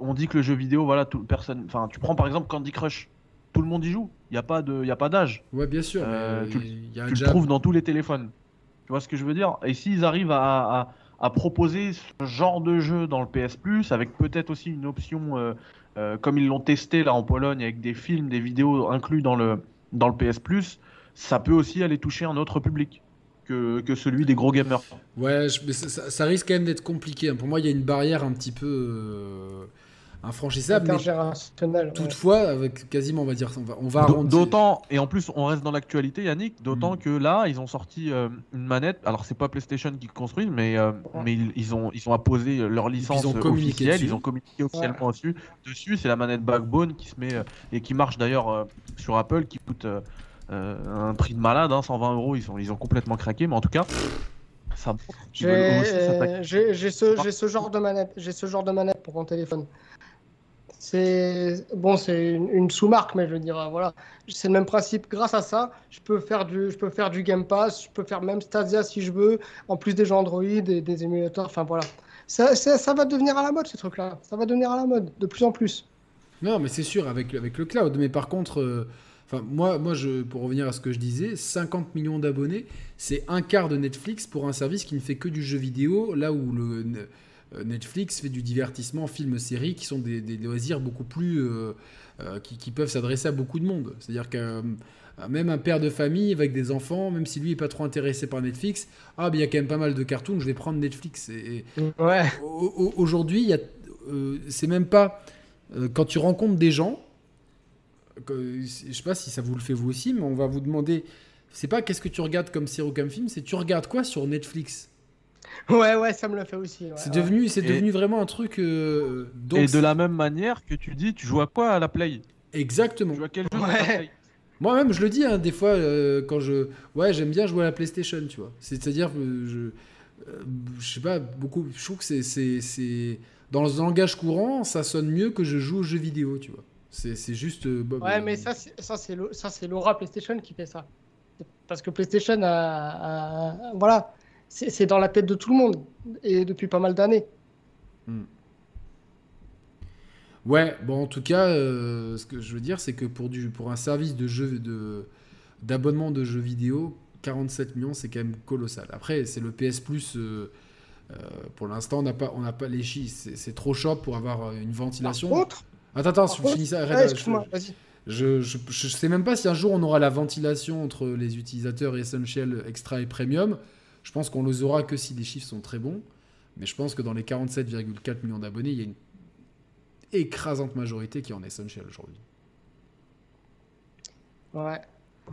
on dit que le jeu vidéo, voilà, tout, personne. Enfin, tu prends par exemple Candy Crush. Tout le monde y joue. Il n'y a pas de, il y a pas d'âge. Ouais, bien sûr. Euh, mais tu- y a Tu déjà- le trouves dans tous les téléphones. Tu vois ce que je veux dire? Et s'ils arrivent à, à- à proposer ce genre de jeu dans le PS Plus, avec peut-être aussi une option, euh, euh, comme ils l'ont testé là en Pologne, avec des films, des vidéos inclus dans le, dans le PS Plus, ça peut aussi aller toucher un autre public que, que celui des gros gamers. Ouais, je- mais ça, ça- ça risque quand même d'être compliqué. hein. Pour moi, il y a une barrière un petit peu euh, infranchissable. Mais ouais. toutefois, avec quasiment, on va dire, on va, on va D'au- arrondir- D'autant, et en plus on reste dans l'actualité Yannick, d'autant Mm. que là ils ont sorti euh, une manette, alors c'est pas PlayStation qui construit, mais, euh, Ouais. mais ils, ils ont, ils ont apposé leur licence ils ont communiqué officielle, dessus. ils ont communiqué officiellement dessus. Dessus c'est la manette Backbone qui se met, euh, et qui marche d'ailleurs euh, sur Apple, qui coûte un prix de malade, hein, 120 euros, ils, sont, ils ont complètement craqué, mais en tout cas, ça J'ai euh, j'ai- ce, j'ai ce genre de manette. J'ai ce genre de manette pour mon téléphone. C'est bon, c'est une, une sous-marque, mais je veux dire, euh, voilà, c'est le même principe. Grâce à ça, je peux faire du, je peux faire du Game Pass, je peux faire même Stadia si je veux, en plus des jeux Android et des émulateurs. Enfin voilà, ça, ça, ça va devenir à la mode ces trucs-là. Ça va devenir à la mode de plus en plus. Non, mais c'est sûr, avec, avec le cloud. Mais par contre, euh, enfin, moi, moi je, pour revenir à ce que je disais, 50 millions d'abonnés, c'est un quart de Netflix pour un service qui ne fait que du jeu vidéo, là où le, euh, Netflix fait du divertissement, films, séries, qui sont des, des loisirs beaucoup plus. euh, euh, qui, qui peuvent s'adresser à beaucoup de monde. C'est-à-dire que euh, même un père de famille avec des enfants, même si lui est pas trop intéressé par Netflix, ah, ben il y a quand même pas mal de cartoons, je vais prendre Netflix. Et, et- Ouais. au- au- Aujourd'hui, c'est même pas quand tu rencontres des gens. Que- je sais pas si ça vous le fait vous aussi, mais on va vous demander. C'est pas qu'est-ce que tu regardes comme série ou comme film, c'est tu regardes quoi sur Netflix? Ouais, ouais, ça me le fait aussi. ouais, C'est ouais. devenu, c'est devenu vraiment un truc. euh, donc Et de la même manière que tu dis, tu joues à quoi à la Play? Exactement. Tu joues à quel jeu Ouais. sur la Play? Moi-même, je le dis hein, des fois euh, quand je, ouais, j'aime bien jouer à la PlayStation, tu vois. C'est-à-dire, que je, euh, je sais pas, beaucoup. Je trouve que c'est, c'est, c'est dans le langage courant, ça sonne mieux que je joue aux jeux vidéo, tu vois. C'est, c'est juste. euh, bah, Ouais, bah, mais ça, c'est- ça c'est l'au- ça, c'est l'aura PlayStation qui fait ça. Parce que PlayStation, a, a- voilà, c'est c'est dans la tête de tout le monde et depuis pas mal d'années. Ouais, bon, en tout cas, euh, ce que je veux dire, c'est que pour, du, pour un service de jeu, de, d'abonnement de jeux vidéo, 47 millions, c'est quand même colossal. Après, c'est le PS Plus. euh, euh, pour l'instant, on n'a pas, on n'a pas les chiffres. C'est, trop short pour avoir une Par ventilation. contre, Attends, attends, je contre- finis ça. Ouais, arrête, je- excuse-moi, vas-y. Je, je, je sais même pas si un jour on aura la ventilation entre les utilisateurs Essential, Extra et Premium. Je pense qu'on les aura que si les chiffres sont très bons. Mais je pense que dans les 47,4 millions d'abonnés, il y a une écrasante majorité qui est en Essential aujourd'hui. Ouais.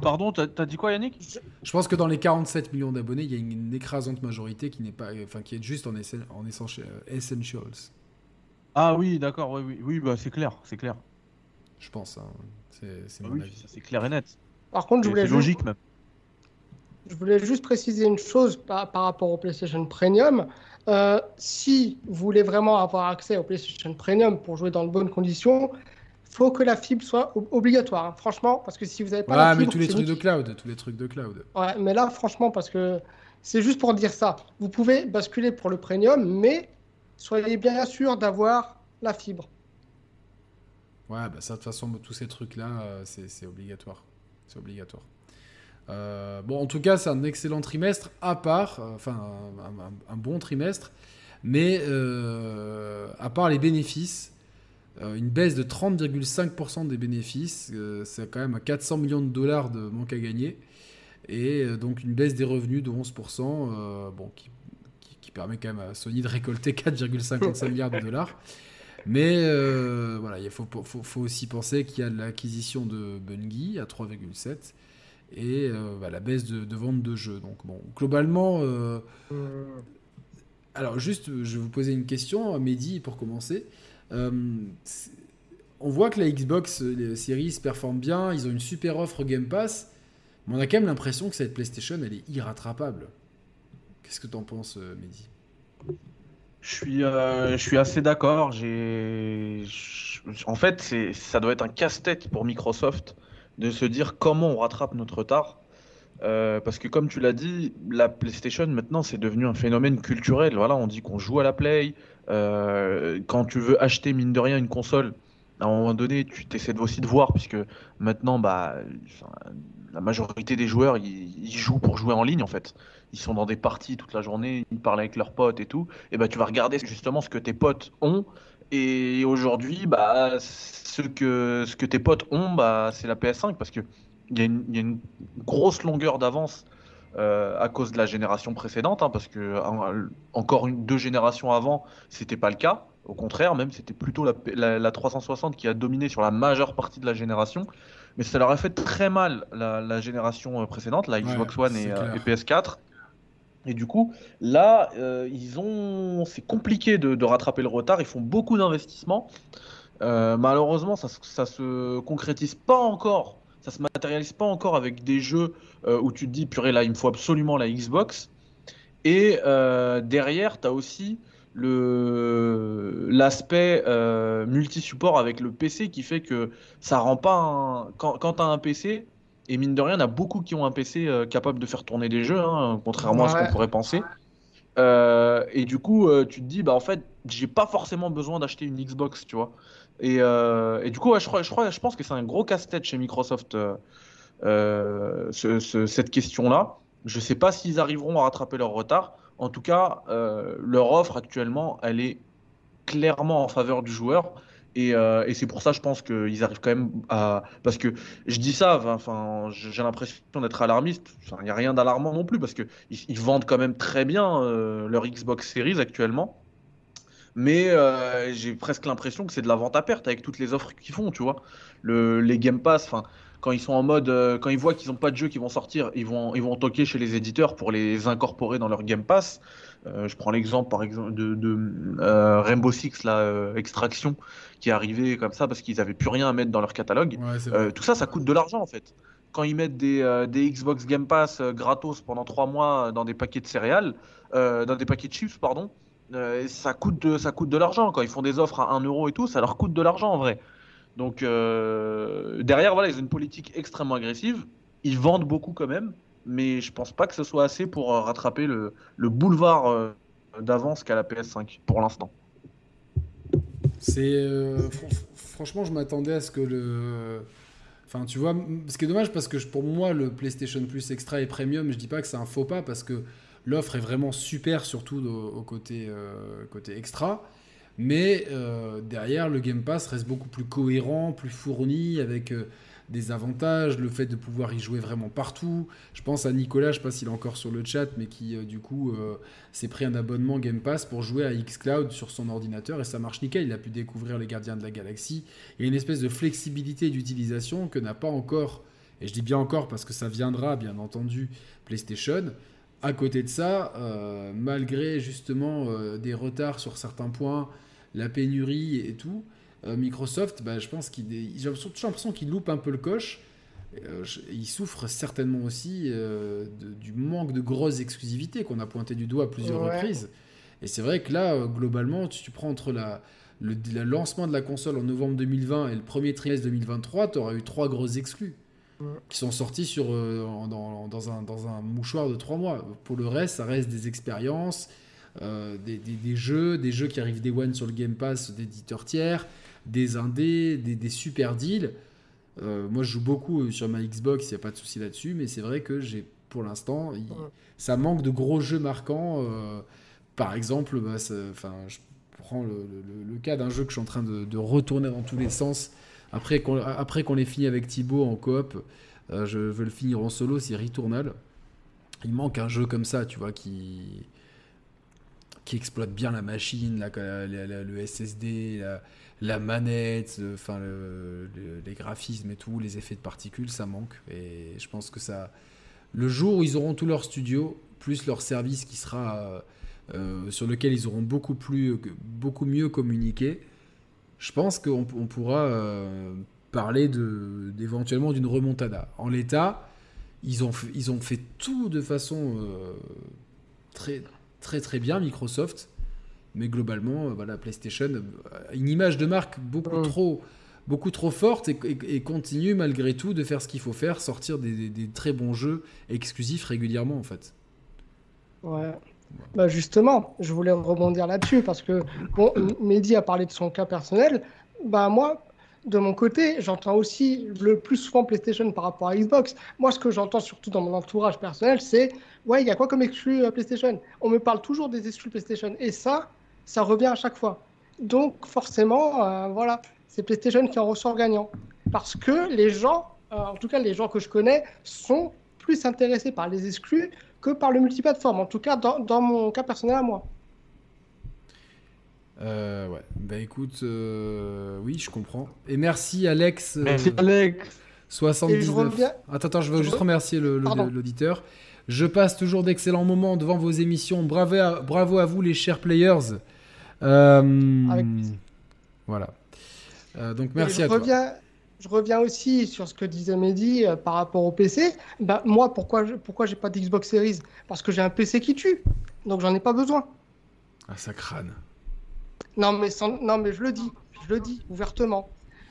Pardon, t'as t'as dit quoi Yannick? Je pense que dans les 47 millions d'abonnés, il y a une écrasante majorité qui n'est pas, enfin qui est juste en, essen- en essen- euh, Essentials. Ah oui, d'accord, oui, oui, oui, bah c'est clair, c'est clair. Je pense. hein. C'est Ah oui, c'est clair et net. Par contre, je voulais, c'est juste, logique même. je voulais juste préciser une chose par, par rapport au PlayStation Premium. Euh, si vous voulez vraiment avoir accès au PlayStation Premium pour jouer dans de bonnes conditions, faut que la fibre soit ob- obligatoire. hein. Franchement, parce que si vous n'avez pas la Ah, mais fibre, tous les trucs de cloud, tous les trucs de cloud. Ouais, mais là, franchement, parce que c'est juste pour dire ça. Vous pouvez basculer pour le premium, mais soyez bien sûr d'avoir la fibre. Ouais, bah ça, de toute façon, tous ces trucs-là, euh, c'est obligatoire. C'est obligatoire. Euh, bon, en tout cas, c'est un excellent trimestre, à part, euh, enfin, un, bon trimestre, mais à part les bénéfices, une baisse de 30,5% des bénéfices, c'est quand même à 400 millions de dollars de manque à gagner, et donc une baisse des revenus de 11%, euh, bon, qui permet quand même à Sony de récolter 4,55 milliards de dollars. Mais euh, voilà, il faut, faut, faut aussi penser qu'il y a l'acquisition de Bungie à 3,7 et euh, bah, la baisse de, de vente de jeux. Donc bon, globalement, euh, alors juste, je vais vous poser une question, Mehdi, pour commencer. On voit que la Xbox les Series performe bien, ils ont une super offre Game Pass, mais on a quand même l'impression que cette PlayStation, elle est irrattrapable. Qu'est-ce que t'en penses, euh, Mehdi? Je suis, euh, je suis assez d'accord. En fait, ça doit être un casse-tête pour Microsoft de se dire comment on rattrape notre retard. Euh, parce que comme tu l'as dit, la PlayStation maintenant c'est devenu un phénomène culturel. Voilà, on dit qu'on joue à la Play. Quand tu veux acheter mine de rien une console, à un moment donné, tu essaies aussi de voir, puisque maintenant, bah, la majorité des joueurs, ils, jouent pour jouer en ligne en fait. Ils sont dans des parties toute la journée, ils parlent avec leurs potes et tout. Et bah, tu vas regarder justement ce que tes potes ont. Et aujourd'hui, bah, ce que, ce que tes potes ont, bah, c'est la PS5 parce que il y, a une grosse longueur d'avance euh, à cause de la génération précédente, hein, parce que encore une, deux générations avant, c'était pas le cas. Au contraire, même c'était plutôt la, 360 qui a dominé sur la majeure partie de la génération. Mais ça leur a fait très mal la, génération euh, précédente, la Xbox One et, euh, PS4. Et du coup, là, ils ont, c'est compliqué de, rattraper le retard. Ils font beaucoup d'investissements. malheureusement, ça, ça se concrétise pas encore ça se matérialise pas encore avec des jeux euh, où tu te dis, purée, là, il me faut absolument la Xbox. Et euh, derrière, tu as aussi le l'aspect euh, multi-support avec le PC qui fait que ça rend pas un... quand, quand tu as un PC et mine de rien, il y en a beaucoup qui ont un PC capable de faire tourner des jeux, hein, contrairement à ce qu'on pourrait penser. et du coup, tu te dis, bah en fait, j'ai pas forcément besoin d'acheter une Xbox, tu vois. Euh, et, du coup, je, crois, je, crois, je pense que c'est un gros casse-tête chez Microsoft, euh, euh, cette question-là. Je sais pas s'ils arriveront à rattraper leur retard. En tout cas, leur offre actuellement, elle est clairement en faveur du joueur. Et, c'est pour ça, je pense qu'ils arrivent quand même à. Parce que je dis ça, enfin, j'ai l'impression d'être alarmiste. Il n'y a rien d'alarmant non plus, parce qu'ils ils vendent quand même très bien leur Xbox Series actuellement mais euh, j'ai presque l'impression que c'est de la vente à perte avec toutes les offres qu'ils font, tu vois. Le, les Game Pass, enfin, quand ils sont en mode, euh, quand ils voient qu'ils n'ont pas de jeux qui vont sortir, ils vont, ils vont toquer chez les éditeurs pour les incorporer dans leur Game Pass. Euh, je prends l'exemple par exemple de, de Rainbow Six, la Extraction, qui est arrivé comme ça parce qu'ils n'avaient plus rien à mettre dans leur catalogue. tout ça, ça coûte de l'argent en fait. Quand ils mettent des, des Xbox Game Pass gratos pendant trois mois dans des paquets de céréales, dans des paquets de chips, pardon, euh, ça coûte de, ça coûte de l'argent. Quand ils font des offres à 1 euro et tout, ça leur coûte de l'argent en vrai. Donc euh, derrière, voilà, ils ont une politique extrêmement agressive. Ils vendent beaucoup quand même, mais je pense pas que ce soit assez pour euh, rattraper le, boulevard d'avance qu'a la PS5 pour l'instant. C'est franchement, je m'attendais à ce que le Enfin, tu vois, ce qui est dommage parce que pour moi, le PlayStation Plus Extra et Premium, je dis pas que c'est un faux pas parce que L'offre est vraiment super, surtout au, côté, euh, côté extra. Mais euh, derrière, le Game Pass reste beaucoup plus cohérent, plus fourni, avec euh, des avantages, le fait de pouvoir y jouer vraiment partout. Je pense à Nicolas, je ne sais pas s'il est encore sur le chat, mais qui du coup s'est pris un abonnement Game Pass pour jouer à xCloud sur son ordinateur et ça marche nickel. Il a pu découvrir les Gardiens de la Galaxie. Il y a une espèce de flexibilité d'utilisation que n'a pas encore, et je dis bien encore parce que ça viendra bien entendu, PlayStation. À côté de ça, euh, malgré justement euh, des retards sur certains points, la pénurie et tout, euh, Microsoft, bah, je pense qu'il, j'ai l'impression qu'il loupe un peu le coche. il souffre certainement aussi du manque de grosses exclusivités qu'on a pointé du doigt à plusieurs reprises. Et c'est vrai que là, globalement, tu, tu prends entre la, le, le, lancement de la console en novembre 2020 et le premier trimestre 2023, tu auras eu trois grosses exclus qui sont sortis sur, euh, dans, dans, un, dans, un, mouchoir de trois mois. Pour le reste, ça reste des expériences, euh, des, des, jeux, des jeux qui arrivent des one sur le Game Pass d'éditeurs tiers, des indés, des, des super deals. Euh, moi, je joue beaucoup sur ma Xbox, il n'y a pas de souci là-dessus, mais c'est vrai que j'ai, pour l'instant, ça manque de gros jeux marquants. par exemple, bah, je prends le, le, cas d'un jeu que je suis en train de, de retourner dans tous les sens après qu'on après qu'on fini avec Thibaut en coop, euh, je veux le finir en solo, c'est Returnal. Il manque un jeu comme ça, tu vois, qui qui exploite bien la machine, le SSD, la, manette, enfin les graphismes et tout, les effets de particules, ça manque. Et je pense que ça, le jour où ils auront tout leur studio, plus leur service qui sera euh, sur lequel ils auront beaucoup plus, beaucoup mieux communiqué, je pense qu'on pourra euh, parler éventuellement d'une remontada. En l'état, ils ont, ils ont fait tout de façon euh, très, très très bien, Microsoft. Mais globalement, euh, voilà, PlayStation, une image de marque beaucoup mm. trop beaucoup trop forte et, et- et continue malgré tout de faire ce qu'il faut faire, sortir des, des- des très bons jeux exclusifs régulièrement en fait. Ouais. Bah justement, je voulais rebondir là-dessus parce que bon, Mehdi a parlé de son cas personnel. Bah moi, de mon côté, j'entends aussi le plus souvent PlayStation par rapport à Xbox. Moi, ce que j'entends surtout dans mon entourage personnel, c'est ouais, il y a quoi comme exclu euh, PlayStation? On me parle toujours des exclus PlayStation et ça, ça revient à chaque fois. Donc forcément, euh, voilà, c'est PlayStation qui en ressort gagnant parce que les gens, euh, en tout cas les gens que je connais, sont plus intéressés par les exclus que par le multiplateforme, en tout cas dans, dans mon cas personnel à moi. Euh, ouais, bah écoute, euh, oui, je comprends. Et merci Alex. euh, Merci Alex. 79. Et je reviens- Attends, attends, je veux je juste re- remercier l'auditeur. Je passe toujours d'excellents moments devant vos émissions. Bravo à, bravo à vous, les chers players. Euh, Avec plaisir. Voilà. Euh, donc merci je à toi. Je reviens aussi sur ce que disait Mehdi euh, par rapport au PC. Bah, moi, pourquoi je, pourquoi j'ai pas d'Xbox Series? Parce que j'ai un PC qui tue, donc j'en ai pas besoin. Ah, ça crâne. Non mais, sans- non, mais je le dis, je le dis ouvertement.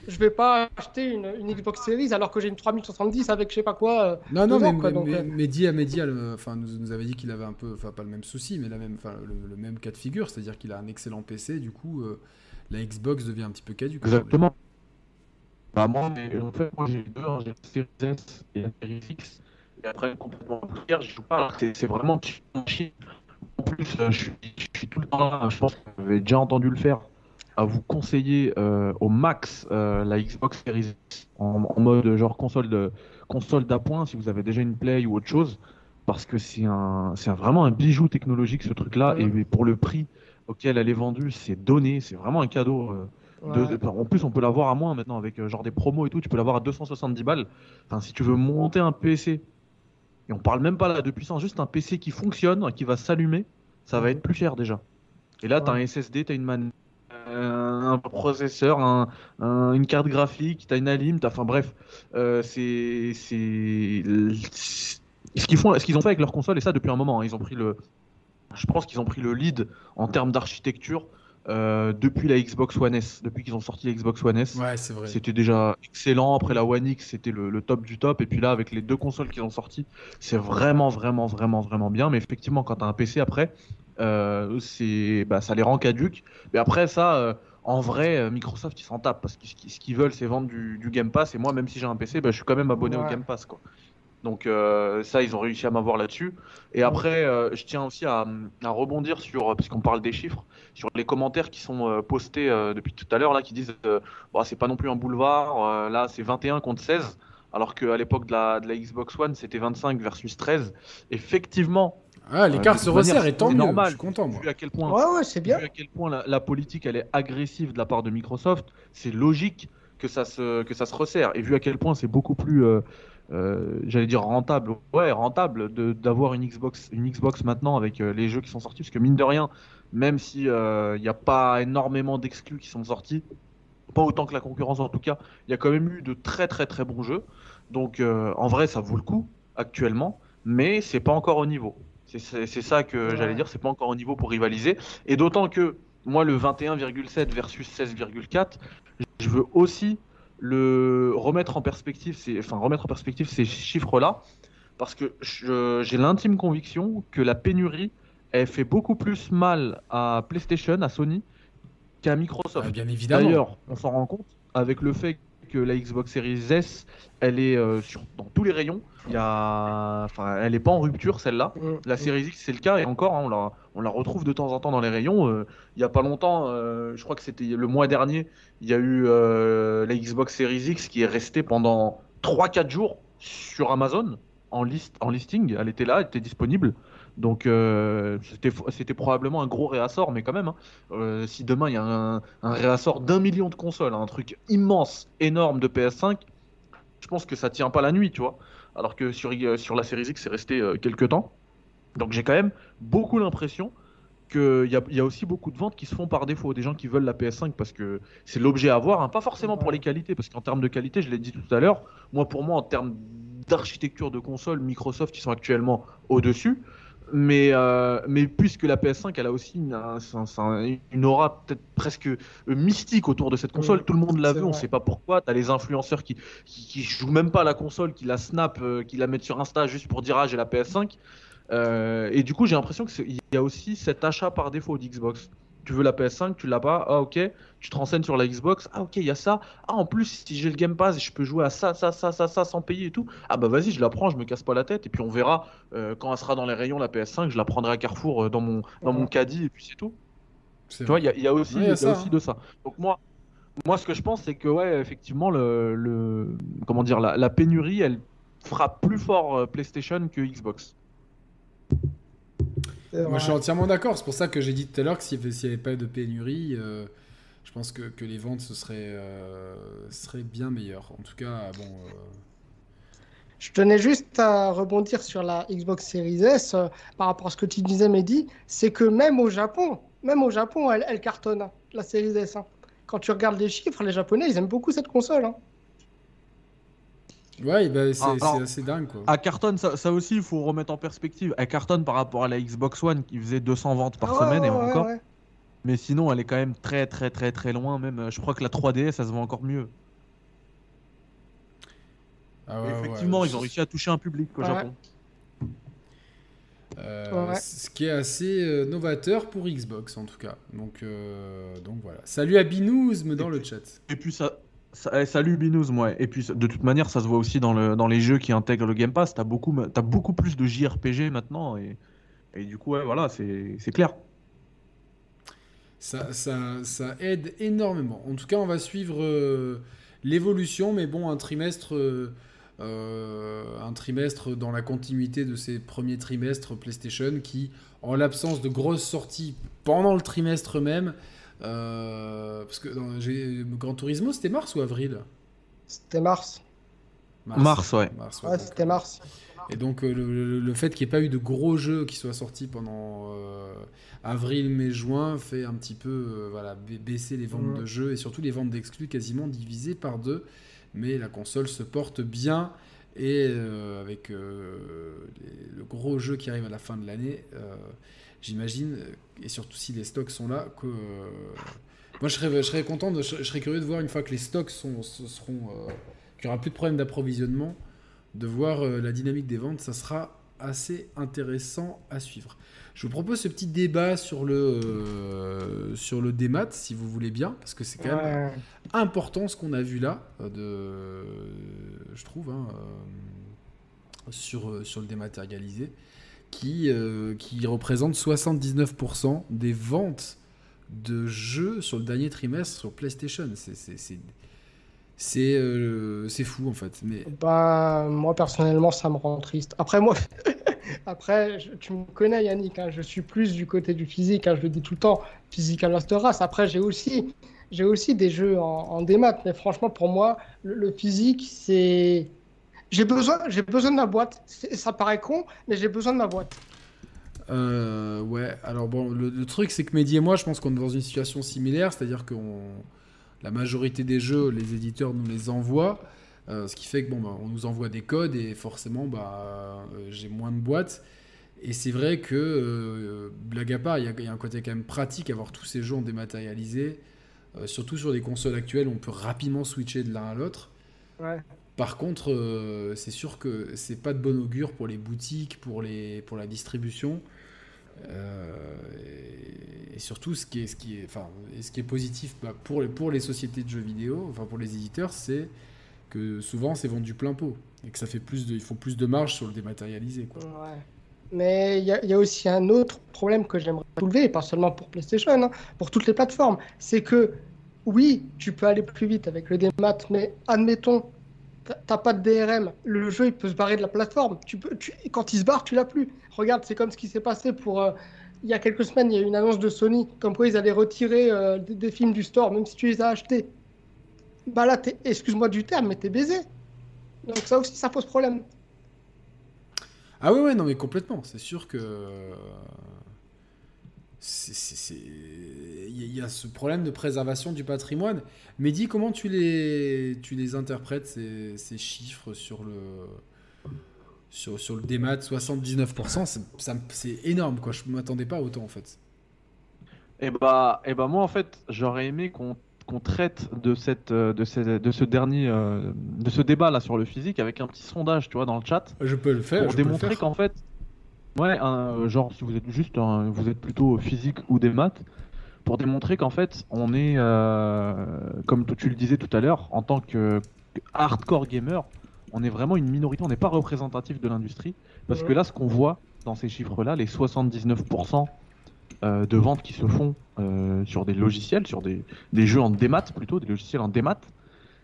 Je vais pas acheter une, une Xbox Series alors que j'ai une 3070 avec je sais pas quoi. euh, Non, non, dedans, mais, quoi, mais- donc, mais- euh, Mehdi, a- Mehdi a le- enfin, nous, nous avait dit qu'il avait un peu, enfin pas le même souci, mais la même, enfin, le, le même cas de figure, c'est-à-dire qu'il a un excellent PC, du coup, euh, la Xbox devient un petit peu caduque. Exactement. Bah moi, mais, en fait, moi j'ai les deux, hein, j'ai la série S et la série X. Et après, complètement clair, je joue pas. alors que C'est vraiment chiant. En plus, euh, je suis, je suis tout le temps là. Je pense que vous avez déjà entendu le faire. À vous conseiller euh, au max euh, la Xbox Series S en, en mode genre console de console d'appoint si vous avez déjà une Play ou autre chose. Parce que c'est un, c'est vraiment un bijou technologique ce truc-là. Et pour le prix auquel elle est vendue, c'est donné. C'est vraiment un cadeau. euh, de- en plus, on peut l'avoir à moins maintenant avec euh, genre des promos et tout. Tu peux l'avoir à 270 balles. Enfin, si tu veux monter un PC, et on parle même pas là de puissance, juste un PC qui fonctionne, qui va s'allumer, ça va être plus cher déjà. Et là, tu as un. SSD, tu as une man... euh, un processeur, un- un- une carte graphique, tu as une alim, enfin bref, euh, c'est c'est ce qu'ils font, ce qu'ils ont fait avec leur console et ça depuis un moment. hein. Ils ont pris le, je pense qu'ils ont pris le lead en termes d'architecture euh, depuis la Xbox One S, depuis qu'ils ont sorti la Xbox One S. Ouais. C'était déjà excellent. Après la One X, c'était le, le top du top. Et puis là, avec les deux consoles qu'ils ont sorties, c'est vraiment, vraiment, vraiment, vraiment bien. Mais effectivement, quand tu as un PC après, euh, c'est, bah, ça les rend caduques. Mais après, ça, euh, en vrai, euh, Microsoft, ils s'en tapent. Parce que ce qu'ils- veulent, c'est vendre du, du Game Pass. Et moi, même si j'ai un PC, bah, je suis quand même abonné au. Game Pass. Quoi. Donc euh, ça, ils ont réussi à m'avoir là-dessus. Et après, euh, je tiens aussi à, à rebondir sur, parce qu'on parle des chiffres, sur les commentaires qui sont euh, postés euh, depuis tout à l'heure, là, qui disent euh, Bon, c'est pas non plus un boulevard, euh, là c'est 21 contre 16, alors qu'à l'époque de la, de la Xbox One c'était 25 versus 13. Effectivement, Ah, l'écart se manière, resserre et tant c'est mieux. normal. Je suis content, moi. vu à quel point, Ouais, ouais, c'est bien. vu à quel point la, la politique elle est agressive de la part de Microsoft, c'est logique que ça, se, que ça se resserre. Et vu à quel point c'est beaucoup plus, euh, euh, j'allais dire rentable, ouais, rentable d'avoir une Xbox, une Xbox maintenant avec euh, les jeux qui sont sortis, parce que mine de rien, même si il n'y a pas énormément d'exclus qui sont sortis, pas autant que la concurrence en tout cas, il y a quand même eu de très très très bons jeux. Donc euh, en vrai, ça vaut le coup actuellement, mais c'est pas encore au niveau. C'est- ça que Ouais. j'allais dire, c'est pas encore au niveau pour rivaliser. Et d'autant que moi, le 21,7 versus 16,4, je veux aussi le remettre en perspective, ces, enfin remettre en perspective ces chiffres-là, parce que j'ai l'intime conviction que la pénurie, elle fait beaucoup plus mal à PlayStation, à Sony, qu'à Microsoft. Ah, bien évidemment. D'ailleurs, on s'en rend compte avec le fait que la Xbox Series S, elle est euh, sur, dans tous les rayons. Il y a, enfin, elle n'est pas en rupture celle-là. Mm. La Series X, c'est le cas, et encore, hein, on, la, on la retrouve de temps en temps dans les rayons. Euh, il n'y a pas longtemps, euh, je crois que c'était le mois dernier, il y a eu la Xbox Series X qui est restée pendant 3-4 jours sur Amazon en, list, en listing. Elle était là, elle était disponible. Donc euh, c'était probablement un gros réassort, mais quand même, hein, euh, si demain il y a un, réassort d'un million de consoles, un truc immense, énorme de PS5, je pense que ça tient pas la nuit, tu vois. Alors que sur, euh, sur la Series X, c'est resté euh, quelques temps. Donc j'ai quand même beaucoup l'impression qu'il y a aussi beaucoup de ventes qui se font par défaut. Des gens qui veulent la PS5 parce que c'est l'objet à avoir, hein, pas forcément pour les qualités, parce qu'en termes de qualité, je l'ai dit tout à l'heure, moi pour moi en termes d'architecture de console, Microsoft ils sont actuellement au-dessus. Mais, euh, mais puisque la PS5, elle a aussi une, un- un- un- une aura peut-être presque euh, mystique autour de cette console. Tout le monde l'a vu, on vrai. sait pas pourquoi. T'as les influenceurs qui, qui, qui jouent même pas à la console, qui la snap, euh, qui la mettent sur Insta juste pour dire ah j'ai la PS5. Euh, et du coup, j'ai l'impression qu'il y a aussi cet achat par défaut d'Xbox. Tu veux la PS5, tu l'as pas, ah ok, tu te renseignes sur la Xbox, ah ok, il y a ça, ah en plus, si j'ai le Game Pass, je peux jouer à ça, ça, ça, ça, ça sans payer et tout, ah bah vas-y, je la prends, je me casse pas la tête, et puis on verra euh, quand elle sera dans les rayons, la PS5, je la prendrai à Carrefour euh, dans mon, dans mon caddie, et puis c'est tout. Tu vois, il y a, il y a aussi, Ouais, y a y aussi hein. de ça. Donc moi, moi, ce que je pense, c'est que ouais, effectivement, le, le- comment dire, la, la pénurie, elle frappe plus fort euh, PlayStation que Xbox. Moi, vrai. je suis entièrement d'accord. C'est pour ça que j'ai dit tout à l'heure que s'il n'y avait, pas de pénurie, euh, je pense que, que les ventes ce serait, euh, seraient bien meilleures. En tout cas, bon. euh, Je tenais juste à rebondir sur la Xbox Series S par rapport à ce que tu disais, Mehdi. C'est que même au Japon, même au Japon, elle, elle cartonne, hein, la Series S. hein. Quand tu regardes les chiffres, les Japonais, ils aiment beaucoup cette console. hein. Ouais, bah, c'est Ah, c'est assez dingue, quoi. À Carton, ça, ça aussi, il faut remettre en perspective. À Carton par rapport à la Xbox One qui faisait 200 ventes par Ah ouais, semaine et ouais, encore. ouais. Mais sinon, elle est quand même très, très, très, très loin. Même, euh, je crois que la 3DS, ça se vend encore mieux. Ah Effectivement, ouais. ils ont réussi à toucher un public au Ouais. Japon. Euh, Ouais. Ce qui est assez euh, novateur pour Xbox, en tout cas. Donc, euh, donc voilà. Salut à Binouzme dans le chat. Et puis ça. Eh, salut Binous, moi. Et puis de toute manière, ça se voit aussi dans, le, dans les jeux qui intègrent le Game Pass. T'as beaucoup, beaucoup plus de JRPG maintenant. Et, du coup, ouais, voilà, c'est clair. Ça, aide énormément. En tout cas, on va suivre euh, l'évolution, mais bon, un trimestre, euh, euh, un trimestre dans la continuité de ces premiers trimestres PlayStation qui, en l'absence de grosses sorties pendant le trimestre même, parce que dans, j'ai- Gran Turismo, c'était mars ou avril? C'était mars. Mars, ouais. Mars, ouais, Ouais, donc, c'était euh, mars. Et donc euh, le, le- le fait qu'il n'y ait pas eu de gros jeux qui soient sortis pendant euh, avril, mai, juin fait un petit peu euh, voilà, baisser les ventes Ouais. de jeux et surtout les ventes d'exclus quasiment divisées par deux. Mais la console se porte bien et euh, avec euh, les- le gros jeu qui arrive à la fin de l'année, euh, j'imagine, euh, et surtout si les stocks sont là, que... euh, moi je serais, je serais content, de, je, serais curieux de voir une fois que les stocks sont, seront... euh, qu'il n'y aura plus de problème d'approvisionnement de voir la dynamique des ventes, ça sera assez intéressant à suivre. Je vous propose ce petit débat sur le, euh, sur le démat, si vous voulez bien, parce que c'est quand même important ce qu'on a vu là, euh, de, je trouve, hein, euh, sur, sur le dématérialisé, qui, euh, qui représente 79% des ventes de jeux sur le dernier trimestre sur PlayStation. C'est- euh, fou en fait. Mais Ben, moi, personnellement, ça me rend triste. Après, moi, après, tu me connais, Yannick, hein, je suis plus du côté du physique, hein, je le dis tout le temps, Physical Last Race. Après, j'ai aussi, aussi des jeux en, en démat, mais franchement, pour moi, le physique, c'est. J'ai besoin, j'ai besoin de ma boîte. Ça paraît con, mais j'ai besoin de ma boîte. Euh, ouais, alors bon, le, le truc c'est que Mehdi et moi, je pense qu'on est dans une situation similaire, c'est-à-dire que la majorité des jeux, les éditeurs nous les envoient, euh, ce qui fait que bon, bah, on nous envoie des codes et forcément, bah, euh, j'ai moins de boîtes. Et c'est vrai que, blague à part, il y, a- il y a un côté quand même pratique à avoir tous ces jeux en dématérialisé, surtout sur des consoles actuelles, on peut rapidement switcher de l'un à l'autre. Ouais. Par contre, euh, c'est sûr que c'est pas de bon augure pour les boutiques, pour, les, pour la distribution. Euh, et, surtout, ce qui est, ce qui est, enfin, ce qui est positif bah, pour, les, pour les sociétés de jeux vidéo, enfin pour les éditeurs, c'est que souvent c'est vendu plein pot et que ça fait plus ils font plus de marge sur le dématérialisé. Ouais. Mais il y, a- il y a aussi un autre problème que j'aimerais soulever, et pas seulement pour PlayStation, hein, pour toutes les plateformes. C'est que, oui, tu peux aller plus vite avec le démat, mais admettons, t'as- pas de DRM, le jeu il peut se barrer de la plateforme. Tu peux, quand il se barre, tu l'as plus. Regarde, c'est comme ce qui s'est passé pour. euh, il y a quelques semaines, il y a une annonce de Sony, comme quoi ils allaient retirer euh, des, films du store, même si tu les as achetés. Bah là, excuse-moi du terme, mais t'es baisé. Donc ça aussi, ça pose problème. Ah ouais, ouais, non mais complètement. C'est sûr que c'est- il y, a- ce problème de préservation du patrimoine. Mais dis comment tu les, tu les interprètes ces, ces chiffres sur le sur, sur le démat, 79%, c'est- énorme, quoi. Je m'attendais pas à autant, en fait. Et bah, et bah moi en fait, j'aurais aimé qu'on qu'on traite de cette de, ce, de ce dernier euh, de ce débat là sur le physique avec un petit sondage, tu vois, dans le chat Je peux le faire. pour démontrer qu'en fait, ouais, un- genre si vous êtes juste un- vous êtes plutôt physique ou des maths, pour démontrer qu'en fait on est euh, comme tu le disais tout à l'heure, en tant que hardcore gamer, on est vraiment une minorité, on n'est pas représentatif de l'industrie parce que là ce qu'on voit dans ces chiffres là, les 79% euh, de ventes qui se font euh, sur des logiciels, sur des, des jeux en démat plutôt, des logiciels en démat,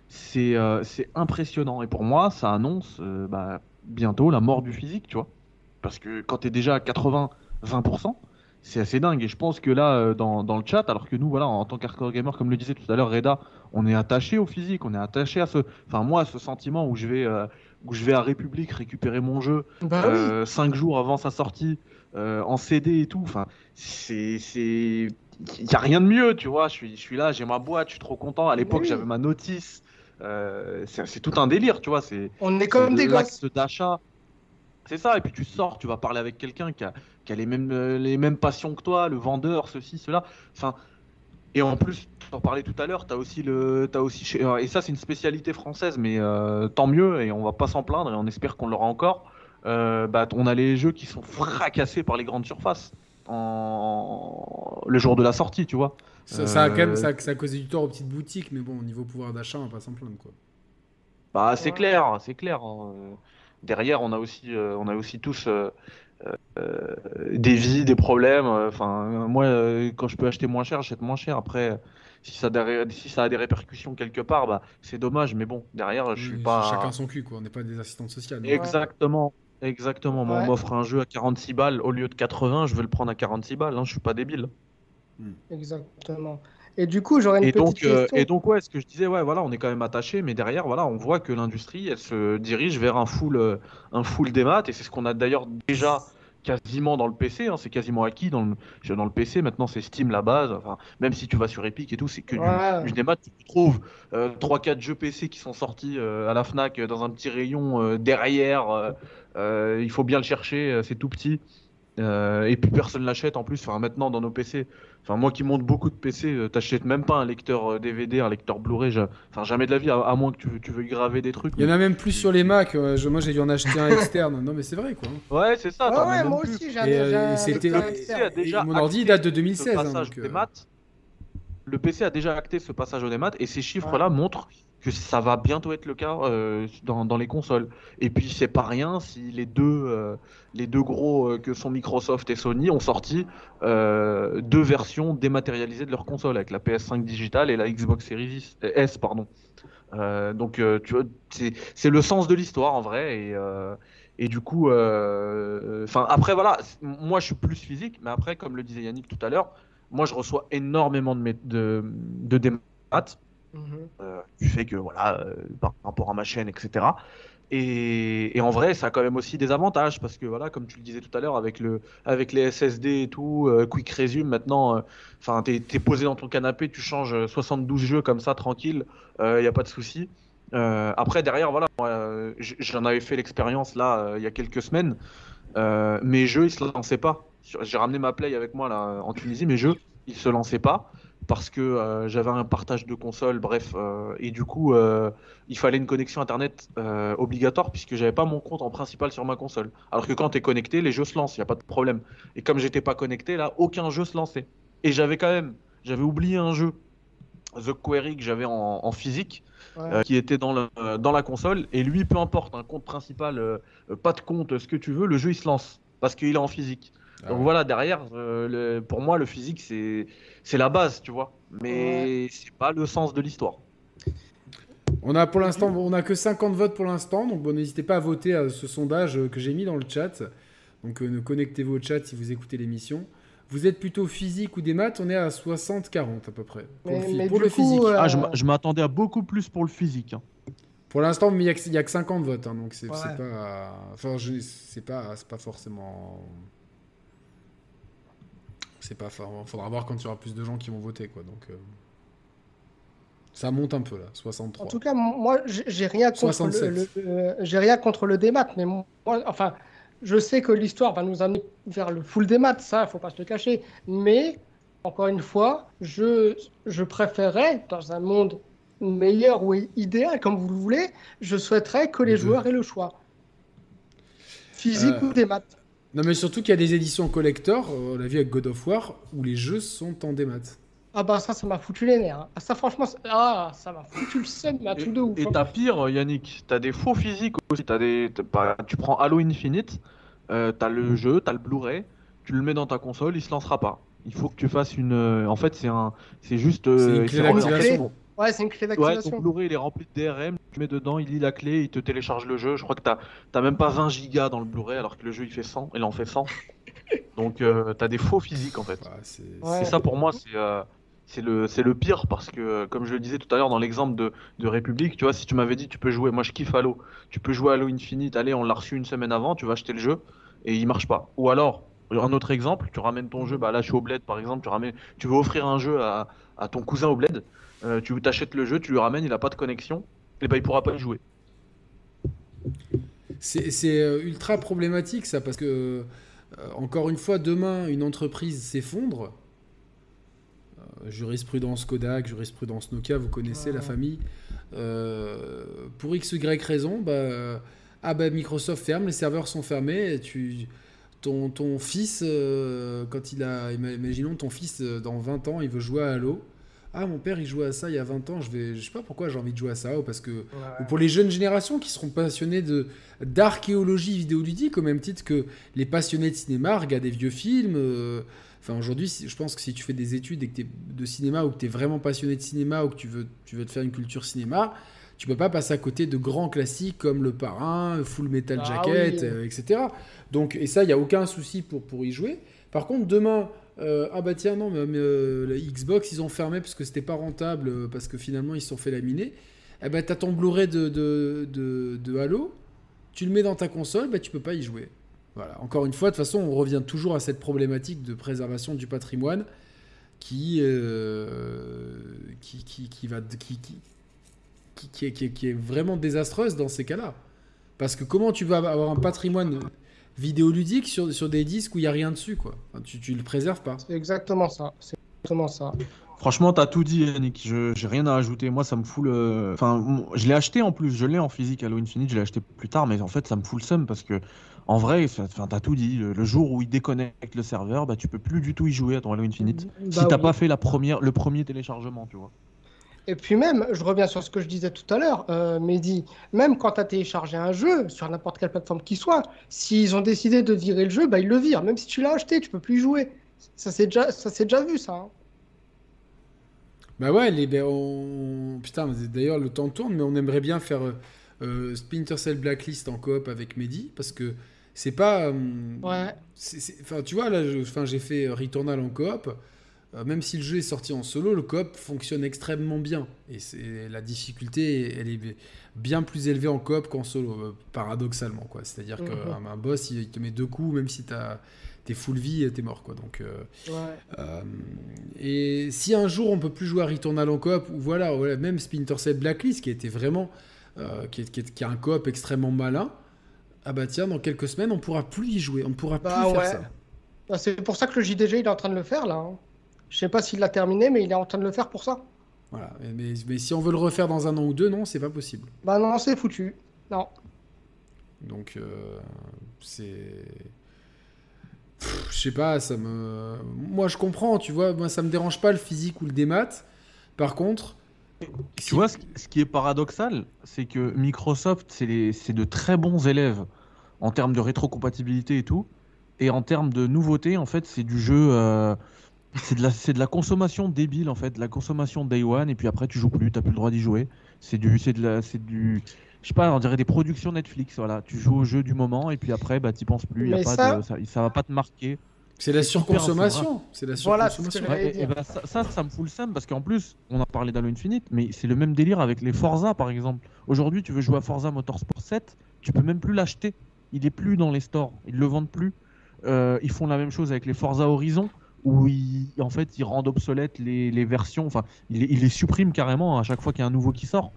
c'est euh, impressionnant. Et pour moi, ça annonce euh, bah, bientôt la mort du physique, tu vois. Parce que quand tu es déjà à 80-20%, c'est assez dingue. Et je pense que là, euh, dans, dans le chat, alors que nous, voilà, en tant qu'hardcore gamer, comme le disait tout à l'heure Reda, on est attaché au physique, on est attaché à ce. Enfin, moi, à ce sentiment où je vais, euh, où je vais à République récupérer mon jeu Bah oui. euh, jours avant sa sortie euh, en CD et tout. Enfin, c'est, c'est, il y a rien de mieux, tu vois. Je suis, je suis là, j'ai ma boîte, je suis trop content. À l'époque, Oui. j'avais ma notice. C'est, c'est tout un délire, tu vois. C'est, On est comme des gosses. d'achat. C'est ça. Et puis tu sors, tu vas parler avec quelqu'un qui a, qui a les mêmes, euh, les mêmes passions que toi, le vendeur, ceci, cela. Enfin. Et en plus, tu en parlais tout à l'heure, tu as aussi le, t'as aussi chez- et ça c'est une spécialité française, mais euh, tant mieux et on va pas s'en plaindre et on espère qu'on l'aura encore. Euh, bah, on a les jeux qui sont fracassés par les grandes surfaces en... le jour de la sortie, tu vois. Ça, ça a quand même Euh, ça, ça a causé du tort aux peties boutiques, mais bon, au niveau pouvoir d'achat, on va pas s'en plaindre, quoi. Bah, c'est Ouais. clair, c'est clair. Derrière, on a aussi, euh, on a aussi tous euh, euh, des vies, des problèmes. Enfin, euh, moi, euh, quand je peux acheter moins cher, j'achète moins cher. Après, si ça, a des- si ça a des répercussions quelque part, bah, c'est dommage. Mais bon, derrière, je suis Oui, pas. Chacun son cul, quoi. On n'est pas des assistantes sociales. non. Exactement, exactement. Moi, Ouais. on m'offre un jeu à 46 balles au lieu de 80, je veux le prendre à 46 balles. Hein, je suis pas débile. Exactement. Et du coup, j'aurais une Et petite donc, euh, question. et donc, ouais, ce que je disais, ouais, voilà, on est quand même attaché, mais derrière, voilà, on voit que l'industrie, elle se dirige vers un full, euh, un full des maths, et c'est ce qu'on a d'ailleurs déjà quasiment dans le PC, hein, c'est quasiment acquis dans le, dans le PC. Maintenant, c'est Steam la base. Enfin, même si tu vas sur Epic et tout, c'est que du, Ouais. du démat. Tu trouves euh, 3-4 jeux PC qui sont sortis euh, à la Fnac dans un petit rayon euh, derrière. il faut bien le chercher, c'est tout petit. Euh, et puis personne l'achète en plus. Enfin, maintenant dans nos PC, enfin moi qui monte beaucoup de PC, euh, t'achètes même pas un lecteur euh, DVD, un lecteur Blu-ray. ja- Enfin jamais de la vie, à, à moins que tu, tu veuilles graver des trucs. Il y en a même plus sur les Mac. euh, je- moi, j'ai dû en acheter un externe. Non, mais c'est vrai, quoi. Ouais, c'est ça. As ouais, moi plus. aussi, j'ai euh, c'était- déjà Et mon ordi, date de ce 2016. hein, passage donc, des euh, maths, le PC a déjà acté ce passage au démat et ces chiffres-là montrent que ça va bientôt être le cas euh, dans, dans les consoles. Et puis c'est pas rien si les deux, euh, les deux gros euh, que sont Microsoft et Sony ont sorti deux versions dématérialisées de leur console avec la PS5 digitale et la Xbox Series S. Pardon. Donc tu vois, c'est le sens de l'histoire en vrai et et du coup, enfin après voilà, moi je suis plus physique, mais après comme le disait Yannick tout à l'heure, moi je reçois énormément de de, de démat Mhm. euh, du fait que voilà, euh, par rapport à ma chaîne, etc. Et, en vrai, ça a quand même aussi des avantages parce que voilà, comme tu le disais tout à l'heure, avec le, avec les SSD et tout, euh, Quick Resume maintenant, enfin, t'es, t'es posé dans ton canapé, tu changes euh, 72 jeux comme ça, tranquille, il y a pas de souci. Euh, après, derrière, voilà, euh, j'en avais fait l'expérience là euh, il y a quelques semaines. Euh, mes jeux, ils se lançaient pas. J'ai ramené ma Play avec moi là en Tunisie, mes jeux, ils se lançaient pas parce que euh, j'avais un partage de console, bref, euh, et du coup, euh, il fallait une connexion internet obligatoire puisque j'avais pas mon compte en principal sur ma console. Alors que quand tu es connecté, les jeux se lancent, il y a pas de problème. Et comme j'étais pas connecté, là, aucun jeu se lançait. Et j'avais quand même, j'avais oublié un jeu, The Query que j'avais en, en physique, Ouais. qui était dans, le, dans la console. Et lui, peu importe, un compte principal, pas de compte, ce que tu veux, le jeu il se lance parce qu'il est en physique. Ah Donc ouais. voilà, derrière, euh, le- pour moi, le physique, c'est c'est la base, tu vois. Mais c'est pas le sens de l'histoire. On a pour l'instant, on a que 50 votes pour l'instant, donc bon, n'hésitez pas à voter à ce sondage euh, que j'ai mis dans le chat. Donc euh, connectez-vous au chat si vous écoutez l'émission. Vous êtes plutôt physique ou des maths? On est à 60-40 à peu près. Pour Mais- le, phy- mais pour du le coup, physique. euh, Ah, je m'attendais à beaucoup plus pour le physique. hein. Pour l'instant, mais il n'y a, que- il y a que 50 votes, hein, donc c'est Ouais. pas. Enfin, pas, c'est pas forcément. C'est pas. Enfin, faudra voir quand il y aura plus de gens qui vont voter, quoi. Donc. euh. Ça monte un peu là, 63. En tout cas, moi, j'ai rien contre le, euh, j'ai rien contre le démat, mais moi, enfin, je sais que l'histoire va nous amener vers le full démat, ça, il faut pas se le cacher. Mais encore une fois, je, je préférerais dans un monde meilleur ou idéal, comme vous le voulez, je souhaiterais que les, joueurs aient le choix, physique euh, ou démat. Non, mais surtout qu'il y a des éditions collector, on l'a vu avec God of War, où les jeux sont en démat. Ah bah ça, ça m'a foutu les nerfs. Hein. Ah, ça franchement, ah, ça m'a foutu le seum, mais à tout de ouf. Et hein. t'as pire, Yannick, t'as des faux physiques aussi. As des, tu prends Halo Infinite, euh, t'as le jeu, t'as le Blu-ray, tu le mets dans ta console, il se lancera pas. Il faut que tu fasses une. Euh, en fait, c'est un, c'est juste. Euh, c'est une clé Ouais, c'est une clé d'activation. Ouais, ton Blu-ray il est rempli de DRM, tu mets dedans, il lit la clé, il te télécharge le jeu. Je crois que t'as, t'as même pas 20 gigas dans le Blu-ray alors que le jeu il fait 100, il en fait 100. Donc euh, t'as des faux physiques en fait. c'est... ça pour moi, c'est c'est le, c'est le pire parce que, comme je le disais tout à l'heure dans l'exemple de, de République, tu vois, si tu m'avais dit tu peux jouer, moi je kiffe Halo, tu peux jouer Halo Infinite, allez, on l'a reçu une semaine avant, tu vas acheter le jeu et il marche pas. Ou alors, un autre exemple, tu ramènes ton jeu, bah là je suis au bled par exemple, tu, ramènes, tu veux offrir un jeu à, à ton cousin au bled, euh, tu t'achètes le jeu, tu lui ramènes, il a pas de connexion, et bah il pourra pas y jouer. C'est euh, ultra problématique ça parce que, euh, encore une fois, demain une entreprise s'effondre jurisprudence Kodak, jurisprudence Nokia, vous connaissez la famille. Euh, pour x, y raison, bah, ah bah, Microsoft ferme, les serveurs sont fermés, tu, ton, ton fils, euh, quand il a, imaginons ton fils dans 20 ans, il veut jouer à Halo. Ah, mon père, il jouait à ça il y a 20 ans, je vais, je sais pas pourquoi j'ai envie de jouer à ça, ou parce que, ou pour les jeunes générations qui seront passionnées de, d'archéologie vidéoludique, au même titre que les passionnés de cinéma regardent des vieux films, Enfin, aujourd'hui, je pense que si tu fais des études et que es de cinéma ou que tu es vraiment passionné de cinéma ou que tu veux, tu veux te faire une culture cinéma, tu peux pas passer à côté de grands classiques comme Le Parrain, Full Metal ah Jacket, euh, etc. Donc, et ça, il n'y a aucun souci pour, pour y jouer. Par contre, demain, euh, ah bah tiens, non, mais, euh, la Xbox, ils ont fermé parce que c'était pas rentable, parce que finalement, ils se sont fait laminer. Eh ben, tu as ton Blu-ray de, de, de, Halo, tu le mets dans ta console, bah, tu peux pas y jouer. Encore une fois, de toute façon, on revient toujours à cette problématique de préservation du patrimoine qui, euh, qui, qui, va, qui, qui, qui, est, vraiment désastreuse dans ces cas-là. Parce que comment tu vas avoir un patrimoine vidéoludique sur, sur des disques où il n'y a rien dessus quoi tu, tu le préserves pas. C'est exactement ça. C'est exactement ça. Franchement, t'as tout dit, Yannick. Je j'ai rien à ajouter. Moi, ça me fout le. Enfin, je l'ai acheté en plus. Je l'ai en physique Halo Infinite. Je l'ai acheté plus tard, mais en fait, ça me fout le seum parce que en vrai, t'as tout dit. Le, jour où il déconnecte le serveur, bah, tu peux plus du tout y jouer à ton Halo Infinite. Bah si t'as pas fait la première, le premier téléchargement, tu vois. Et puis même, je reviens sur ce que je disais tout à l'heure, euh, Mehdi, même quand tu as téléchargé un jeu, sur n'importe quelle plateforme qu'il soit, s'ils ont décidé de virer le jeu, bah, ils le virent. Même si tu l'as acheté, tu peux plus y jouer. Ça s'est déjà, déjà vu, ça. Hein. Bah ouais, les, ben, putain, d'ailleurs, le temps tourne, mais on aimerait bien faire euh, Splinter Cell Blacklist en coop avec Mehdi, parce que c'est pas. Euh, ouais. Enfin, tu vois, là, j'ai fait Returnal en coop. Euh, même si le jeu est sorti en solo, le coop fonctionne extrêmement bien. Et c'est la difficulté, elle est bien plus élevée en coop qu'en solo, euh, paradoxalement. quoi. C'est-à-dire mhm. qu'un boss, il te met deux coups, même si t'es full vie, t'es mort. quoi. Donc, ouais. et si un jour on peut plus jouer à Returnal en coop, ou voilà, voilà, même Splinter Cell Blacklist, qui était vraiment. qui, qui, qui, a un coop extrêmement malin ah bah tiens, dans quelques semaines, on pourra plus y jouer, on pourra bah plus faire ça. Bah, c'est pour ça que le JDG il est en train de le faire là. Hein. Je sais pas s'il l'a terminé, mais il est en train de le faire pour ça. Voilà, mais, mais, si on veut le refaire dans un an ou deux, non, c'est pas possible. Bah non, c'est foutu. Non. Donc euh, c'est, je sais pas, ça me, moi je comprends, tu vois, moi ça me dérange pas le physique ou le démat. Par contre, tu vois, ce, qui est paradoxal, c'est que Microsoft, c'est de très bons élèves en termes de rétrocompatibilité et tout. Et en termes de nouveauté, en fait, c'est du jeu. Euh, c'est de, la, de la consommation débile, en fait. De la consommation day one, et puis après, tu joues plus, tu plus le droit d'y jouer. C'est du. C'est de la. C'est du. Je sais pas, on dirait des productions Netflix, voilà. Tu joues au jeu du moment, et puis après, bah, tu penses plus. Y a pas ça... ça, ça va pas te marquer. C'est la surconsommation. C'est la surconsommation. Voilà, et, bah, ça, ça, me fout le seum parce qu'en plus, on a parlé d'Halo Infinite, mais c'est le même délire avec les Forza par exemple. Aujourd'hui, tu veux jouer à Forza Motorsport 7, tu peux même plus l'acheter. Il est plus dans les stores, ils le vendent plus. Euh, ils font la même chose avec les Forza Horizon, où en fait, ils rendent obsolètes les, versions, enfin, il, les- il les supprime carrément à chaque fois qu'il y a un nouveau qui sort.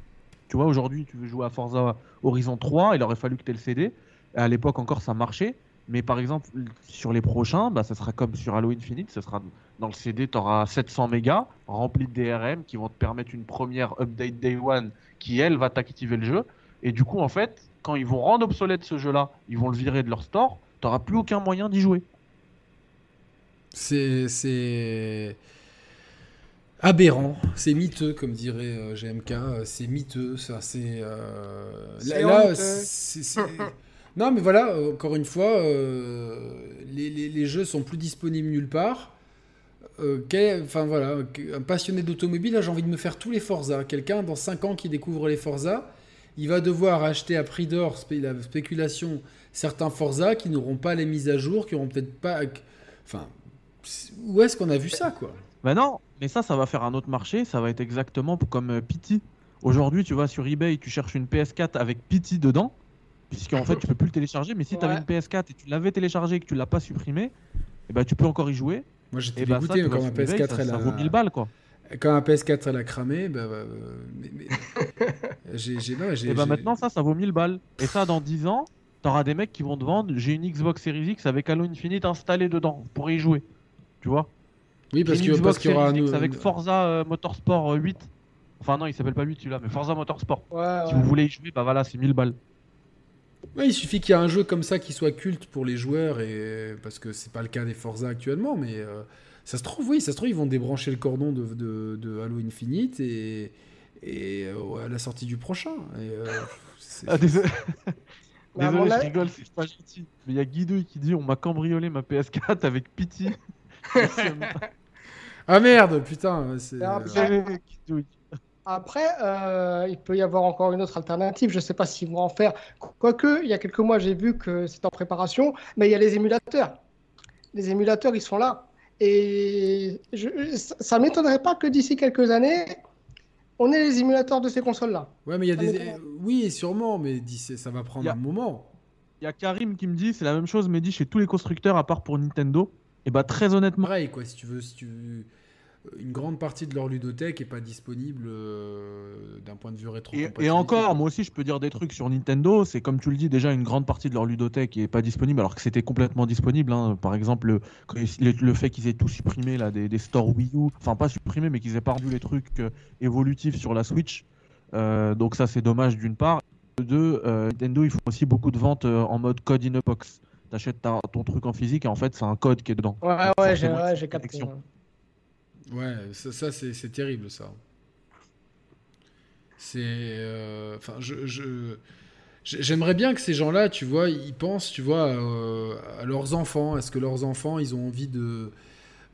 Tu vois, aujourd'hui, tu veux jouer à Forza Horizon 3, il aurait fallu que tu le CD. À l'époque encore, ça marchait. Mais par exemple, sur les prochains, bah, ça sera comme sur Halo Infinite, ça sera dans le CD, tu auras 700 mégas remplis de DRM qui vont te permettre une première update day one qui, elle, va t'activer le jeu. Et du coup, en fait, quand ils vont rendre obsolète ce jeu-là, ils vont le virer de leur store, tu n'auras plus aucun moyen d'y jouer. C'est. Aberrant, c'est miteux, comme dirait euh, GMK, euh, c'est miteux, ça, c'est... euh, là, c'est- Non, mais voilà, encore une fois, euh, les, les- les jeux sont plus disponibles nulle part. Quel- Enfin voilà, un passionné d'automobile, j'ai envie de me faire tous les Forza. Quelqu'un dans 5 ans qui découvre les Forza, il va devoir acheter à prix d'or, spé- la spéculation, certains Forza qui n'auront pas les mises à jour, qui n'auront peut-être pas... Enfin, où est-ce qu'on a vu ça, quoi Bah non, mais ça, ça va faire un autre marché, ça va être exactement comme euh, Pity. Aujourd'hui, tu vas sur eBay, tu cherches une PS4 avec Pity dedans, puisqu'en fait, tu peux plus le télécharger, mais si tu avais Ouais. une PS4 et tu l'avais téléchargé et que tu l'as pas supprimé, eh ben, tu peux encore y jouer. Moi j'étais bah ça, dégoûté quand ma eBay, PS4 ça, elle ça a... vaut 1000 balles, quoi. Quand ma PS4 elle a cramé, bah, bah, euh, mais- mais- j'ai, j'ai, non, j'ai, Et bah j'ai- maintenant, ça, ça vaut 1000 balles. Et ça, dans 10 ans, t'auras des mecs qui vont te vendre j'ai une Xbox Series X avec Halo Infinite installé dedans pour y jouer. Tu vois Oui, parce, qu'il y aura un Series X nou- avec Forza euh, Motorsport euh, 8. Enfin, non, il s'appelle pas 8 celui-là, mais Forza Motorsport. Ouais, Si vous voulez y jouer, bah voilà, c'est 1000 balles. Ouais, il suffit qu'il y ait un jeu comme ça qui soit culte pour les joueurs, et... parce que c'est pas le cas des Forza actuellement, mais euh, ça se trouve, oui, ça se trouve, ils vont débrancher le cordon de, de, de Halo Infinite et, et euh, à la sortie du prochain. Et, euh, Ah, désolé, mon je rigole, c'est pas gentil. Mais il y a Guidouille qui dit on m'a cambriolé ma PS4 avec Pity. Ah merde, putain, c'est... Euh. Après, euh, il peut y avoir encore une autre alternative. Je ne sais pas s'ils vont en faire. Quoique, il y a quelques mois, j'ai vu que c'est en préparation, mais il y a les émulateurs. Les émulateurs, ils sont là. Et je, ça ne m'étonnerait pas que d'ici quelques années, on ait les émulateurs de ces consoles-là. Ouais, mais il y a Ça des... Oui, sûrement, mais ça va prendre a- un moment. Il y a Karim qui me dit c'est la même chose, mais dit chez tous les constructeurs à part pour Nintendo. Et bah très honnêtement, Pareil, quoi, si tu veux, si tu veux, une grande partie de leur ludothèque est pas disponible euh, d'un point de vue rétro. Et, et encore, moi aussi, je peux dire des trucs sur Nintendo. C'est comme tu le dis, déjà une grande partie de leur ludothèque est pas disponible, alors que c'était complètement disponible. hein. Par exemple, le, fait qu'ils aient tout supprimé là, des, des stores Wii U, enfin pas supprimé, mais qu'ils aient pas revu les trucs euh, évolutifs sur la Switch. Euh, donc ça, c'est dommage d'une part. De deux, Nintendo, ils font aussi beaucoup de ventes en mode code in a box. T'achètes ta- ton truc en physique et en fait, c'est un code qui est dedans. Ouais, Donc, ouais, j'ai ouais, capté. connexion. Ouais, ça, ça, c'est c'est terrible, ça. C'est. euh, Enfin, je. je- j'ai- J'aimerais bien que ces gens-là, tu vois, ils pensent, tu vois, euh, à leurs enfants. Est-ce que leurs enfants, ils ont envie de.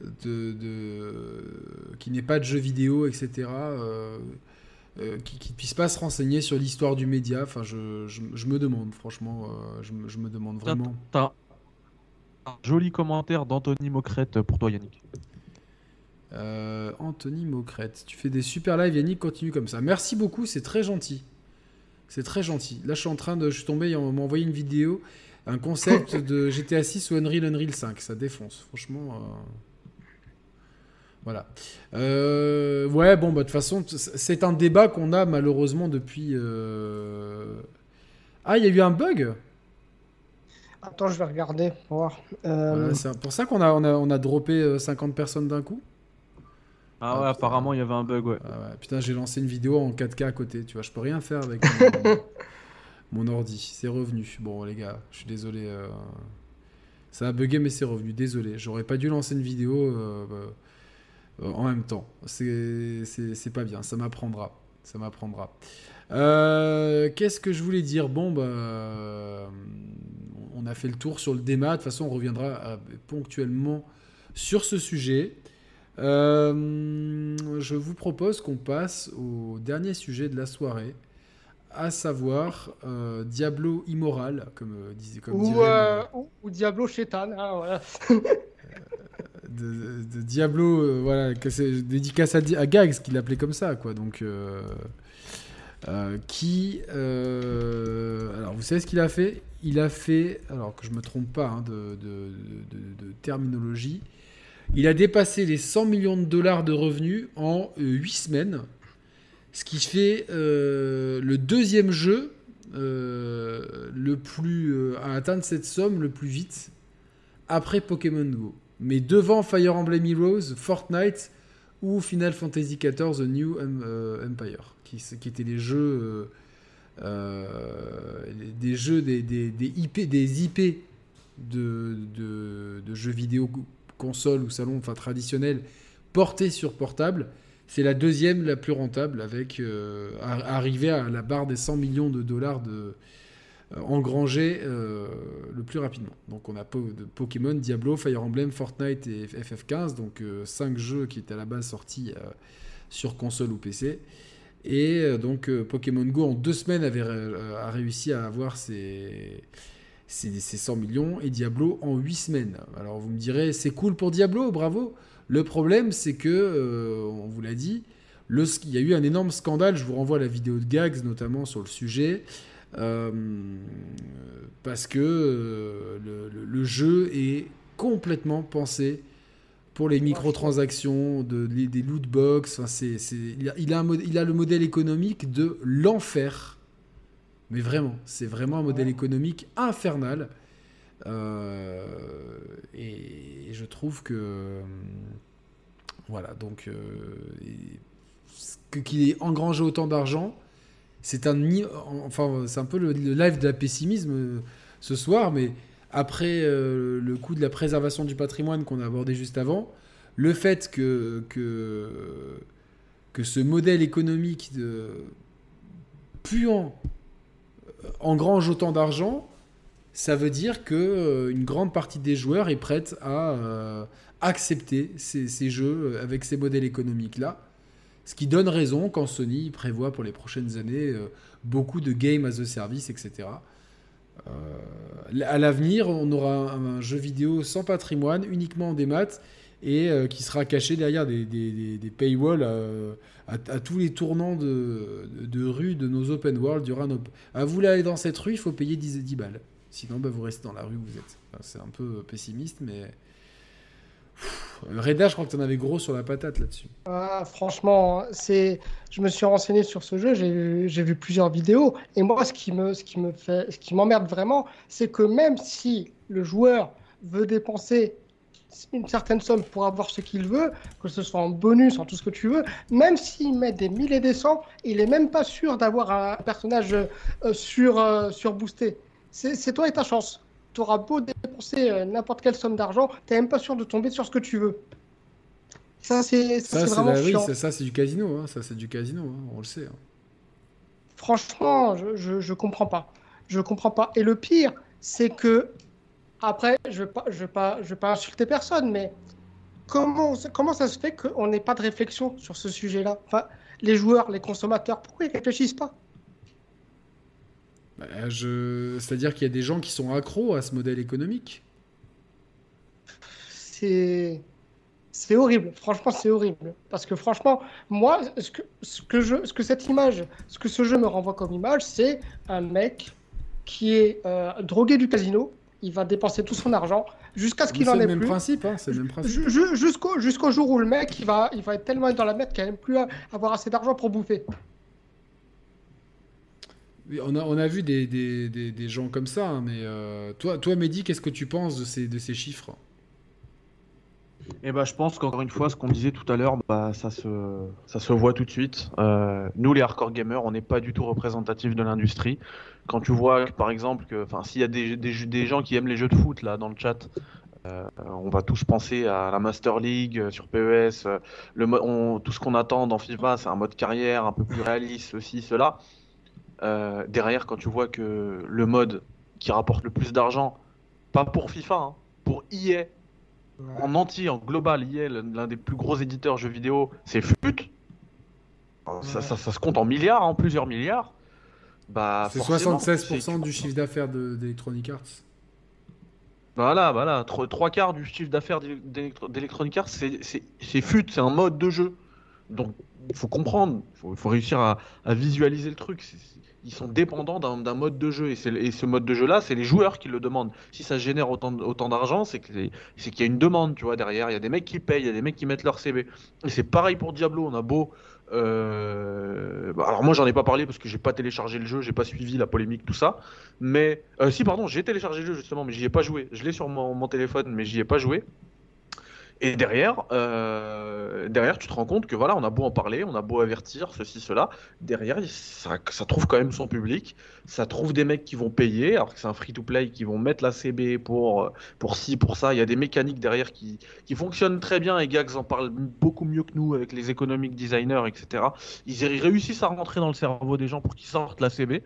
de, de qu'il n'y ait pas de jeux vidéo, etc. euh, euh, qui ne puissent pas se renseigner sur l'histoire du média. Enfin, je, je, je me demande, franchement, euh, je, me- je me demande vraiment. T'as un joli commentaire d'Anthony Mocrette pour toi, Yannick. Euh, Anthony Mocrette, tu fais des super lives, Yannick, continue comme ça. Merci beaucoup, c'est très gentil. C'est très gentil. Là, je suis en train de. Je suis tombé, on m'a envoyé une vidéo, un concept de GTA 6 ou Unreal Unreal 5. Ça défonce, franchement. Voilà. Euh, Ouais, bon, bah, de toute façon, c'est un débat qu'on a malheureusement depuis. euh, Ah, il y a eu un bug? Attends, je vais regarder pour voir. Euh, Voilà, C'est pour ça qu'on a, on a, on a droppé euh, 50 personnes d'un coup Ah Ah, ouais, putain. apparemment il y avait un bug, ouais. Ah ouais, putain, j'ai lancé une vidéo en 4K à côté, tu vois, je peux rien faire avec mon, mon ordi. C'est revenu. Bon, les gars, je suis désolé. euh, Ça a bugué, mais c'est revenu. Désolé, j'aurais pas dû lancer une vidéo euh, en même temps. C'est pas bien, ça m'apprendra. Ça m'apprendra. Euh, Qu'est-ce que je voulais dire? Bon, bah, euh, on a fait le tour sur le démat. De toute façon, on reviendra euh, ponctuellement sur ce sujet. Euh, je vous propose qu'on passe au dernier sujet de la soirée, à savoir euh, Diablo immoral, comme euh, disait comme ou, dirait euh, ou, ou Diablo Chétan. hein, voilà. de, Diablo, euh, voilà, dédicace à, Gags qui l'appelait comme ça, quoi. Donc, euh, euh, qui, euh, alors vous savez ce qu'il a fait? Il a fait, alors que je me trompe pas hein, de terminologie, Il a dépassé les 100 millions de dollars de revenus en 8 semaines, ce qui fait le deuxième jeu le plus à atteindre cette somme le plus vite après Pokémon Go. Mais devant Fire Emblem Heroes, Fortnite ou Final Fantasy XIV The New Empire, qui, étaient les jeux euh, des jeux, des, des, IP, des de, jeux vidéo console ou salon, enfin traditionnels, portés sur portable, c'est la deuxième la plus rentable, avec euh, à la barre des 100 millions de dollars de euh, engrangés le plus rapidement. Donc on a de Pokémon, Diablo, Fire Emblem, Fortnite et FF15, donc 5 jeux qui étaient à la base sortis sur console ou PC. Et euh, donc euh, Pokémon Go en deux semaines avait euh, a réussi à avoir ses, 100 millions et Diablo en 8 semaines. Alors vous me direz, c'est cool pour Diablo, bravo. Le problème, c'est que, on vous l'a dit, il y a eu un énorme scandale. Je vous renvoie à la vidéo de Gags, notamment sur le sujet. Parce que le, jeu est complètement pensé pour les microtransactions, de, des loot box. Enfin, c'est, il, a, il, a un, il a le modèle économique de l'enfer. Mais vraiment, c'est vraiment un modèle économique infernal. Euh, et, je trouve que. Euh, voilà, donc. Euh, qu'il ait engrangé autant d'argent, c'est un. Enfin, c'est un peu le, live de la pessimisme ce soir, mais après euh, le coût de la préservation du patrimoine qu'on a abordé juste avant, le fait que, que, ce modèle économique de, puant euh, engrange autant d'argent, ça veut dire que euh, une grande partie des joueurs est prête à accepter ces, ces, jeux avec ces modèles économiques-là. Ce qui donne raison quand Sony prévoit pour les prochaines années beaucoup de game as a service, etc. Euh, à l'avenir, on aura un, jeu vidéo sans patrimoine, uniquement en démat, et euh, qui sera caché derrière des, paywalls euh, à, tous les tournants de, rue de nos open world. Il y aura vous aller dans cette rue, il faut payer 10, 10 balles. Sinon, bah, vous restez dans la rue où vous êtes. c'est un peu pessimiste, mais Reda, je crois que tu en avais gros sur la patate là-dessus. Ah, franchement, c'est, je me suis renseigné sur ce jeu, j'ai vu plusieurs vidéos, et moi, ce qui me, ce qui me fait, ce qui m'emmerde vraiment, c'est que même si le joueur veut dépenser une certaine somme pour avoir ce qu'il veut, que ce soit en bonus, en tout ce que tu veux, même s'il met des milliers et des cents, il est même pas sûr d'avoir un personnage euh, sur, euh, sur boosté. C'est toi et ta chance tu auras beau dépenser euh, n'importe quelle somme d'argent, tu n'es même pas sûr de tomber sur ce que tu veux. Ça, c'est vraiment la, oui, ça, c'est du casino. Hein. Ça, c'est du casino. Hein. On le sait. Hein. Franchement, je, je, comprends pas. Je comprends pas. Et le pire, c'est que après, je ne je vais, pas, je vais pas insulter personne, mais comment, comment ça se fait qu'on n'ait pas de réflexion sur ce sujet-là? Enfin, Les joueurs, les consommateurs, pourquoi ils réfléchissent pas? Bah, c'est-à-dire qu'il y a des gens qui sont accros à ce modèle économique. C'est. C'est horrible, franchement c'est horrible. Parce que franchement, moi, ce que, ce, que je, ce que cette image, ce que ce jeu me renvoie comme image, c'est un mec qui est euh, drogué du casino, il va dépenser tout son argent jusqu'à ce qu'il en ait même plus. Principe, hein, c'est le même principe. Jusqu'au jusqu'au jour où le mec il va, il va être tellement dans la merde qu'il n'a même plus avoir assez d'argent pour bouffer. On a, on a vu des, des, des, gens comme ça, hein, mais euh, toi, toi, Mehdi, qu'est-ce que tu penses de ces, de ces chiffres? Eh ben, je pense qu'encore une fois, ce qu'on disait tout à l'heure, bah, ça, se, ça se voit tout de suite. Euh, nous, les hardcore gamers, on n'est pas du tout représentatifs de l'industrie. Quand tu vois, par exemple, que s'il y a des, des, gens qui aiment les jeux de foot là dans le chat, euh, on va tous penser à la Master League sur PES. Le, tout ce qu'on attend dans FIFA, c'est un mode carrière un peu plus réaliste, ceci, cela. Euh, derrière, quand tu vois que le mode qui rapporte le plus d'argent, pas pour FIFA, hein, pour EA, en entier, en global, EA, l'un des plus gros éditeurs jeux vidéo, c'est FUT. Ça, se compte en milliards, en plusieurs milliards. Bah, c'est 76% du chiffre d'affaires d'Electronic Arts. Voilà, voilà, trois quarts du chiffre d'affaires d'Electronic Arts, c'est FUT, c'est un mode de jeu. Donc, il faut comprendre, il faut, faut réussir à, à visualiser le truc. Ils sont dépendants d'un mode de jeu. Et, et ce mode de jeu-là, c'est les joueurs qui le demandent. Si ça génère autant, autant d'argent, c'est qu'il y a une demande, tu vois, derrière. Il y a des mecs qui payent, il y a des mecs qui mettent leur CB. Et c'est pareil pour Diablo. On a beau. euh, bah, alors moi j'en ai pas parlé parce que j'ai pas téléchargé le jeu, j'ai pas suivi la polémique, tout ça. Mais euh, si pardon, j'ai téléchargé le jeu justement, mais j'y ai pas joué. Je l'ai sur mon, mon téléphone, mais j'y ai pas joué. Et derrière, euh, derrière, tu te rends compte que voilà, on a beau en parler, on a beau avertir ceci, cela, derrière, ça, ça trouve quand même son public, ça trouve des mecs qui vont payer, alors que c'est un free-to-play, qui vont mettre la CB pour, euh, pour ci, pour ça. Il y a des mécaniques derrière qui, qui fonctionnent très bien, et Gags en parle beaucoup mieux que nous avec les economic designers, etc. Ils ils réussissent à rentrer dans le cerveau des gens pour qu'ils sortent la CB.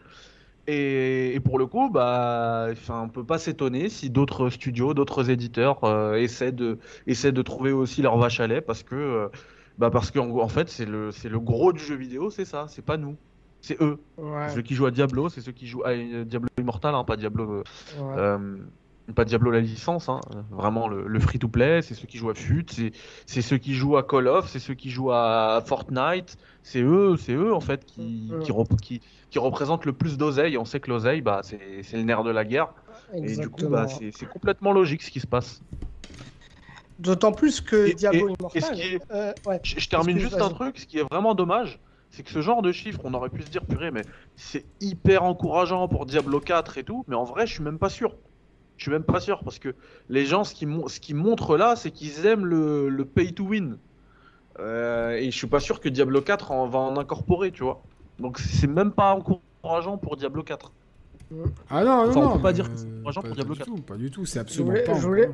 Et, et pour le coup, bah, on peut pas s'étonner si d'autres studios, d'autres éditeurs euh, essaient de essaient de trouver aussi leur vache à lait parce que euh, bah parce qu'en en fait c'est le le gros du jeu vidéo, c'est ça, c'est pas nous, c'est eux. Ouais, Ceux qui jouent à Diablo, c'est ceux qui jouent à euh, Diablo Immortal, hein, pas Diablo ouais. pas Diablo la licence, hein, vraiment le, le free-to-play, c'est ceux qui jouent à FUT, c'est ceux qui jouent à Call of, c'est ceux qui jouent à Fortnite, c'est eux, c'est eux en fait qui, Ouais. qui, rep- qui, qui représentent le plus d'oseille. On sait que l'oseille, bah, c'est le nerf de la guerre, et du coup, bah, c'est complètement logique ce qui se passe. D'autant plus que Et- Diablo et- Immortal. et est- euh, ouais. Je, je termine juste un truc, ce qui est vraiment dommage, c'est que ce genre de chiffres, on aurait pu se dire, purée, mais c'est hyper encourageant pour Diablo 4 et tout, mais en vrai, je suis même pas sûr. Je suis même pas sûr, parce que les gens, ce qu'ils ce montrent là, c'est qu'ils aiment le, le pay to win. Euh, et je suis pas sûr que Diablo 4 en, va en incorporer, tu vois. Donc c'est même pas encourageant pour Diablo 4. Ah non, non, Enfin, on non. peut pas dire que c'est encourageant pour Diablo du 4. tout, Pas du tout, c'est absolument voulais- pas je voulais-.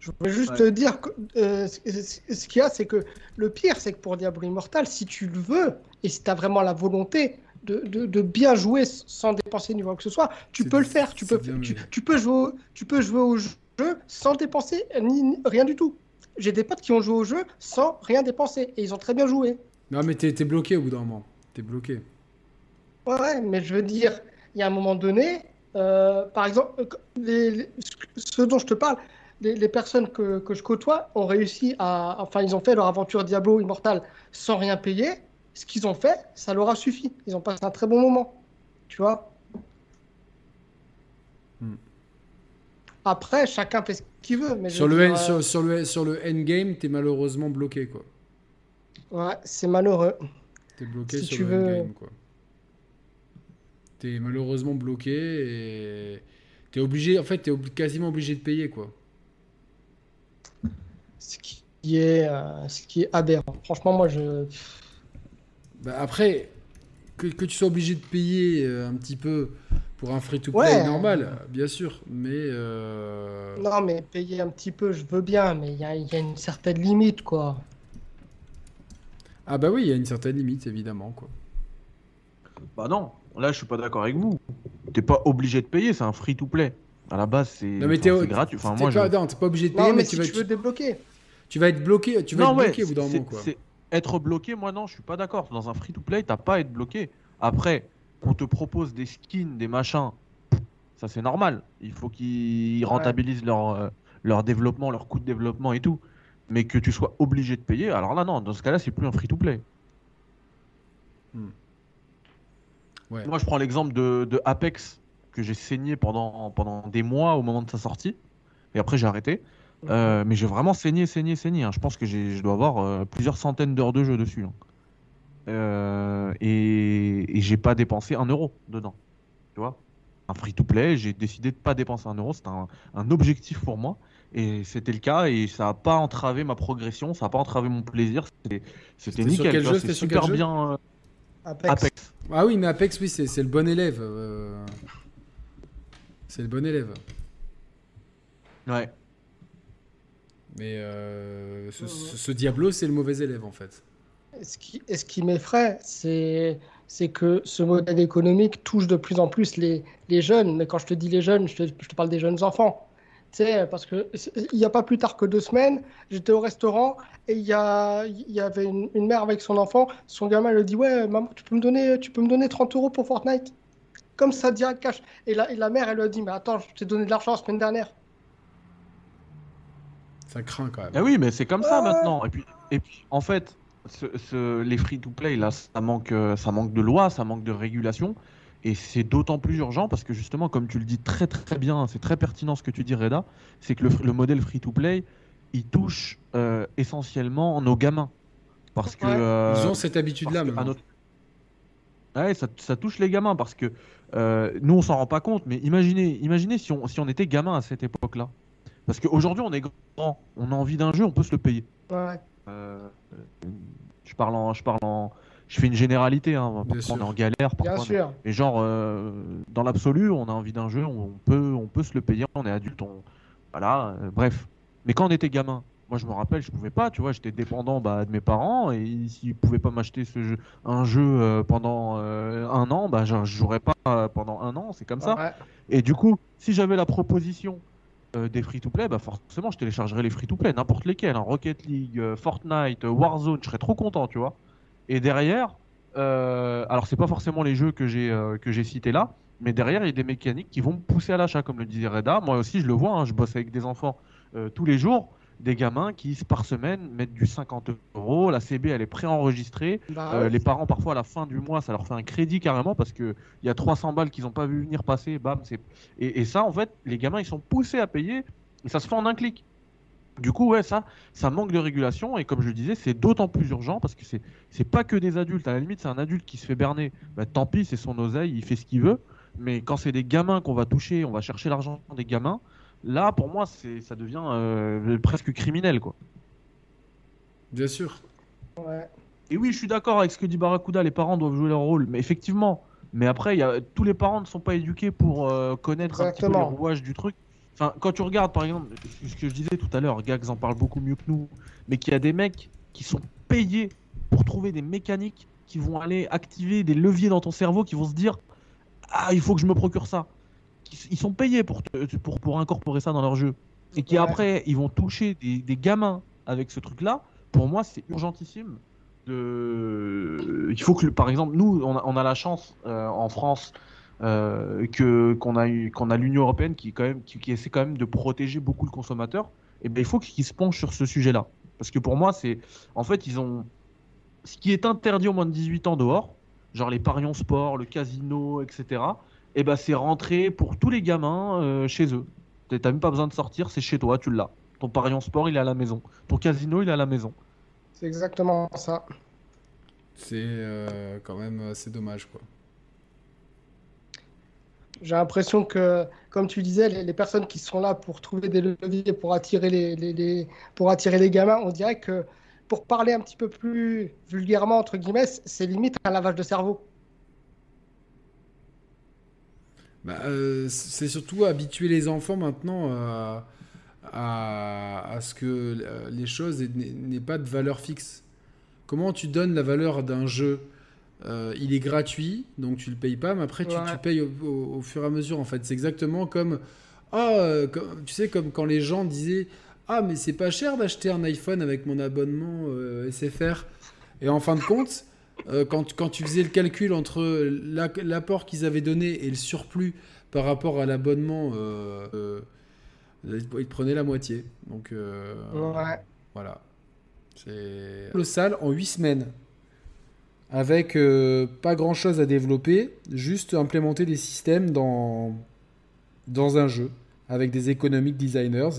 Je voulais juste Ouais. te dire que euh, ce qu'il y a, c'est que le pire, c'est que pour Diablo Immortal, si tu le veux et si tu as vraiment la volonté de, de- de bien jouer sans dépenser ni quoi que ce soit, tu peux le faire. Tu peux, bien tu, peux jouer au, tu peux jouer au jeu sans dépenser ni, ni- rien du tout. J'ai des potes qui ont joué au jeu sans rien dépenser et ils ont très bien joué. Non, mais t'es t'es bloqué au bout d'un moment. T'es bloqué. Ouais, mais je veux dire, il y a un moment donné, euh, par exemple, euh, les, les- ceux dont je te parle, les, les personnes que, que je côtoie ont réussi à. Enfin, ils ont fait leur aventure Diablo Immortal sans rien payer. Ce qu'ils ont fait, ça leur a suffi. Ils ont passé un très bon moment. Tu vois Hmm. Après, chacun fait ce qu'il veut. Mais Sur le, dire, euh, sur, sur le, sur le endgame, t'es malheureusement bloqué, quoi. ouais, c'est malheureux. T'es bloqué Si sur tu le veux- endgame, quoi. T'es malheureusement bloqué et t'es obligé, en fait, t'es quasiment obligé de payer, quoi. Ce qui est, euh, ce qui est aberrant. Franchement, moi, je. Bah, après, que, que tu sois obligé de payer euh, un petit peu pour un free-to-play Ouais. normal, bien sûr, mais... euh, Non, mais payer un petit peu, je veux bien, mais il y a, y a une certaine limite, quoi. Ah bah oui, il y a une certaine limite, évidemment, quoi. Bah non, là je suis pas d'accord avec vous. T'es pas obligé de payer, c'est un free to play. À la base, c'est Non, mais enfin, t'es c'est gratuit. Enfin, t'es moi, je- pas, non, t'es pas obligé de payer, Non, mais, mais tu, si vas, tu veux débloquer. tu vas être bloqué, tu vas Non, être ouais, bloqué au bout d'un moment, quoi. c'est- Être bloqué, moi non, je suis pas d'accord. Dans un free to play, t'as pas à être bloqué. Après, qu'on te propose des skins, des machins, ça c'est normal. Il faut qu'ils Ouais. rentabilisent leur, euh, leur développement, leur coût de développement et tout. Mais que tu sois obligé de payer, alors là non, dans ce cas-là, c'est plus un free to play. Ouais. Moi, je prends l'exemple de, de Apex que j'ai saigné pendant, pendant des mois au moment de sa sortie. Et après, j'ai arrêté. Euh, mais j'ai vraiment saigné, saigné, saigné. hein. Je pense que je dois avoir euh, plusieurs centaines d'heures de jeu dessus. hein. Euh, et et j'ai pas dépensé un euro dedans. Tu vois Un free-to-play, j'ai décidé de pas dépenser un euro. C'était un, un objectif pour moi. Et c'était le cas. Et ça a pas entravé ma progression. Ça a pas entravé mon plaisir. C'était nickel. C'était super quel jeu bien. euh, Apex. Apex. Ah oui, mais Apex, oui, c'est le bon élève. euh, C'est le bon élève. Ouais. Mais euh, ce, ce- ce Diablo, c'est le mauvais élève, en fait. Et Ce qui, et ce qui m'effraie, c'est c'est que ce modèle économique touche de plus en plus les, les jeunes. Mais quand je te dis les jeunes, je te, je te parle des jeunes enfants. Tu sais, parce que il n'y a pas plus tard que deux semaines, j'étais au restaurant et il y, a, il y avait une, une mère avec son enfant. Son gamin lui dit Ouais, maman, tu peux me donner, tu peux me donner 30 euros pour Fortnite? Comme ça, direct cash. Et la, et la mère, elle lui a dit Mais attends, je t'ai donné de l'argent la semaine dernière. Ça craint quand même. Ah oui, mais c'est comme ça maintenant. Et puis, et puis, en fait, ce- ce- les free-to-play, là, ça manque, euh, ça manque de loi, ça manque de régulation. Et c'est d'autant plus urgent parce que justement, comme tu le dis très très bien, c'est très pertinent ce que tu dis, Reda, c'est que le, le modèle free-to-play, il touche euh, essentiellement nos gamins. Parce que. Euh, Ils ont cette habitude-là notre- Ouais, ça, ça touche les gamins parce que euh, nous on s'en rend pas compte, mais imaginez, imaginez si on, si on était gamin à cette époque-là. Parce qu'aujourd'hui on est grand, on a envie d'un jeu, on peut se le payer. Ouais. Je parle en, je parle en, je fais une généralité, hein, Bien parfois on est en galère, Bien parfois on est- sûr. mais genre euh, dans l'absolu, on a envie d'un jeu, on peut, on peut se le payer, on est adulte, on, voilà, euh, bref. Mais quand on était gamin, moi je me rappelle, je pouvais pas, tu vois, j'étais dépendant bah, de mes parents et s'ils pouvaient pas m'acheter ce jeu, un jeu euh, pendant un an, bah je jouerais pas pendant un an, c'est comme ça. Ouais. Et du coup, si j'avais la proposition des free-to-play, bah forcément, je téléchargerais les free-to-play, n'importe lesquels, hein, Rocket League, Fortnite, Warzone, je serais trop content, tu vois. Et derrière, euh, alors c'est pas forcément les jeux que j'ai euh, que j'ai cités là, mais derrière, il y a des mécaniques qui vont me pousser à l'achat, comme le disait Reda. Moi aussi, je le vois, hein, je bosse avec des enfants euh, tous les jours, des gamins qui, par semaine, mettent du 50 euros, la CB, elle est préenregistrée, Bah, euh, ouais. les parents, parfois, à la fin du mois, ça leur fait un crédit carrément parce qu'il y a 300 balles qu'ils n'ont pas vu venir passer. Bam, c'est... Et, et ça, en fait, les gamins, ils sont poussés à payer et ça se fait en un clic. Du coup, ouais, ça, ça manque de régulation et comme je le disais, c'est d'autant plus urgent parce que c'est, c'est pas que des adultes. À la limite, c'est un adulte qui se fait berner. Bah, tant pis, c'est son oseille, il fait ce qu'il veut. Mais quand c'est des gamins qu'on va toucher, on va chercher l'argent des gamins, là, pour moi, c'est, ça devient euh, presque criminel, quoi. Bien sûr. Ouais. Et oui, je suis d'accord avec ce que dit Barracuda, les parents doivent jouer leur rôle, mais effectivement. Mais après, il y a, tous les parents ne sont pas éduqués pour euh, connaître un petit peu les Exactement. rouages du truc. Enfin, quand tu regardes, par exemple, ce que je disais tout à l'heure, Gags en parle beaucoup mieux que nous, mais qu'il y a des mecs qui sont payés pour trouver des mécaniques qui vont aller activer des leviers dans ton cerveau, qui vont se dire Ah, il faut que je me procure ça. Ils sont payés pour, te- pour, pour incorporer ça dans leur jeu. Et qui Ouais. après, ils vont toucher des, des gamins avec ce truc-là. Pour moi, c'est urgentissime. De... Il faut que, par exemple, nous, on a, on a la chance euh, en France que qu'on a eu, qu'on a l'Union européenne qui quand même qui, qui essaie quand même de protéger beaucoup le consommateur. Et ben il faut qu'ils se penchent sur ce sujet-là, parce que pour moi, c'est en fait ils ont ce qui est interdit aux moins de 18 ans dehors, genre les parions sport, le casino, etc. Et ben c'est rentré pour tous les gamins euh, chez eux. T'as t'as même pas besoin de sortir, c'est chez toi, tu l'as. Ton parion sport, il est à la maison. Ton casino, il est à la maison. C'est exactement ça. C'est euh, quand même assez dommage, quoi. J'ai l'impression que, comme tu disais, les, personnes qui sont là pour trouver des leviers pour attirer les, pour attirer les gamins, on dirait que, pour parler un petit peu plus vulgairement, entre guillemets, c'est limite un lavage de cerveau. Bah, euh, c'est surtout habituer les enfants maintenant à, à, à ce que euh, les choses n'aient pas de valeur fixe. Comment tu donnes la valeur d'un jeu? Euh, Il est gratuit, donc tu le payes pas, mais après tu, Ouais. tu payes au, au- au fur et à mesure. En fait, c'est exactement comme, ah, euh, comme- tu sais, comme quand les gens disaient, ah, mais c'est pas cher d'acheter un iPhone avec mon abonnement euh, SFR. Et en fin de compte, euh, quand, quand tu faisais le calcul entre la- l'apport qu'ils avaient donné et le surplus par rapport à l'abonnement, ils prenaient la moitié. Donc Ouais. voilà. C'est colossal en 8 semaines. Avec euh, pas grand chose à développer, juste implémenter des systèmes dans, dans un jeu, avec des economic designers.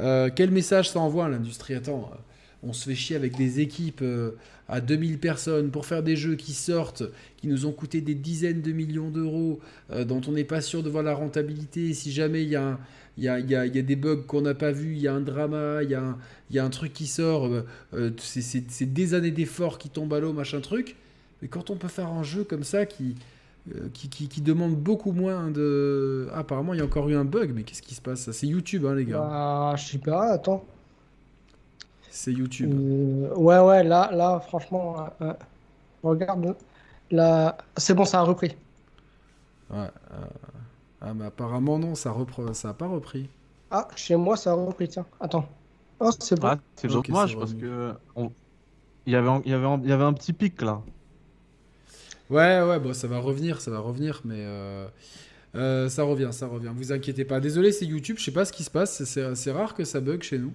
Euh, quel message ça envoie à l'industrie? Attends, euh, on se fait chier avec des équipes à 2000 personnes pour faire des jeux qui sortent, qui nous ont coûté des dizaines de millions d'euros, dont on n'est pas sûr de voir la rentabilité. Si jamais il y a, un- il y, a, il y a- il y a des bugs qu'on n'a pas vus, il y a un drama, il y a un, il y a un truc qui sort, euh, euh, c'est- des années d'efforts qui tombent à l'eau, machin truc. Mais quand on peut faire un jeu comme ça qui, euh, qui, qui, qui demande beaucoup moins de... Ah, apparemment, il y a encore eu un bug, mais qu'est-ce qui se passe? C'est YouTube, hein, les gars. Bah, je sais pas, attends. C'est YouTube. Euh, ouais, ouais, là, là, franchement, euh, regarde, là, c'est bon, ça a repris. Ouais, Ah, mais apparemment, non, ça repre... ça a pas repris. Ah, chez moi, ça a repris, tiens. Attends. Oh, c'est bon. Ah, c'est Ok, dommage c'est parce que on- il y avait un- il y avait un- il y avait un petit pic là. Ouais, ouais, bon, ça va revenir, ça va revenir, mais euh, euh, ça revient, ça revient. Vous inquiétez pas. Désolé, c'est YouTube, je sais pas ce qui se passe, c'est c'est rare que ça bug chez nous.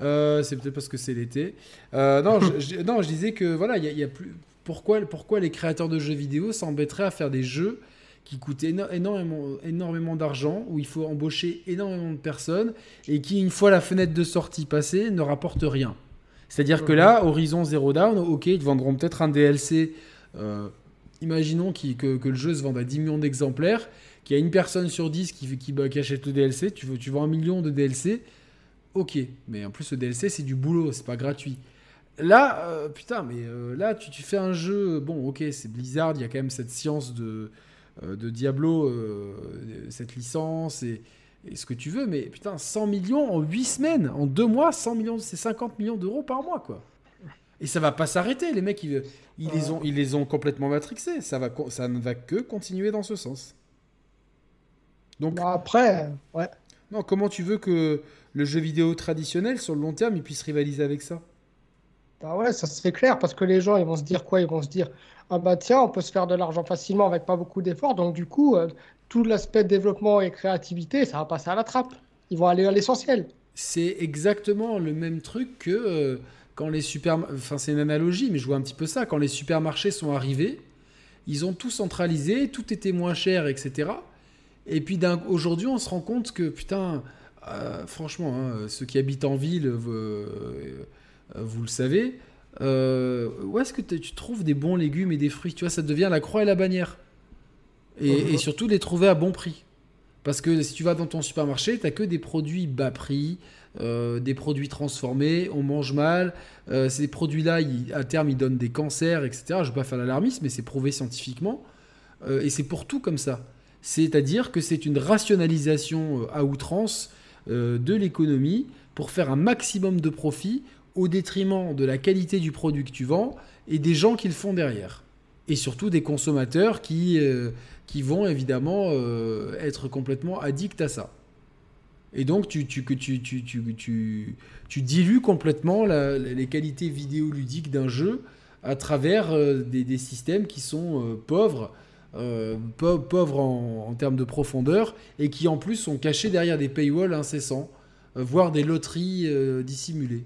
Euh, c'est peut-être parce que c'est l'été. Euh, non, je, je- non, je disais que voilà, il y y a plus. Pourquoi, pourquoi les créateurs de jeux vidéo s'embêteraient à faire des jeux qui coûtent éno- énormément, énormément d'argent, où il faut embaucher énormément de personnes et qui, une fois la fenêtre de sortie passée, ne rapportent rien. C'est-à-dire que là, Horizon Zero Dawn, ok, ils te vendront peut-être un DLC. euh, imaginons que, que le jeu se vende à 10 millions d'exemplaires, qu'il y a une personne sur 10 qui, qui, qui achète le DLC, tu, veux, tu vends un million de DLC, ok. Mais en plus, le DLC, c'est du boulot, c'est pas gratuit. Là, euh, putain, mais euh, là, tu, tu fais un jeu, bon, ok, c'est Blizzard, il y a quand même cette science de, de Diablo, euh, cette licence et, et ce que tu veux, mais putain, 100 millions en 8 semaines, en 2 mois, 100 millions, c'est 50 millions d'euros par mois, quoi. Et ça va pas s'arrêter, les mecs, ils, ils, les ont, ils les ont complètement matrixés, ça, va, ça ne va que continuer dans ce sens. Donc, Bon, après, ouais. non, comment tu veux que le jeu vidéo traditionnel, sur le long terme, il puisse rivaliser avec ça? Bah ouais, ça se fait clair parce que les gens, ils vont se dire quoi? Ils vont se dire, ah bah tiens, on peut se faire de l'argent facilement avec pas beaucoup d'efforts. Donc du coup, euh, tout l'aspect développement et créativité, ça va passer à la trappe. Ils vont aller à l'essentiel. C'est exactement le même truc que euh, quand les super... Enfin, c'est une analogie, mais je vois un petit peu ça. Quand les supermarchés sont arrivés, ils ont tout centralisé, tout était moins cher, etc. Et puis aujourd'hui, on se rend compte que, putain, euh, franchement, hein, ceux qui habitent en ville, vous le savez, euh, où est-ce que tu trouves des bons légumes et des fruits? Tu vois, ça devient la croix et la bannière. Et, et surtout, les trouver à bon prix. Parce que si tu vas dans ton supermarché, t'as que des produits bas prix, euh, des produits transformés, on mange mal. euh, ces produits-là, à terme, ils donnent des cancers, etc. Je ne veux pas faire l'alarmisme, mais c'est prouvé scientifiquement. Et c'est pour tout comme ça. C'est-à-dire que c'est une rationalisation à outrance de l'économie pour faire un maximum de profit au détriment de la qualité du produit que tu vends et des gens qui le font derrière. Et surtout des consommateurs qui, euh, qui vont évidemment euh, être complètement addicts à ça. Et donc tu, tu, tu, tu, tu, dilues complètement les qualités vidéoludiques d'un jeu à travers euh, des, des systèmes qui sont pauvres, pau- pauvres en, termes de profondeur, et qui en plus sont cachés derrière des paywalls incessants, voire des loteries dissimulées.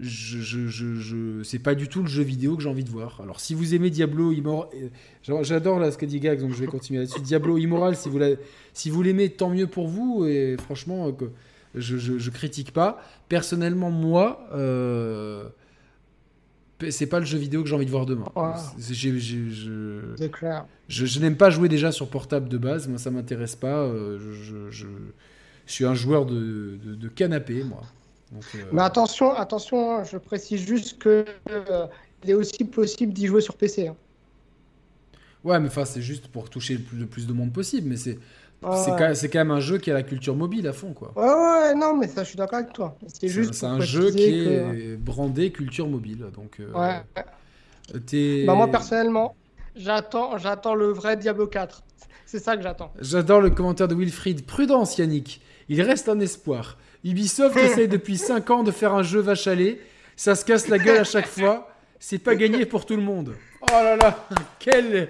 Je, je, je, je- c'est pas du tout le jeu vidéo que j'ai envie de voir. Alors si vous aimez Diablo Immoral, euh, j'adore là ce qu'a dit Gag, donc je vais continuer là-dessus. Diablo Immoral, si vous la- si vous l'aimez, tant mieux pour vous. Et franchement, euh, que je, je, critique pas. Personnellement, moi, euh, c'est pas le jeu vidéo que j'ai envie de voir demain. Je, n'aime pas jouer déjà sur portable de base. Moi, ça m'intéresse pas. Je, suis un joueur de, de, de canapé, moi. Donc, euh, Mais attention, attention, hein, je précise juste que euh, il est aussi possible d'y jouer sur PC. hein. Ouais, mais enfin, c'est juste pour toucher le plus, le plus de monde possible. Mais c'est c'est ouais. quand, même un jeu qui a la culture mobile à fond, quoi. Ouais, ouais, non, mais ça, je suis d'accord avec toi. C'est juste c'est un jeu qui que- est brandé culture mobile. Donc, euh, Ouais. t'es- Bah, moi, personnellement, j'attends, j'attends le vrai Diablo 4. C'est ça que j'attends. J'adore le commentaire de Wilfried. Prudence, Yannick. Il reste un espoir. Ubisoft essaye depuis 5 ans de faire un jeu vache à lait. Ça se casse la gueule à chaque fois. C'est pas gagné pour tout le monde. Oh là là, quel,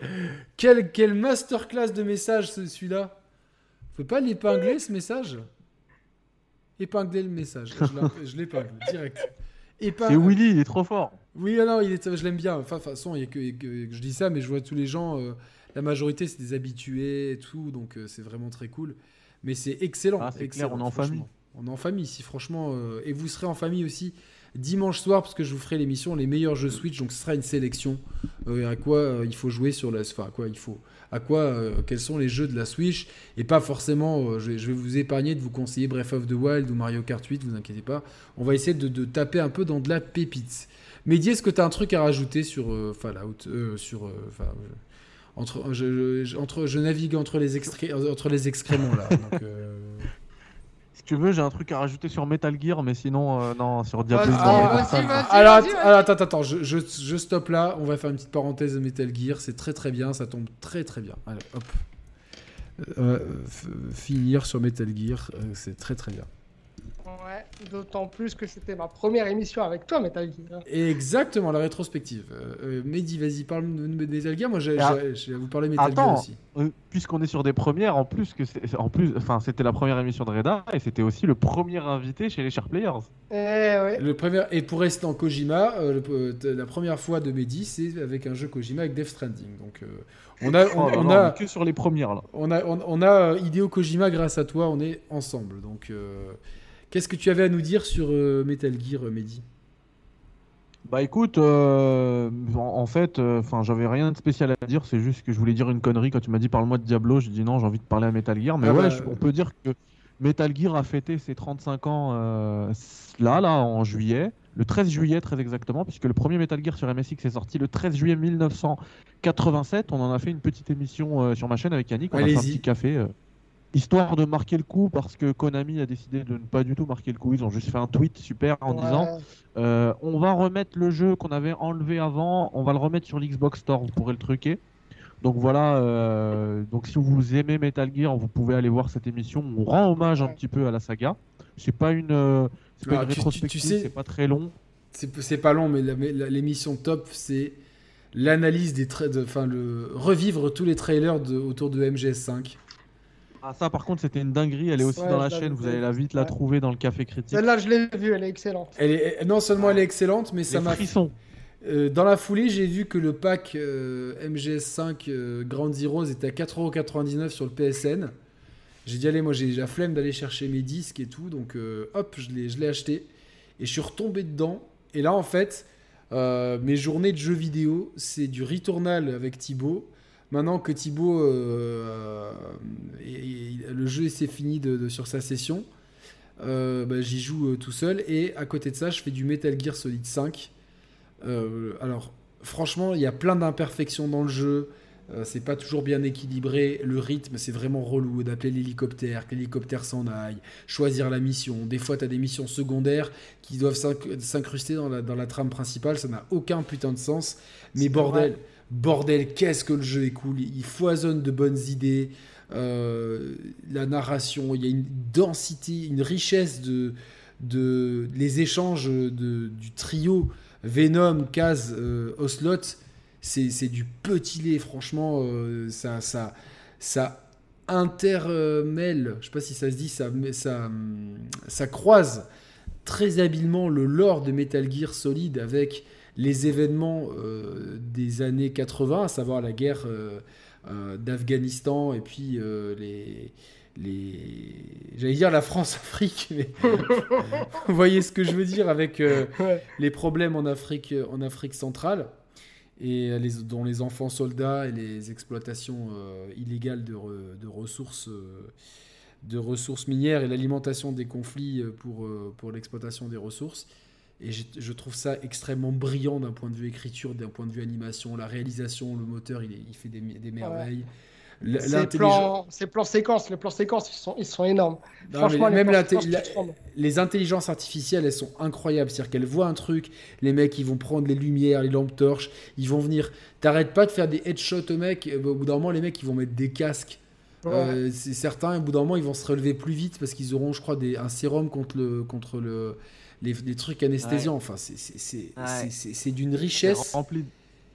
quel, quel masterclass de message ce- celui-là. Faut pas l'épingler ce message Épingler le message. Je l'épingle direct. Épingle- C'est Willy, il est trop fort. oui, ah non, il est, je l'aime bien. Enfin, de toute façon, il y a que, que- que je dis ça, mais je vois tous les gens. euh, la majorité, c'est des habitués et tout, donc euh, c'est vraiment très cool. Mais c'est excellent. Ah, c'est excellent, clair, on est en famille. On est en famille ici, franchement. euh, et vous serez en famille aussi dimanche soir, parce que je vous ferai l'émission Les meilleurs jeux Switch. Donc ce sera une sélection euh, à quoi euh, il faut jouer sur la. Enfin, à quoi il faut. À quoi, quels sont les jeux de la Switch et pas forcément. je, vais, vous épargner de vous conseiller Breath of the Wild ou Mario Kart 8, vous inquiétez pas. On va essayer de, taper un peu dans de la pépite. Mehdi, est-ce que tu as un truc à rajouter sur Fallout sur, entre, je, navigue entre les, entre les excréments là. donc, tu veux, j'ai un truc à rajouter sur Metal Gear, mais sinon, euh, non, sur Diablo. Ah, alors, attends, attends, attends, je, je, je stoppe là. On va faire une petite parenthèse de Metal Gear. C'est très très bien, ça tombe très très bien. Allez, hop. Euh, finir sur Metal Gear, euh, c'est très très bien. Ouais. D'autant plus que c'était ma première émission avec toi, Metal Gear. Exactement, la rétrospective. Euh, euh, Mehdi, vas-y, parle de Metal Gear. Moi, j'ai Ah. je vais vous parler Metal Gear aussi. Euh, Puisqu'on est sur des premières, en plus que c'est, en plus, enfin, c'était la première émission de Reda et c'était aussi le premier invité chez les Sharp Players. Eh ouais. Le premier... Et pour rester en Kojima, euh, le- euh, la première fois de Mehdi, c'est avec un jeu Kojima avec Death Stranding. Donc, euh, on a, on, Oh on a, que sur les premières là. on a, on, on a Hideo Kojima grâce à toi, on est ensemble. Donc, euh, qu'est-ce que tu avais à nous dire sur euh, Metal Gear, euh, Mehdi? Bah écoute, euh, en, en fait, euh, j'avais rien de spécial à dire. C'est juste que je voulais dire une connerie quand tu m'as dit parle-moi de Diablo. J'ai dit non, j'ai envie de parler à Metal Gear. Mais Ah ouais, bah, je- on peut dire que Metal Gear a fêté ses 35 ans euh, là, là, en juillet, le 13 juillet très exactement, puisque le premier Metal Gear sur MSX est sorti le 13 juillet 1987. On en a fait une petite émission sur ma chaîne avec Yannick. On a fait un petit café. Histoire de marquer le coup parce que Konami a décidé de ne pas du tout marquer le coup. Ils ont juste fait un tweet super en Ouais. disant euh, on va remettre le jeu qu'on avait enlevé avant, on va le remettre sur l'Xbox Store, vous pourrez le truquer. Donc voilà, euh, donc si vous aimez Metal Gear, vous pouvez aller voir cette émission. On rend hommage un petit peu à la saga. C'est pas une, euh, c'est pas Ah, une tu- tu- tu rétrospective, sais- c'est pas très long. C'est pas long, mais l'émission top, c'est l'analyse des traits, de- enfin le revivre tous les trailers de, autour de MGS5. Ah ça par contre c'était une dinguerie, elle est aussi Ouais, dans la chaîne, vous allez la vite la Ouais. trouver dans le café critique. Celle-là, je l'ai vue, elle est excellente. Elle est non seulement elle est excellente, mais ça m'a. Euh, dans la foulée, j'ai vu que le pack euh, MGS5 euh, Ground Zeroes était à 4,99€ sur le PSN. J'ai dit, allez, moi j'ai la flemme d'aller chercher mes disques et tout, donc euh, hop, je l'ai je l'ai acheté. Et je suis retombé dedans. Et là, en fait, euh, mes journées de jeux vidéo, c'est du Returnal avec Thibaut. Maintenant que Thibaut, euh, et- et le jeu s'est fini de, de- sur sa session, euh, bah, j'y joue euh, tout seul. Et à côté de ça, je fais du Metal Gear Solid 5. Euh, alors, franchement, il y a plein d'imperfections dans le jeu. Euh, c'est pas toujours bien équilibré. Le rythme, c'est vraiment relou d'appeler l'hélicoptère, que l'hélicoptère s'en aille, choisir la mission. Des fois, tu as des missions secondaires qui doivent s'inc- s'incruster dans la, dans la trame principale. Ça n'a aucun putain de sens. Mais C'est bordel. Bordel, qu'est-ce que le jeu est cool. Il foisonne de bonnes idées. Euh, la narration, il y a une densité, une richesse de, de les échanges de, du trio Venom, Kaz, euh, Ocelot, c'est du petit lait, franchement, euh, ça, ça, ça intermêle, je sais pas si ça se dit, ça, ça, ça croise très habilement le lore de Metal Gear Solid avec les événements euh, des années 80, à savoir la guerre euh, euh, d'Afghanistan et puis les, les... J'allais dire la France-Afrique, mais vous voyez ce que je veux dire avec euh, Ouais. les problèmes en Afrique, en Afrique centrale, et les, dont les enfants soldats et les exploitations euh, illégales de, re- de ressources, euh, de ressources minières et l'alimentation des conflits pour, pour l'exploitation des ressources. Et je trouve ça extrêmement brillant d'un point de vue écriture, d'un point de vue animation, la réalisation, le moteur, il, est- il fait des, des merveilles. L- Ces plans, ces plans séquences, les plans séquences, ils sont, ils sont énormes. Non, Franchement, les même la- les intelligences artificielles, elles sont incroyables. C'est-à-dire qu'elles voient un truc, les mecs, ils vont prendre les lumières, les lampes torches, ils vont venir. T'arrêtes pas de faire des headshots aux mecs. euh, Au bout d'un moment, les mecs, ils vont mettre des casques. Ouais. Euh, c'est certain, au bout d'un moment, ils vont se relever plus vite parce qu'ils auront, je crois, des, un sérum contre, le, contre le, les, les trucs anesthésiants. Enfin, c'est- Ouais. d'une richesse. rempli,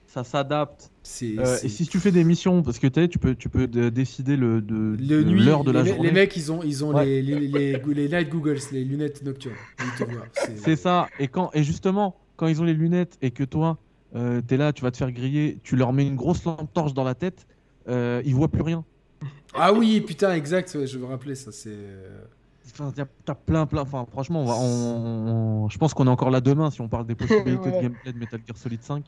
ça s'adapte. Euh, et si tu fais des missions, parce que tu peux, tu peux de- décider le, de, le de nuit, l'heure de la les, journée. les mecs, ils ont, ils ont Ouais. les, les, les, les night googles, les lunettes nocturnes. C'est ça. Et quand et justement, quand ils ont les lunettes et que toi, euh, t'es là, tu vas te faire griller, tu leur mets une grosse lampe torche dans la tête, euh, ils voient plus rien. Ah oui, putain, exact, ouais, je me rappelais ça. C'est. euh, Enfin, t'as plein, plein. Enfin, franchement, on va, on- on- je pense qu'on est encore là demain si on parle des possibilités de gameplay de Metal Gear Solid 5.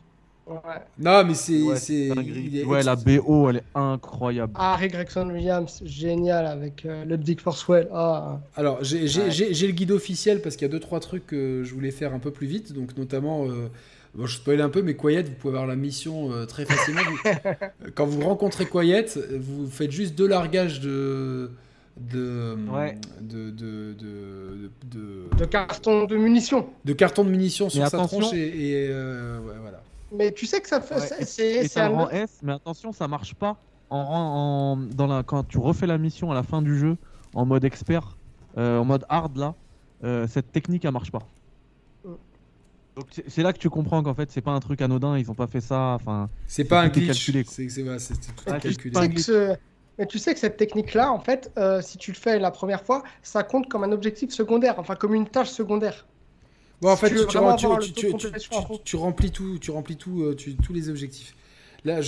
Ouais. Non, mais c'est. Ouais, c'est- dinguerie. il est Ouais, la BO, elle est incroyable. Harry Gregson Williams, génial avec euh, Ludwig Forswell. Ah, Alors, j'ai Ouais. le guide officiel parce qu'il y a deux trois trucs que je voulais faire un peu plus vite. Donc, notamment, euh, bon, je spoil un peu, mais Quiet, vous pouvez avoir la mission euh, très facilement. Vous- quand vous rencontrez Quiet, vous faites juste deux largages de. De, Ouais. de, de, de, de, de carton de munitions. de carton de munitions sur Mais sa attention. tronche et, et, euh, ouais, voilà. Mais tu sais que ça fait. Ouais, c'est- un- rang S, mais attention, ça marche pas en, en- dans la, quand tu refais la mission à la fin du jeu en mode expert, euh, en mode hard là. euh, cette technique elle marche pas. Donc c'est- là que tu comprends qu'en fait c'est pas un truc anodin, ils ont pas fait ça. Enfin, C'est pas un glitch. C'est tout Ah, calculé. pas un Mais tu sais que cette technique-là, en fait, euh, si tu le fais la première fois, ça compte comme un objectif secondaire, enfin comme une tâche secondaire. Bon, en Si fait, tu remplis tout, tu remplis tout, euh, tu- tous les objectifs. Là,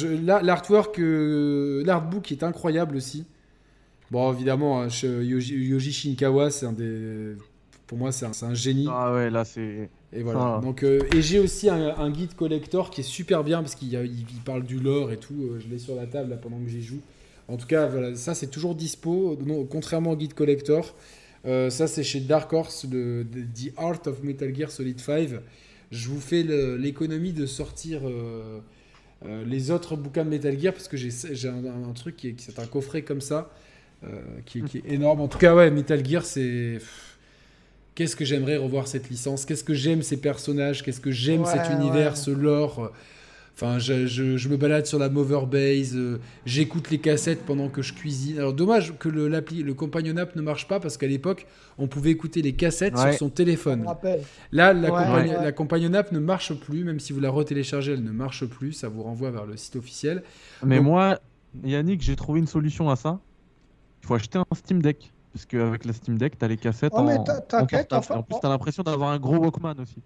l'artwork, euh, l'artbook est incroyable aussi. Bon, évidemment, hein, Yoji, Yoji Shinkawa, c'est un des, pour moi, c'est un, c'est un génie. ah ouais, là c'est. Et voilà. Ah. Donc, euh, et j'ai aussi un, un guide collector qui est super bien parce qu'il il, il parle du lore et tout. euh, je l'ai sur la table là, pendant que j'y joue. En tout cas, voilà, ça c'est toujours dispo. Non, contrairement au guide collector, Euh, ça c'est chez Dark Horse, le de- The Art of Metal Gear Solid 5. Je vous fais l'économie de sortir les autres bouquins de Metal Gear parce que j'ai un, un truc qui est, qui est un coffret comme ça qui, qui est énorme. En tout cas, ouais, Metal Gear c'est. Qu'est-ce que j'aimerais revoir cette licence? Qu'est-ce que j'aime ces personnages? Qu'est-ce que j'aime Ouais, cet univers, ouais. ce lore? Enfin, je, je- je me balade sur la Mover Base, euh, j'écoute les cassettes pendant que je cuisine. Alors, dommage que le, l'appli, le Companion App ne marche pas parce qu'à l'époque, on pouvait écouter les cassettes Ouais. sur son téléphone. Là, la, Ouais, Compagnon- ouais. la Companion App ne marche plus, même si vous la retéléchargez, elle ne marche plus. Ça vous renvoie vers le site officiel. Mais Donc- moi, Yannick, j'ai trouvé une solution à ça. Il faut acheter un Steam Deck. Parce qu'avec la Steam Deck, t'as les cassettes Oh, en, en t'inquiète, portable. en plus, t'as l'impression d'avoir un gros Walkman aussi.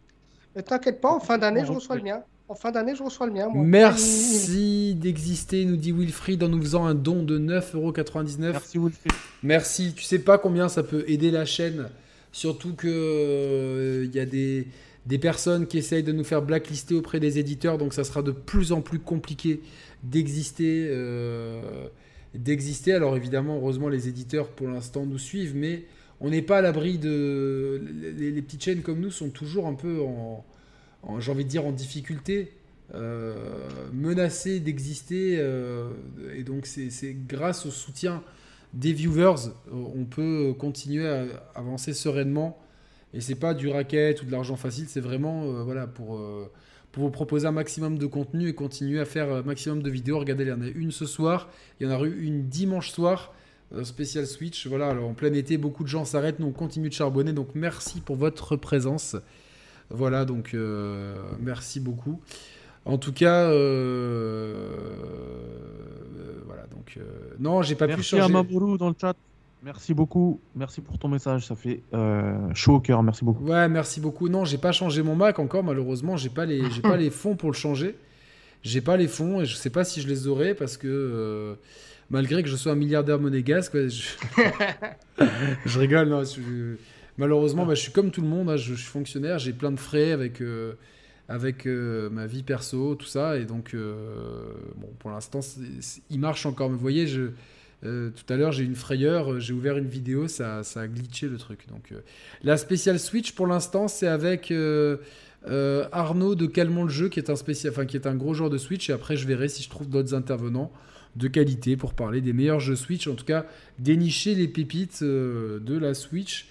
Mais t'inquiète pas, en fin d'année, je reçois le mien. En fin d'année, je reçois le mien. moi. Merci d'exister, nous dit Wilfried, en nous faisant un don de 9,99€. Merci Wilfried. Merci. Tu sais pas combien ça peut aider la chaîne. Surtout que il y a des, des personnes qui essayent de nous faire blacklister auprès des éditeurs, donc ça sera de plus en plus compliqué d'exister. euh, d'exister. Alors évidemment, heureusement, les éditeurs pour l'instant nous suivent, mais on n'est pas à l'abri de. Les, petites chaînes comme nous sont toujours un peu en, j'ai envie de dire, en difficulté. euh, menacées d'exister euh, et donc c'est grâce au soutien des viewers, euh, on peut continuer à avancer sereinement. Et c'est pas du racket ou de l'argent facile, c'est vraiment voilà pour, pour vous proposer un maximum de contenu et continuer à faire un maximum de vidéos. Regardez, il y en a une ce soir, il y en a eu une dimanche soir, euh, spécial Switch. Voilà, alors en plein été, beaucoup de gens s'arrêtent, nous on continue de charbonner, donc merci pour votre présence. Voilà, donc euh, merci beaucoup. En tout cas, euh, euh, voilà, donc euh, non, j'ai pas pu à changer. Mamoru dans le chat. Merci beaucoup. Merci pour ton message. Ça fait euh, chaud au cœur. Merci beaucoup. Ouais, merci beaucoup. Non, j'ai pas changé mon Mac encore, malheureusement. J'ai pas pas les fonds pour le changer. J'ai pas les fonds et je sais pas si je les aurai parce que euh, malgré que je sois un milliardaire monégasque, je... rigole. Malheureusement, bah, je suis comme tout le monde. hein, je, suis fonctionnaire, j'ai plein de frais avec euh, avec ma vie perso, tout ça, et donc bon, pour l'instant, il marche encore. Mais vous voyez, je euh, tout à l'heure, j'ai une frayeur, euh, j'ai ouvert une vidéo, ça, ça a glitché le truc. Donc, euh, la spéciale Switch, pour l'instant, c'est avec euh, Arnaud de Calmont le jeu, qui est un spécial, enfin qui est un gros joueur de Switch. Et après, je verrai si je trouve d'autres intervenants de qualité pour parler des meilleurs jeux Switch. En tout cas, dénicher les pépites de la Switch.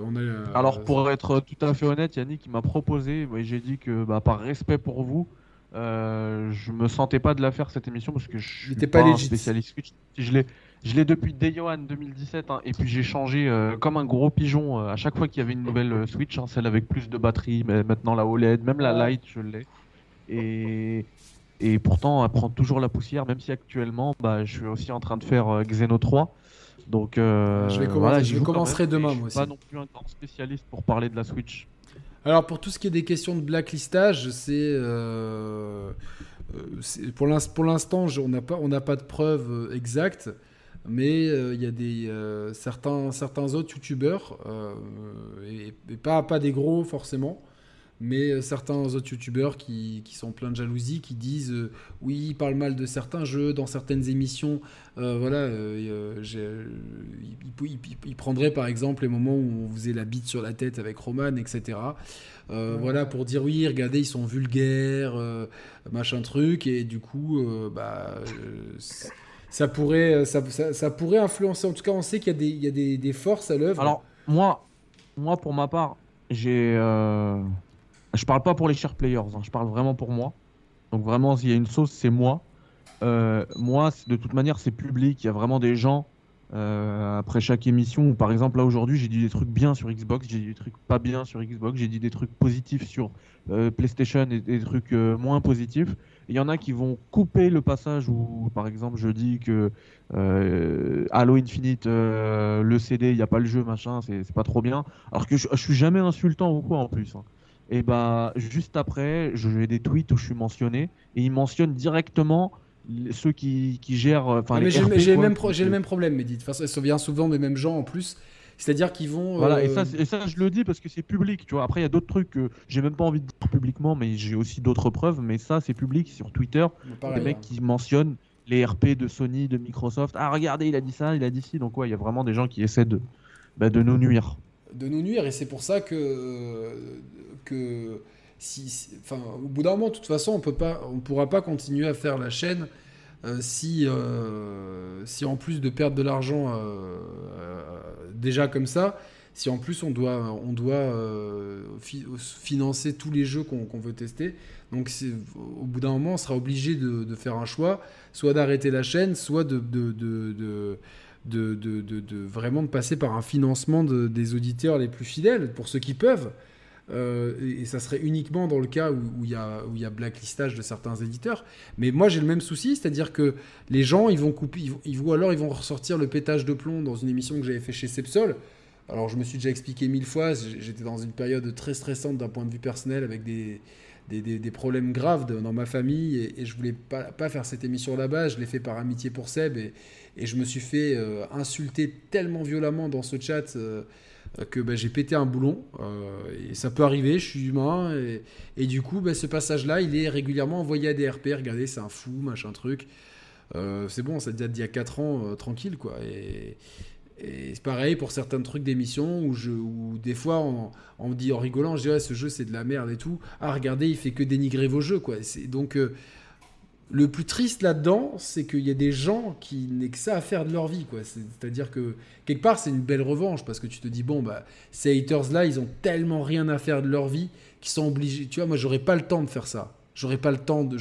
On Alors, pour être tout à fait honnête, Yannick, m'a proposé. ouais, J'ai dit que bah, par respect pour vous, euh, je me sentais pas de la faire cette émission parce que je suis pas, pas un spécialiste Switch. Je l'ai, je l'ai depuis Day One 2017 hein, et puis j'ai changé euh, comme un gros pigeon euh, à chaque fois qu'il y avait une nouvelle euh, Switch, hein, celle avec plus de batterie, mais maintenant la OLED, même la Lite, je l'ai. Et et pourtant, elle prend toujours la poussière, même si actuellement, bah, je suis aussi en train de faire Xeno 3. Donc, Je vais commencer- voilà, je commencerai même, demain, mais je moi suis pas aussi. non plus un grand spécialiste pour parler de la Switch. Alors pour tout ce qui est des questions de blacklistage, c'est pour l'ins- pour l'instant je- on n'a pas on pas de preuves exactes, mais euh, il y a des euh, certains certains autres youtubeurs euh, et, et pas pas des gros forcément. Mais certains autres youtubeurs qui, qui sont pleins de jalousie, qui disent euh, oui, ils parlent mal de certains jeux dans certaines émissions. Euh, voilà, euh, prendraient par exemple les moments où on faisait la bite sur la tête avec Roman, etc. Voilà, pour dire oui, regardez, ils sont vulgaires, machin truc, et du coup, bah, ça, pourrait, ça, ça- pourrait influencer. En tout cas, on sait qu'il y a des, forces à l'œuvre. Alors, moi, moi, pour ma part, j'ai. euh, Je parle pas pour les chers players, hein, je parle vraiment pour moi. Donc, vraiment, s'il y a une sauce, c'est moi. Euh, moi, de toute manière, c'est public. Il y a vraiment des gens euh, après chaque émission. Par exemple, là aujourd'hui, j'ai dit des trucs bien sur Xbox, j'ai dit des trucs pas bien sur Xbox, j'ai dit des trucs positifs sur euh, PlayStation et des trucs euh, moins positifs. Il y en a qui vont couper le passage où, par exemple, je dis que Halo Infinite, le CD, il n'y a pas le jeu, machin, c'est pas trop bien. Alors que je, je suis jamais insultant ou quoi en plus. Hein. Et bah, juste après, j'ai des tweets où je suis mentionné et ils mentionnent directement ceux qui, qui gèrent. Enfin, j'ai le, même le même problème, mais ça vient souvent des mêmes gens en plus. C'est-à-dire qu'ils vont. Voilà, et, ça, euh, et ça, je le dis parce que c'est public, tu vois. Après, il y a d'autres trucs que j'ai même pas envie de dire publiquement, mais j'ai aussi d'autres preuves. Mais ça, c'est public sur Twitter. des mecs hein. qui mentionnent les RP de Sony, de Microsoft. Ah, regardez, il a dit ça, il a dit ci. Donc, ouais, il y a vraiment des gens qui essaient de, bah, de nous nuire. De nous nuire, et c'est pour ça que. que si, au bout d'un moment, de toute façon, on peut pas, on pourra pas continuer à faire la chaîne euh, si, euh, si en plus de perdre de l'argent euh, déjà comme ça, si en plus on doit, financer tous les jeux qu'on veut tester. Donc au bout d'un moment, on sera obligé de, faire un choix, soit d'arrêter la chaîne, soit de, vraiment de passer par un financement des auditeurs les plus fidèles, pour ceux qui peuvent. Euh, et, ça serait uniquement dans le cas où il y, a, blacklistage de certains éditeurs. Mais moi, j'ai le même souci, c'est-à-dire que les gens, ils vont couper, ils vont, alors ils vont ressortir le pétage de plomb dans une émission que j'avais fait chez Sepsol. Alors, je me suis déjà expliqué mille fois, j'étais dans une période très stressante d'un point de vue personnel avec des, problèmes graves dans ma famille et, je voulais pas, faire cette émission là-bas. Je l'ai fait par amitié pour Seb et, et je me suis fait euh, insulter tellement violemment dans ce chat. Euh, que bah, j'ai pété un boulon. Euh, et ça peut arriver, je suis humain. Et, du coup, bah, ce passage-là, il est régulièrement envoyé à des RP. Regardez, c'est un fou, machin truc. Euh, c'est bon, ça date d'il y a 4 ans, tranquille, quoi. Et, c'est pareil pour certains trucs d'émission où, des fois on, me dit en rigolant, je dirais ce jeu c'est de la merde et tout. Ah regardez, il fait que dénigrer vos jeux quoi. Donc le plus triste là-dedans, c'est qu'il y a des gens qui n'aient que ça à faire de leur vie. quoi. C'est-à-dire que quelque part, c'est une belle revanche parce que tu te dis, bon, bah, ces haters-là, ils ont tellement rien à faire de leur vie qu'ils sont obligés. Tu vois, moi, j'aurais pas le temps de faire ça. J'aurais pas le temps de.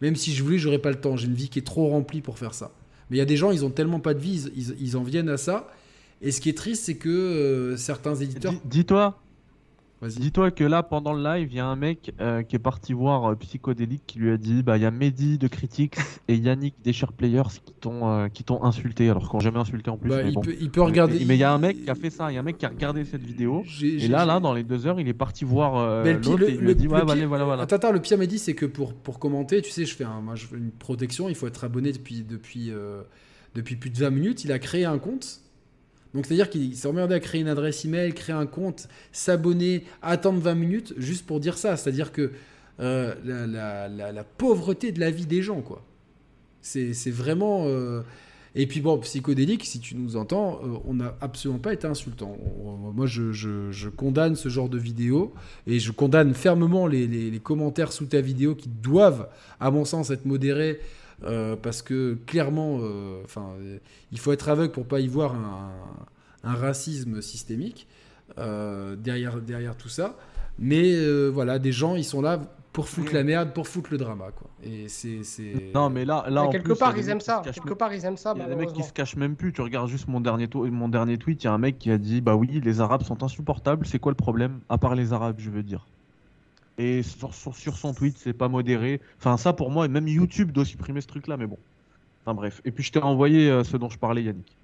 Même si je voulais, j'aurais pas le temps. J'ai une vie qui est trop remplie pour faire ça. Mais il y a des gens, ils ont tellement pas de vie, ils, en viennent à ça. Et ce qui est triste, c'est que euh, certains éditeurs. Dis-toi, Dis-toi que là, pendant le live, il y a un mec euh, qui est parti voir euh, Psychodélique qui lui a dit bah il y a Mehdi de Critics et Yannick des Share Players qui t'ont euh, qui t'ont insulté alors qu'on jamais insulté en plus. Bah, mais il, peut, il, peut, regarder. Mais il y a un mec qui a fait ça, il y a un mec qui a regardé cette vidéo et là là dans les deux heures il est parti voir l'autre et il lui a dit ouais, voilà, voilà, voilà. Attends, attends, le pire Mehdi c'est que pour pour commenter, tu sais, je fais un, moi je fais une protection, il faut être abonné depuis depuis depuis plus de 20 minutes. Il a créé un compte donc c'est-à-dire qu'il s'est emmerdé à créer une adresse email, créer un compte, s'abonner, attendre 20 minutes juste pour dire ça. C'est-à-dire que euh, la, pauvreté de la vie des gens, quoi. C'est vraiment... Euh, et puis bon, psychodélique, si tu nous entends, euh, on n'a absolument pas été insultant. moi, je, condamne ce genre de vidéo et je condamne fermement les, les commentaires sous ta vidéo qui doivent, à mon sens, être modérés euh, parce que clairement, euh, enfin, il faut être aveugle pour pas y voir un, racisme systémique euh, derrière, derrière tout ça. Mais voilà, des gens, ils sont là pour foutre la merde, pour foutre le drama, quoi. Et c'est, Non, mais là, là quelque part, ils aiment ça. Quelque part, ils aiment ça. Il y a des mecs qui se cachent même plus. Tu regardes juste mon dernier, mon dernier tweet. Il y a un mec qui a dit, bah oui, les Arabes sont insupportables. C'est quoi le problème? À part les Arabes, je veux dire et sur, sur, son tweet, c'est pas modéré. Enfin, ça pour moi, et même YouTube doit supprimer ce truc-là, mais bon. Enfin bref. Et puis je t'ai envoyé euh, ce dont je parlais, Yannick.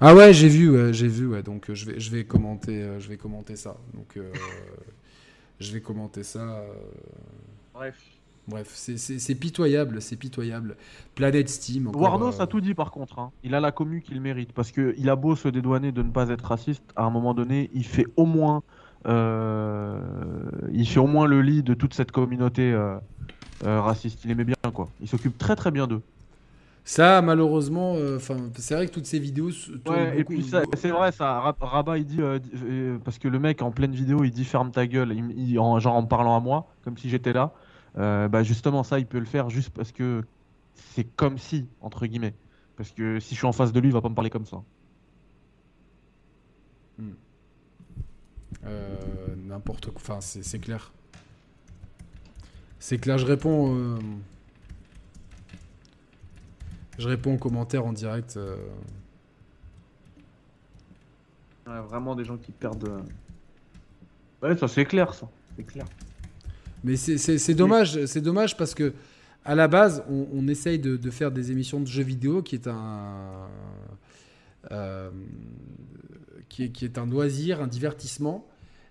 Ah ouais, j'ai vu, j'ai vu, ouais. Donc euh, je vais, je vais commenter, euh, je vais commenter ça. Donc je vais commenter ça. Bref. Bref, c'est pitoyable, c'est pitoyable. Planète Steam. Warnos a tout dit par contre. Hein. Il a la commu qu'il mérite parce que il a beau se dédouaner de ne pas être raciste, à un moment donné, il fait au moins il fait au moins le lit de toute cette communauté euh, euh, raciste. Il aimait bien, quoi. Il s'occupe très très bien d'eux. Ça, malheureusement, enfin, c'est vrai que toutes ces vidéos. Ouais, et puis c'est vrai, ça. Rabat, il dit parce que le mec en pleine vidéo, il dit ferme ta gueule, il, en, genre en parlant à moi, comme si j'étais là. bah justement, ça, il peut le faire juste parce que c'est comme si entre guillemets, parce que si je suis en face de lui, il va pas me parler comme ça. Hmm. Euh, n'importe quoi. Enfin, c'est clair. C'est clair, je réponds. Euh, je réponds aux commentaires en direct. Euh, Ouais, vraiment des gens qui perdent. euh. Ouais, ça c'est clair, ça. C'est clair. Mais c'est- dommage, c'est dommage parce que à la base, on, on essaye de, de faire des émissions de jeux vidéo qui est un euh, qui, est, un loisir, un divertissement,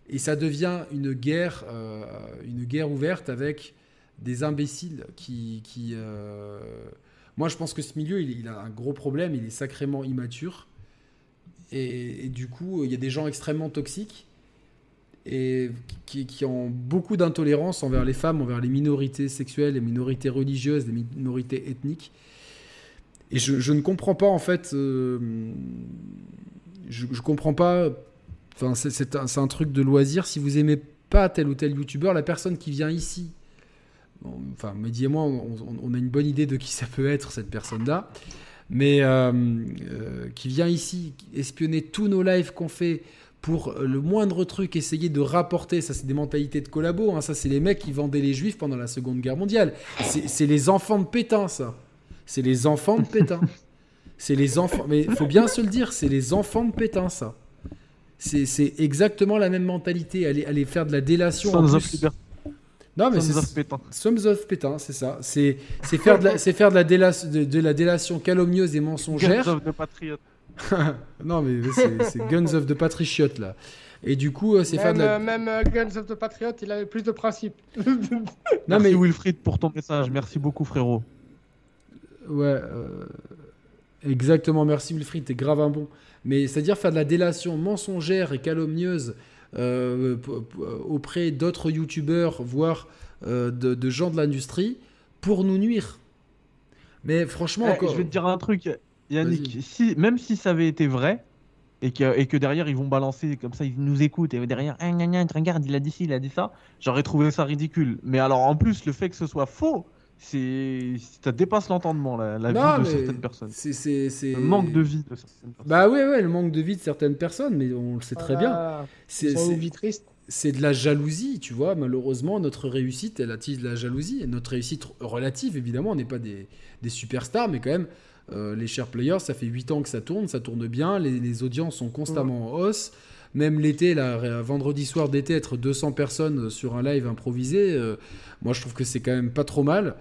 et ça devient une guerre, euh, une guerre ouverte avec des imbéciles qui, euh, moi je pense que ce milieu il, a un gros problème, il est sacrément immature, et, du coup il y a des gens extrêmement toxiques et qui, ont beaucoup d'intolérance envers les femmes, envers les minorités sexuelles, les minorités religieuses, les minorités ethniques. Et je, je ne comprends pas en fait. euh, je, comprends pas. C'est- un, truc de loisir. Si vous aimez pas tel ou tel youtubeur, la personne qui vient ici, enfin, Mehdi et moi, on, a une bonne idée de qui ça peut être cette personne-là, mais euh, euh, qui vient ici espionner tous nos lives qu'on fait pour le moindre truc, essayer de rapporter, ça c'est des mentalités de collabo, hein, ça c'est les mecs qui vendaient les juifs pendant la Seconde Guerre mondiale. C'est les enfants de Pétain, ça. C'est les enfants de Pétain. c'est les enfants, mais il faut bien se le dire, c'est les enfants de Pétain, ça. C'est exactement la même mentalité, aller, aller faire de la délation. en Sons of plus. Liberty. Non, mais Sons c'est of Pétain. Sons of Pétain, c'est ça. C'est faire, de la, c'est faire de, la délation, de, de la délation calomnieuse et mensongère. Guns of the Patriot. non, mais c'est Guns of the Patriot, là. Et du coup, euh, c'est faire Même, de la. euh, même euh, Guns of the Patriot, il avait plus de principes. Non, Merci mais Wilfried pour ton message. Merci beaucoup, frérot. Ouais, euh, exactement. Merci Wilfried, t'es grave un bon. Mais c'est-à-dire faire de la délation mensongère et calomnieuse euh, auprès d'autres youtubeurs, voire euh, de, de gens de l'industrie, pour nous nuire. Mais franchement, Eh, encore. Je vais te dire un truc, Yannick. Si, même si ça avait été vrai, et que, et que derrière ils vont balancer comme ça, ils nous écoutent, et derrière, gna, regarde, il a dit ci, il a dit ça, j'aurais trouvé ça ridicule. Mais alors en plus, le fait que ce soit faux, c'est ça dépasse l'entendement, la, la Non, vie de certaines personnes. C'est, c'est, c'est- Le manque de vie de certaines personnes. Bah ouais, ouais, le manque de vie de certaines personnes, mais on le sait très bien. Voilà. C'est, c'est- une vie triste. c'est de la jalousie, tu vois. Malheureusement, notre réussite, elle attise de la jalousie. Et notre réussite relative, évidemment, on n'est pas des, des superstars, mais quand même, euh, les chers players, ça fait 8 ans que ça tourne, ça tourne bien, les, les audiences sont constamment en hausse. Même l'été, là, ré- vendredi soir d'été, être 200 personnes sur un live improvisé, euh, moi je trouve que c'est quand même pas trop mal.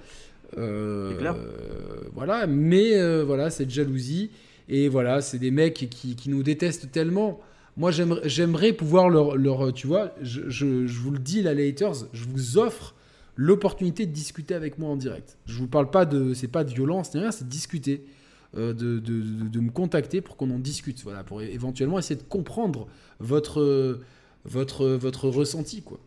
Euh, clair. euh, voilà, mais euh, voilà, cette jalousie. Et voilà, c'est des mecs qui, qui nous détestent tellement. Moi, j'aimerais pouvoir leur, leur- Tu vois, je, je- je vous le dis, la haters, je vous offre l'opportunité de discuter avec moi en direct. Je vous parle pas de. C'est pas de violence ni rien, c'est de discuter. Euh, de, de- de- de me contacter pour qu'on en discute. Voilà, pour éventuellement essayer de comprendre votre, votre, votre ressenti. Quoi.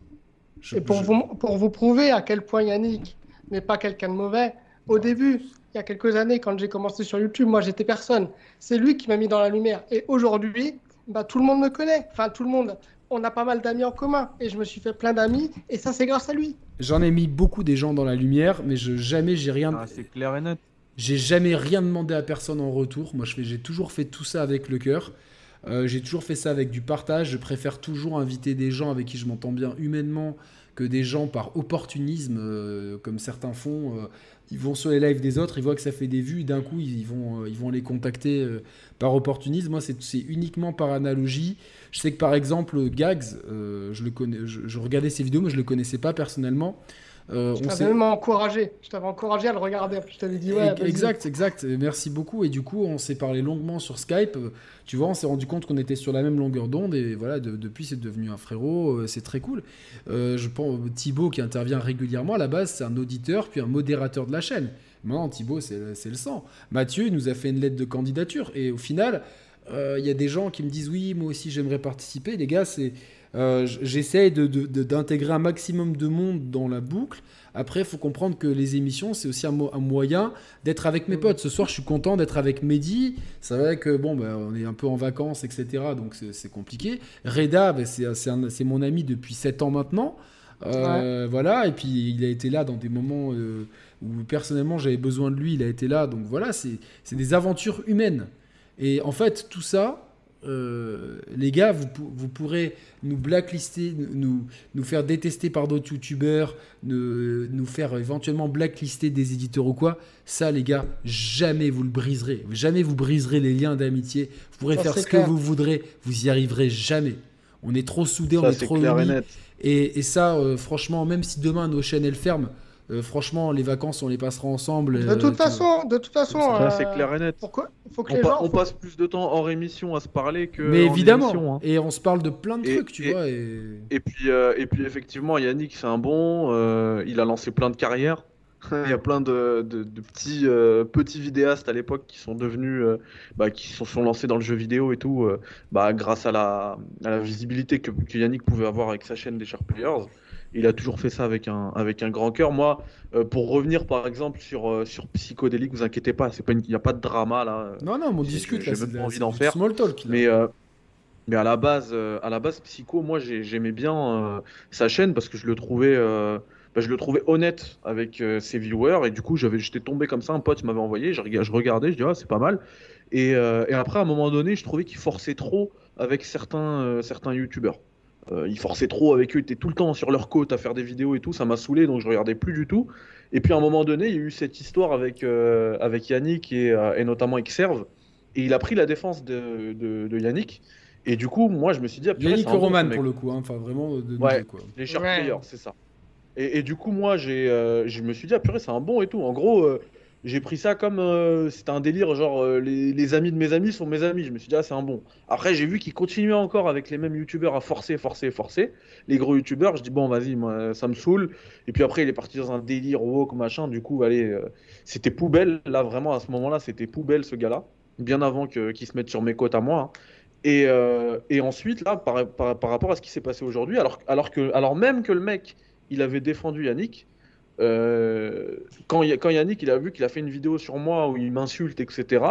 Je- Et pour, je- vous, pour vous prouver à quel point Yannick n'est pas quelqu'un de mauvais, au début, il y a quelques années, quand j'ai commencé sur YouTube, moi j'étais personne. C'est lui qui m'a mis dans la lumière. Et aujourd'hui, bah, tout le monde me connaît. Enfin, tout le monde. On a pas mal d'amis en commun. Et je me suis fait plein d'amis. Et ça, c'est grâce à lui. J'en ai mis beaucoup des gens dans la lumière, mais je, jamais j'ai rien. Ah, c'est clair et net. J'ai jamais rien demandé à personne en retour. Moi, j'ai toujours fait tout ça avec le cœur. Euh, j'ai toujours fait ça avec du partage. Je préfère toujours inviter des gens avec qui je m'entends bien humainement que des gens par opportunisme, euh, comme certains font. Euh, ils vont sur les lives des autres, ils voient que ça fait des vues, d'un coup, ils vont, ils vont les contacter par opportunisme. Moi, c'est, uniquement par analogie. Je sais que par exemple, Gags, je, je, regardais ses vidéos, mais je le connaissais pas personnellement. Euh, Je on t'avais même encouragé. Je t'avais encouragé à le regarder. Je t'avais dit, ouais, exact, exact. Merci beaucoup. Et du coup, on s'est parlé longuement sur Skype. Euh, Tu vois, on s'est rendu compte qu'on était sur la même longueur d'onde. Et voilà, de- depuis, c'est devenu un frérot. Euh, C'est très cool. Euh, je pense Thibaut qui intervient régulièrement. À la base, c'est un auditeur puis un modérateur de la chaîne. Maintenant, Thibaut, c'est le- sang. Mathieu, il nous a fait une lettre de candidature. Et au final, euh, il y a des gens qui me disent oui, moi aussi, j'aimerais participer. Les gars, c'est euh, j- j'essaie de- de- de- d'intégrer un maximum de monde dans la boucle. Après, il faut comprendre que les émissions, c'est aussi un, mo- un moyen d'être avec mes potes. Ce soir, je suis content d'être avec Mehdi. C'est vrai que, bon, bah, on est un peu en vacances, etc. Donc, c'est compliqué. Reda, bah, c'est mon ami depuis 7 ans maintenant. Euh, Voilà. Et puis, il a été là dans des moments euh, où, personnellement, j'avais besoin de lui. Il a été là. Donc, voilà, c'est des aventures humaines. Et en fait, tout ça, euh, les gars, vous, vous, pourrez nous blacklister, nous, nous faire détester par d'autres youtubeurs, nous, nous, faire éventuellement blacklister des éditeurs ou quoi. Ça, les gars, jamais vous le briserez. Jamais vous briserez les liens d'amitié. Vous pourrez faire ce que vous voudrez. Vous y arriverez jamais. On est trop soudés, on est, trop unis. Et, et, ça, euh, franchement, même si demain nos chaînes elles ferment, euh, franchement, les vacances, on les passera ensemble. De toute façon, de toute façon, c'est euh, clair et net. Pourquoi Faut que on, les gens, on passe plus de temps hors émission à se parler que. Mais évidemment. Émission, hein. Et on se parle de plein de trucs, tu vois. Et, et puis, et puis effectivement, Yannick, c'est un bon. il a lancé plein de carrières. Il y a plein de, de, petits, petits vidéastes à l'époque qui sont devenus, bah, qui se sont, lancés dans le jeu vidéo et tout, bah, grâce à la, à la visibilité que, que, Yannick pouvait avoir avec sa chaîne des Sharp Players. Il a toujours fait ça avec un, avec un grand cœur. Moi, euh, pour revenir par exemple sur, euh, sur Psychodélique, vous inquiétez pas, il n'y a pas de drama là. Non, non, on discute J'ai même pas envie d'en faire. Small talk. Mais, euh, mais à la base, à la base Psycho, moi j'aimais bien sa chaîne parce que je le trouvais. Bah, je le trouvais honnête avec ses viewers et du coup j'étais tombé comme ça un pote m'avait envoyé je, je regardais je dis ah, c'est pas mal et, et, après à un moment donné je trouvais qu'il forçait trop avec certains certains youtubeurs euh, ils forçaient trop avec eux, ils étaient tout le temps sur leur côte à faire des vidéos et tout, ça m'a saoulé donc je regardais plus du tout. Et puis à un moment donné, il y a eu cette histoire avec, euh, avec Yannick et, euh, et notamment avec Serve, et il a pris la défense de, de, Yannick. Et du coup, moi je me suis dit. Yannick Roman pour le coup, hein. enfin vraiment de ouais, quoi. Les sharp players, c'est ça. Et, et, du coup, moi j'ai, je me suis dit, ah purée, c'est un bon et tout. En gros, j'ai pris ça comme euh, c'était un délire, genre euh, les, amis de mes amis sont mes amis. Je me suis dit, ah, c'est un bon. Après, j'ai vu qu'il continuait encore avec les mêmes youtubeurs à forcer, forcer, forcer. Les gros youtubeurs, je dis, bon, vas-y, ça me saoule. Et puis après, il est parti dans un délire woke, machin. Du coup, allez, euh, c'était poubelle. Là, vraiment, à ce moment-là, c'était poubelle ce gars-là. Bien avant qu'il se mette sur mes côtes à moi. Hein. Et, et, ensuite, là, par, par, par, rapport à ce qui s'est passé aujourd'hui, alors, alors, alors même que le mec, il avait défendu Yannick, euh, quand, quand, Yannick il a vu qu'il a fait une vidéo sur moi où il m'insulte, etc.,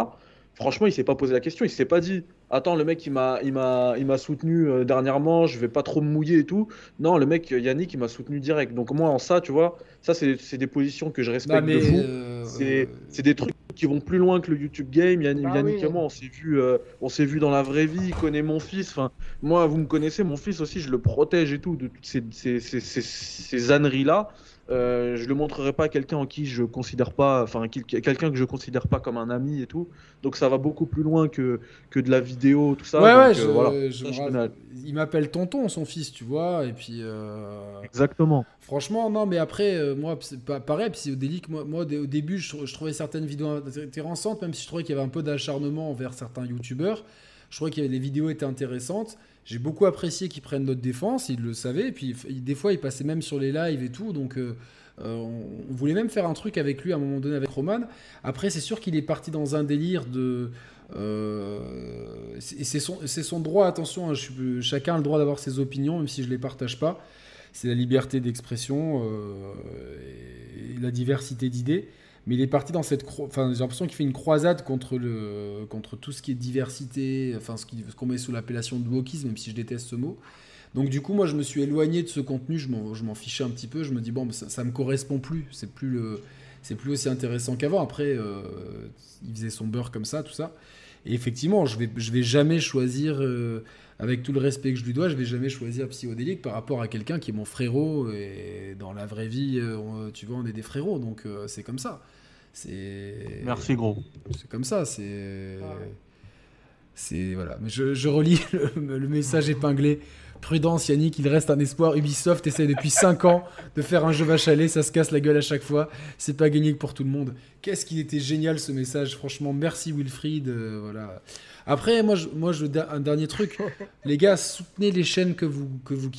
franchement, il s'est pas posé la question. Il s'est pas dit Attends, le mec, il m'a, il m'a, il m'a soutenu euh, dernièrement, je vais pas trop me mouiller et tout. Non, le mec, Yannick, il m'a soutenu direct. Donc, moi, en ça, tu vois, ça, c'est, c'est des positions que je respecte de fou. Euh, c'est, c'est des trucs qui vont plus loin que le YouTube game. Yannick, bah Yannick et moi, on s'est vu, on s'est vu dans la vraie vie. Il connaît mon fils. Enfin, moi, vous me connaissez, mon fils aussi, je le protège et tout de toutes ces, ces, ces, ces, ces âneries là. Euh, je le montrerai pas à quelqu'un en qui je considère pas, enfin quelqu'un que je considère pas comme un ami et tout. Donc ça va beaucoup plus loin que, que de la vidéo, tout ça. Ouais, ouais, euh, je, il m'appelle tonton, son fils, tu vois, et puis. Euh, Exactement. Franchement, non, mais après, moi, pas pareil, psychodélique, moi, moi au début, je, je, trouvais certaines vidéos intéressantes, même si je trouvais qu'il y avait un peu d'acharnement envers certains youtubeurs. Je trouvais que les vidéos étaient intéressantes. J'ai beaucoup apprécié qu'ils prennent notre défense, ils le savaient. Et puis, des fois, ils passaient même sur les lives et tout. Donc, euh, euh, on, voulait même faire un truc avec lui à un moment donné avec Roman. Après, c'est sûr qu'il est parti dans un délire de. Euh, c'est son, droit, attention, hein, chacun a le droit d'avoir ses opinions, même si je ne les partage pas. C'est la liberté d'expression et la diversité d'idées mais il est parti dans cette enfin j'ai l'impression qu'il fait une croisade contre le contre tout ce qui est diversité enfin ce qu'on met sous l'appellation de wokisme même si je déteste ce mot. Donc du coup moi je me suis éloigné de ce contenu je m'en fichais un petit peu je me dis bon ça, ça me correspond plus c'est plus le c'est plus aussi intéressant qu'avant. Après euh, il faisait son beurre comme ça tout ça. Et effectivement je vais je vais jamais choisir euh, avec tout le respect que je lui dois, je vais jamais choisir Psychodélique par rapport à quelqu'un qui est mon frérot. Et dans la vraie vie, euh, tu vois, on est des frérots, donc euh, c'est comme ça. C'est. Merci gros. C'est comme ça. C'est. C'est voilà. Mais je, je relis le, message épinglé. Prudence, Yannick, il reste un espoir. Ubisoft essaie depuis 5 ans de faire un jeu vache à ça se casse la gueule à chaque fois. C'est pas gagné pour tout le monde. Qu'est-ce qu'il était génial ce message, franchement. Merci Wilfried. Euh, voilà. Après, moi, je, moi un dernier truc. les gars, soutenez les chaînes que vous, que vous.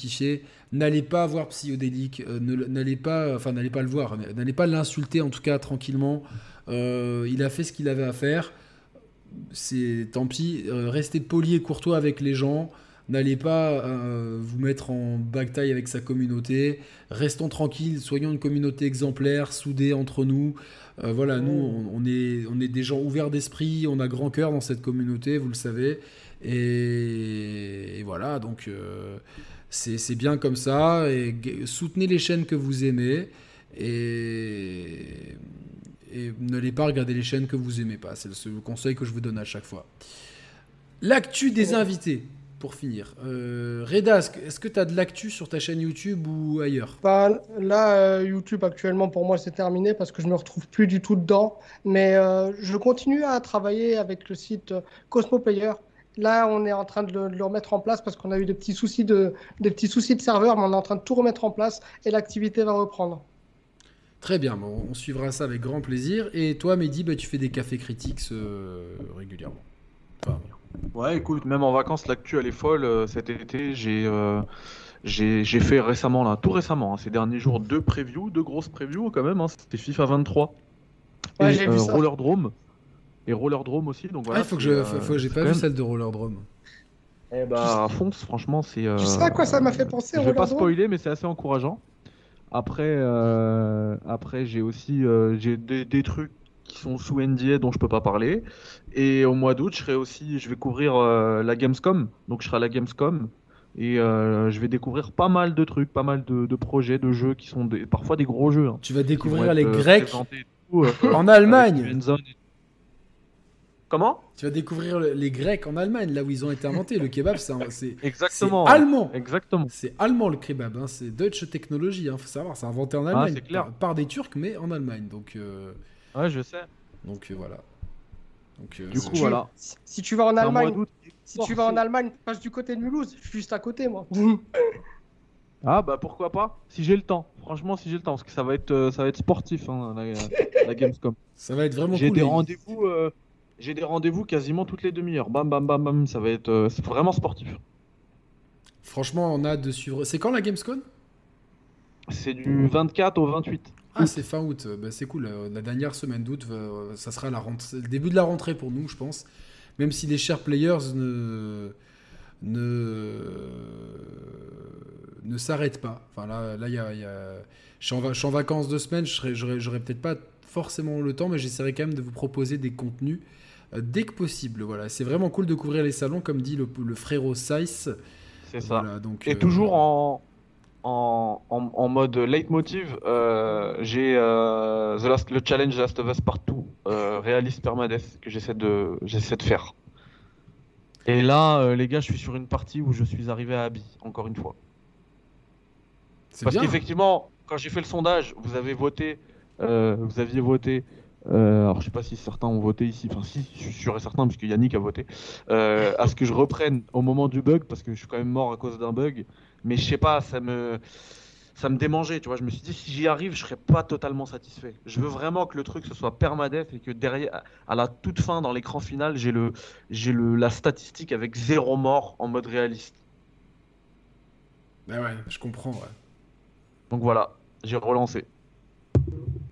N'allez pas voir Psyodélique. Euh, n'allez pas, enfin, n'allez pas le voir. N'allez pas l'insulter, en tout cas, tranquillement. Euh, il a fait ce qu'il avait à faire. C'est tant pis. Euh, restez poli et courtois avec les gens. N'allez pas vous mettre en bataille avec sa communauté. Restons tranquilles, soyons une communauté exemplaire, soudée entre nous. Euh, voilà, nous, on, est, on est des gens ouverts d'esprit, on a grand cœur dans cette communauté, vous le savez. Et, voilà, donc euh, c'est bien comme ça. Et soutenez les chaînes que vous aimez. Et, et n'allez pas regarder les chaînes que vous aimez pas. C'est le conseil que je vous donne à chaque fois. L'actu des invités, pour finir. Euh, Reda, est-ce que tu as de l'actu sur ta chaîne YouTube ou ailleurs? Bah, Là, euh, YouTube actuellement pour moi c'est terminé parce que je ne me retrouve plus du tout dedans. Mais euh, je continue à travailler avec le site Cosmo Player. Là, on est en train de le, remettre en place parce qu'on a eu des petits soucis de, des petits soucis de serveur, mais on est en train de tout remettre en place et l'activité va reprendre. Très bien, bon, on suivra ça avec grand plaisir. Et toi, Mehdi, bah, tu fais des cafés critiques régulièrement. Ouais, écoute, même en vacances, l'actu elle est folle. Euh, cet été, euh, j'ai j'ai fait récemment, là, tout récemment, hein, ces derniers jours, deux previews, deux grosses previews quand même. Hein, C'était FIFA 23 ouais, et euh, Roller Drome. Et Roller Drome aussi. Donc voilà, ah, faut que je, faut, j'ai pas vu celle de Roller Drome. Eh bah, fonce, franchement, c'est. Tu sais à quoi ça m'a fait penser Je vais pas spoiler, mais c'est assez encourageant. Après, après j'ai aussi j'ai des, des, trucs qui sont sous NDA dont je peux pas parler. Et au mois d'août, je serai aussi, je vais couvrir euh, la Gamescom, donc je serai à la Gamescom et euh, je vais découvrir pas mal de trucs, pas mal de, projets, de jeux qui sont des, parfois des gros jeux. Hein. tu vas découvrir les euh, Grecs en Allemagne. Comment? Tu vas découvrir les Grecs en Allemagne, là où ils ont été inventés. Le kebab, c'est exactement allemand. Exactement. C'est allemand le kebab. Hein. C'est Deutsche Technologie. Hein. Faut savoir, c'est inventé en ah, Allemagne Par, des Turcs, mais en Allemagne. Donc. Ouais, je sais. Donc euh, voilà. Donc, euh, du coup, voilà. Si, tu vas en Allemagne, si tu vas en Allemagne, passe du côté de Mulhouse. Je suis juste à côté, moi. ah bah pourquoi pas Si j'ai le temps. Franchement, si j'ai le temps, parce que ça va être, euh, ça va être sportif, hein, la, Gamescom. Ça va être vraiment. J'ai des rendez-vous. j'ai des rendez-vous quasiment toutes les demi-heures. Bam, bam, bam, bam. Ça va être vraiment sportif. Franchement, on a de suivre. C'est quand la Gamescom? C'est du 24 au 28. Ah, c'est fin août. Bah, c'est cool. La dernière semaine d'août, euh, ça sera la rentrée, le début de la rentrée pour nous, je pense. Même si les chers players ne ne ne s'arrêtent pas. Enfin là, là, y a, y a... Je, suis en, je, suis en, vacances deux semaines. Je j'aurais peut-être pas forcément le temps, mais j'essaierai quand même de vous proposer des contenus euh, dès que possible. Voilà, c'est vraiment cool de couvrir les salons, comme dit le, le frérot Saiz. C'est ça. donc, Et euh, toujours en en, en, mode leitmotiv, euh, j'ai euh, le challenge Last of Us partout, euh, réaliste permadeath, que j'essaie de, j'essaie de faire. Et là, euh, les gars, je suis sur une partie où je suis arrivé à Abby, encore une fois. Parce qu'effectivement, quand j'ai fait le sondage, vous avez voté, vous aviez voté alors je sais pas si certains ont voté ici, enfin si, je suis sûr et certain puisque Yannick a voté, à ce que je reprenne au moment du bug parce que je suis quand même mort à cause d'un bug mais je sais pas, ça me ça me démangeait, tu vois. Je me suis dit, si j'y arrive, je serais pas totalement satisfait. Je veux vraiment que le truc ce soit permadef et que derrière, à la toute fin, dans l'écran final, j'ai le, j'ai le, la statistique avec zéro mort en mode réaliste. Bah ouais, je comprends, ouais. Donc voilà, j'ai relancé.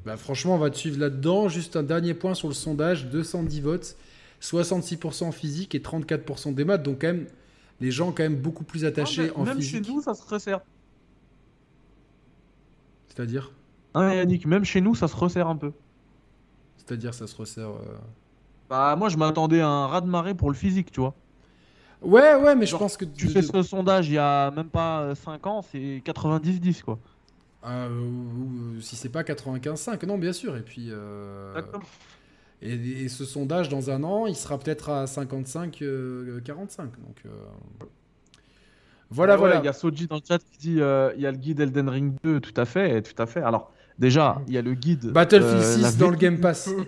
Bah franchement, on va te suivre là-dedans. Juste un dernier point sur le sondage 210 votes, 66% physique et 34% des maths. Donc quand même les gens quand même beaucoup plus attachés en même physique. chez nous, ça se resserre. C'est-à-dire? Ah Yannick, même chez nous, ça se resserre un peu. C'est-à-dire, ça se resserre. Euh, bah, moi, je m'attendais à un ras de marée pour le physique, tu vois. Ouais, ouais, mais je pense que. Tu fais ce sondage il y a même pas 5 ans, c'est 90-10, quoi. Ah, euh, si c'est pas 95-5, non, bien sûr. Et puis. Euh... Et, ce sondage, dans un an, il sera peut-être à 55-45. Euh, donc. Euh, voilà, voilà. Il y a Soji dans le chat qui dit euh, il y a le guide Elden Ring 2, tout à fait, tout à fait. Alors, déjà, il y a le guide. Battlefield 6 dans le Game Pass.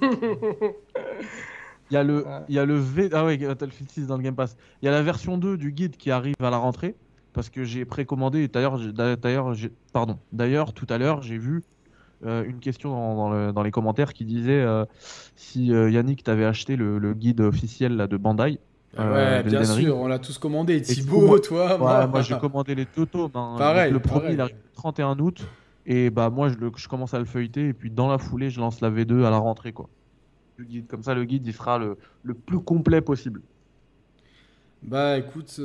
Il y a le, il y a le V, ah ouais, Battlefield 6 dans le Game Pass. Il y a la version 2 du guide qui arrive à la rentrée parce que j'ai précommandé. D'ailleurs, d'ailleurs, pardon. D'ailleurs, tout à l'heure, j'ai vu euh, une question dans, les commentaires qui disait euh, si euh, Yannick t'avait acheté le, guide officiel là, de Bandai. ouais, bien sûr, on l'a tous commandé. Thibaut, toi, moi. moi j'ai commandé les deux tomes. Hein. Pareil. Le premier, il arrive le 31 août. Et bah moi, je, je, commence à le feuilleter. Et puis dans la foulée, je lance la V2 à la rentrée. quoi. Le guide. Comme ça, le guide, il sera le, le plus complet possible. Bah écoute,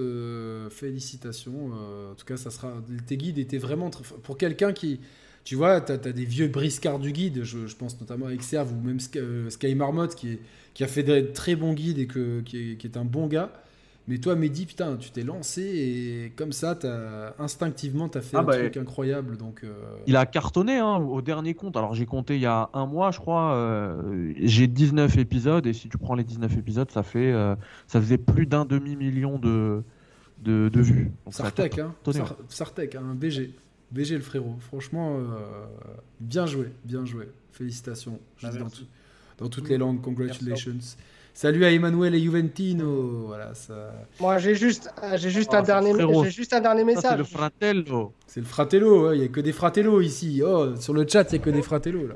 félicitations. en tout cas, ça sera. Tes guides étaient vraiment pour quelqu'un qui tu vois, tu as, des vieux briscards du guide, je, pense notamment à Exerve ou même Sky, euh, Marmot qui, qui a fait des très bons guides et que, qui, est, un bon gars. Mais toi, Mehdi, putain, tu t'es lancé et comme ça, as, instinctivement, tu as fait Ah un bah, truc incroyable. Donc, euh, Il a cartonné hein, au dernier compte. Alors j'ai compté il y a un mois, je crois. euh, j'ai 19 épisodes et si tu prends les 19 épisodes, ça fait, ça faisait plus d'un demi million de, de, de vues. Donc, ça a Sartek, hein, cartonné. Sar- Sartek, hein, un BG. BG le frérot. Franchement, euh, bien joué, bien joué. Félicitations. Je Ah, dis dans, merci. tout- dans toutes les langues, congratulations. Salut à Emmanuel et Juventino. Voilà, ça. Moi, j'ai juste, euh, j'ai juste Ah, un dernier, j'ai juste un dernier Ça, c'est message. le fratello. C'est le fratello, hein, il n'y a que des fratello ici. Oh, sur le chat, il n'y a que des fratello là.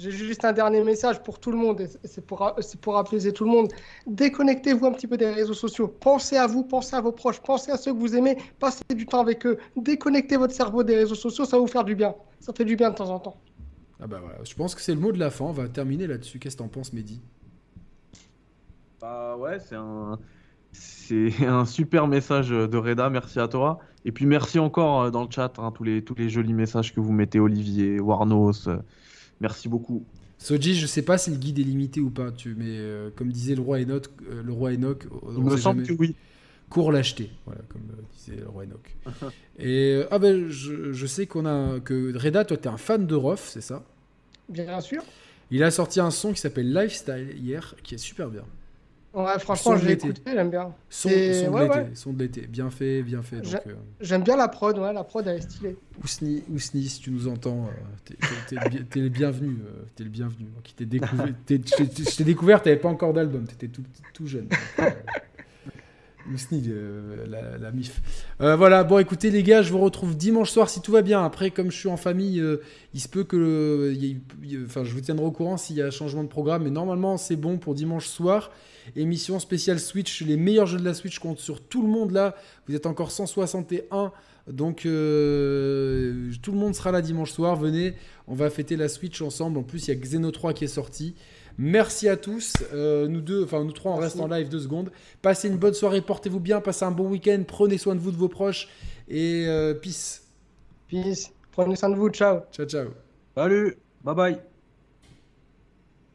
J'ai juste un dernier message pour tout le monde, et c'est pour, c'est pour apaiser tout le monde. Déconnectez-vous un petit peu des réseaux sociaux. Pensez à vous, pensez à vos proches, pensez à ceux que vous aimez, passez du temps avec eux. Déconnectez votre cerveau des réseaux sociaux, ça va vous faire du bien. Ça fait du bien de temps en temps. Ah bah voilà, je pense que c'est le mot de la fin. On va terminer là-dessus. Qu'est-ce que t'en penses, Mehdi? Bah ouais, c'est un, c'est un super message de Reda. Merci à toi. Et puis merci encore euh, dans le chat hein, tous les tous les jolis messages que vous mettez, Olivier, Warnos. Merci beaucoup. Soji, je sais pas si le guide est limité ou pas, tu, mais euh, comme disait le roi Enoch, euh, le roi Enoch on Il me semble jamais. que oui. cours l'acheter, voilà, comme euh, disait le roi Enoch. Et euh, ah ben, je, je sais qu'on a que Reda, toi, t'es un fan de Rof, c'est ça? Bien sûr. Il a sorti un son qui s'appelle Lifestyle hier, qui est super bien. Ouais, franchement, je l'ai écouté, j'aime bien. Son, de ouais, l'été, ouais. son de l'été, bien fait, bien fait. Euh, J'aime bien la prod, ouais, la prod elle est stylée. Ousni, Ousni, si tu nous entends, euh, t'es- le bienvenu. euh, T'es le bienvenu. Moi qui t'ai découvert, t'es- je t'ai- je t'ai découvert, t'avais pas encore d'album, t'étais tout, tout jeune. Donc, euh, la, mif. Euh, voilà, bon écoutez les gars, je vous retrouve dimanche soir si tout va bien. Après, comme je suis en famille, euh, il se peut que. Enfin, je vous tiendrai au courant s'il y a changement de programme, mais normalement c'est bon pour dimanche soir. Émission spéciale Switch, les meilleurs jeux de la Switch, je compte sur tout le monde là. Vous êtes encore 161 donc tout le monde sera là dimanche soir. Venez, on va fêter la Switch ensemble. En plus, il y a Xeno 3 qui est sorti. Merci à tous. Euh, nous deux, enfin nous trois, on reste en live deux secondes. Passez une bonne soirée, portez-vous bien, passez un bon week-end, prenez soin de vous, de vos proches et euh, peace. Peace. Prenez soin de vous, ciao. Ciao, ciao. Salut, bye bye.